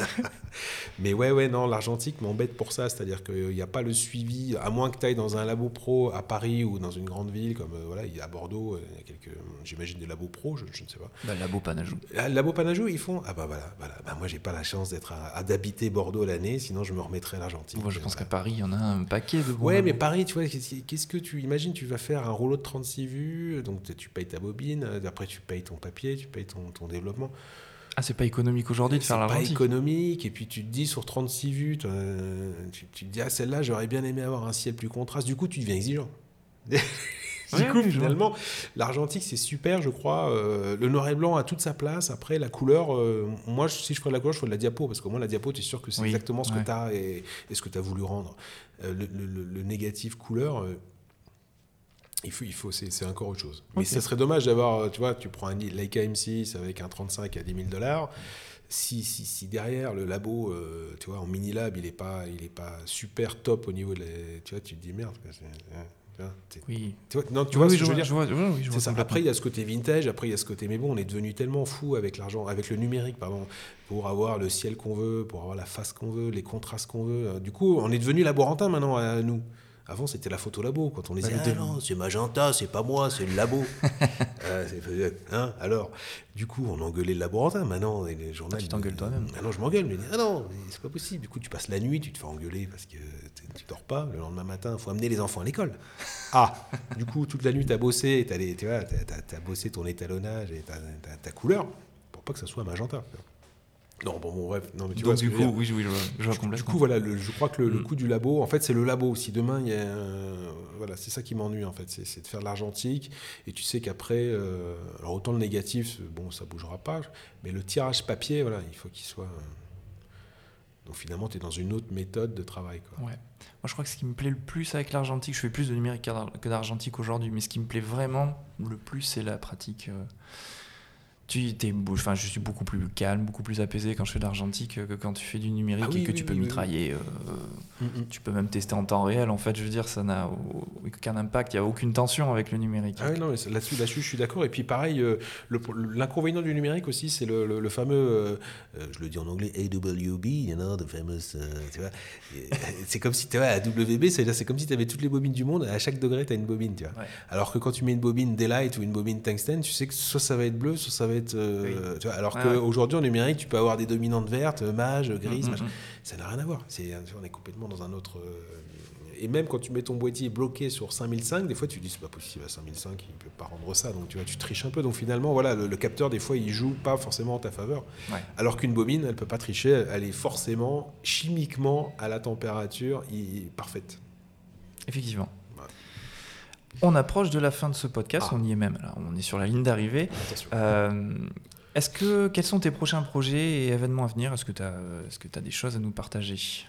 [LAUGHS] mais ouais, ouais, non, l'argentique m'embête pour ça, c'est-à-dire qu'il n'y a pas le suivi, à moins que tu ailles dans un labo pro à Paris ou dans une grande ville comme euh, voilà, à Bordeaux, euh, il y a quelques, j'imagine des labos pro, je, ne sais pas. Bah, labo Panajou. Ah, labo Panajou, ils font. Ah bah voilà, voilà. Bah, moi, j'ai pas la chance d'être à, d'habiter Bordeaux l'année, sinon je me remettrais à l'argentique. Moi, je pense qu'à Paris, il y en a un paquet de. Ouais, mais Paris, tu vois, qu'est-ce que tu imagines Tu vas faire un rouleau de 36 vues, donc tu payes ta bobine, après tu payes ton papier, tu payes ton, ton développement. Ah, c'est pas économique aujourd'hui de faire l'argentique C'est pas économique, et puis tu te dis sur 36 vues, tu, tu, te dis, ah celle-là, j'aurais bien aimé avoir un ciel plus contraste, du coup tu deviens exigeant. [LAUGHS] du coup, finalement, l'argentique, c'est super, je crois. Euh, le noir et blanc a toute sa place. Après, la couleur, euh, moi, si je ferais de la couleur, je ferais de la diapo, parce que moi, la diapo, tu es sûr que c'est exactement ce que tu as et, ce que tu as voulu rendre. Euh, le, négatif couleur, il faut, il faut c'est encore autre chose. Mais ça serait dommage d'avoir, tu vois, tu prends un Leica M6 avec un 35 à 10 000 dollars. Si, si, si, derrière le labo, tu vois, en mini lab, il n'est pas, il est pas super top au niveau de, tu vois, tu te dis merde. Oui. Tu vois, non, tu vois ce que je veux dire C'est ça. Après, il y a ce côté vintage. Après, il y a ce côté. Mais bon, on est devenu tellement fou avec l'argent, avec le numérique, pardon, pour avoir le ciel qu'on veut, pour avoir la face qu'on veut, les contrastes qu'on veut. Du coup, on est devenu laborantin maintenant à nous. Avant, c'était la photo labo. Quand on les bah, disait, ah non, c'est Magenta, c'est pas moi, c'est le labo. [LAUGHS] euh, hein, alors, du coup, on engueulait le laborantin. Maintenant, les journaux. Ah, tu t'engueules toi-même. Ah non, je m'engueule. Mais ah non, c'est pas possible. Du coup, tu passes la nuit, tu te fais engueuler parce que tu dors pas. Le lendemain matin, il faut amener les enfants à l'école. Ah, du coup, toute la nuit, tu as bossé, as tu vois, as, bossé ton étalonnage et ta couleur pour pas que ça soit magenta. Non, bon, bon, bref. Non, mais tu vois du coup, oui, oui, je, vois, complètement. Du coup, voilà, je crois que le, mm. coup du labo, en fait, c'est le labo. Si demain, il y a. voilà, c'est ça qui m'ennuie, en fait. C'est de faire de l'argentique. Et tu sais qu'après, euh, alors autant le négatif, bon, ça bougera pas. Mais le tirage papier, voilà, il faut qu'il soit. Euh, donc finalement, tu es dans une autre méthode de travail. Quoi. Ouais. Moi, je crois que ce qui me plaît le plus avec l'argentique, je fais plus de numérique que d'argentique aujourd'hui, mais ce qui me plaît vraiment le plus, c'est la pratique. Tu es, enfin, je suis beaucoup plus calme, beaucoup plus apaisé quand je fais de l'argentique que quand tu fais du numérique ah et que tu peux mitrailler. Euh, mm, mm. Tu peux même tester en temps réel. En fait, je veux dire, ça n'a aucun impact. Il n'y a aucune tension avec le numérique. Ah oui, non, là-dessus, là je suis d'accord. Et puis, pareil, euh, l'inconvénient du numérique aussi, c'est le, fameux, euh, je le dis en anglais, AWB, you know, the famous. tu vois, [LAUGHS] c'est comme si tu vois, à WB, c'est comme si tu avais toutes les bobines du monde. À chaque degré, tu as une bobine. Tu vois. Alors que quand tu mets une bobine Daylight ou une bobine Tungsten, tu sais que soit ça va être bleu, soit ça va être euh, tu vois, alors qu'aujourd'hui, en numérique, tu peux avoir des dominantes vertes, mage, grises, mm, mm, mm. ça n'a rien à voir. C'est, on est complètement dans un autre. Euh, et même quand tu mets ton boîtier bloqué sur 5005, des fois tu dis c'est pas possible à 5005, il peut pas rendre ça. Donc tu vois, tu triches un peu. Donc finalement, voilà, le, capteur des fois il joue pas forcément en ta faveur. Alors qu'une bobine, elle peut pas tricher, elle est forcément chimiquement à la température parfaite. Effectivement. On approche de la fin de ce podcast, ah. on y est même là, on est sur la ligne d'arrivée. Euh, est-ce que quels sont tes prochains projets et événements à venir? Est-ce que tu as, est-ce que as des choses à nous partager?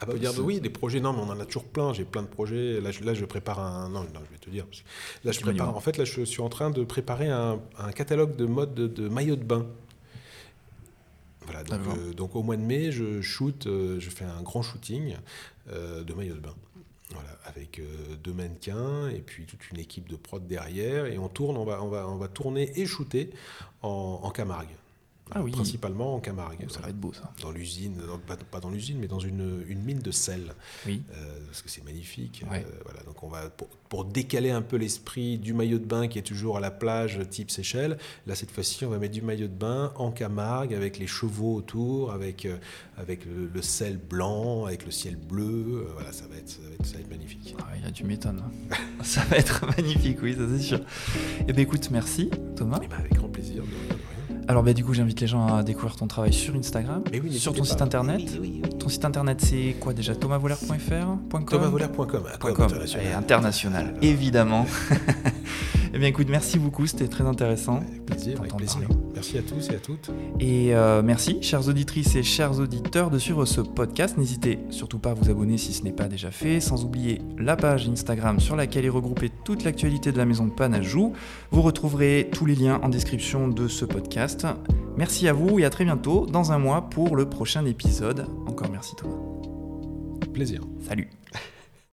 Ah bah, dire, oui, des projets, non, mais on en a toujours plein. J'ai plein de projets. Là, je, là, je prépare un. Non, non, je vais te dire. Là, je prépare. En fait, là, je suis en train de préparer un, catalogue de mode de, maillots de bain. Voilà, donc, donc, au mois de mai, je shoot, euh, je fais un grand shooting euh, de maillots de bain. Avec euh, deux mannequins et puis toute une équipe de prod derrière. Et on tourne, on va, tourner et shooter en Camargue. Ah oui. Principalement en Camargue. Ça va être beau ça. Dans l'usine, pas, dans l'usine, mais dans une, une, mine de sel. Oui. Euh, parce que c'est magnifique. Euh, voilà, donc on va, pour, décaler un peu l'esprit du maillot de bain qui est toujours à la plage type Seychelles, là cette fois-ci on va mettre du maillot de bain en Camargue avec les chevaux autour, avec, euh, avec le, sel blanc, avec le ciel bleu. voilà, ça va être, ça va être, magnifique. Ah, il y a du m'étonnes. [LAUGHS] ça va être magnifique, oui, ça c'est sûr. Eh bien écoute, merci Thomas. Eh ben, avec grand plaisir. Alors bah, du coup j'invite les gens à découvrir ton travail sur Instagram, sur ton site internet. ton site internet c'est quoi déjà thomasvoler.fr thomasvoler.com international, international évidemment. [LAUGHS] Eh bien écoute, merci beaucoup, c'était très intéressant. Avec plaisir, avec plaisir. Merci à tous et à toutes. Et euh, merci, chères auditrices et chers auditeurs, de suivre ce podcast. N'hésitez surtout pas à vous abonner si ce n'est pas déjà fait, sans oublier la page Instagram sur laquelle est regroupée toute l'actualité de la maison de Panajou. Vous retrouverez tous les liens en description de ce podcast. Merci à vous et à très bientôt dans un mois pour le prochain épisode. Encore merci Thomas. Plaisir. Salut. [LAUGHS]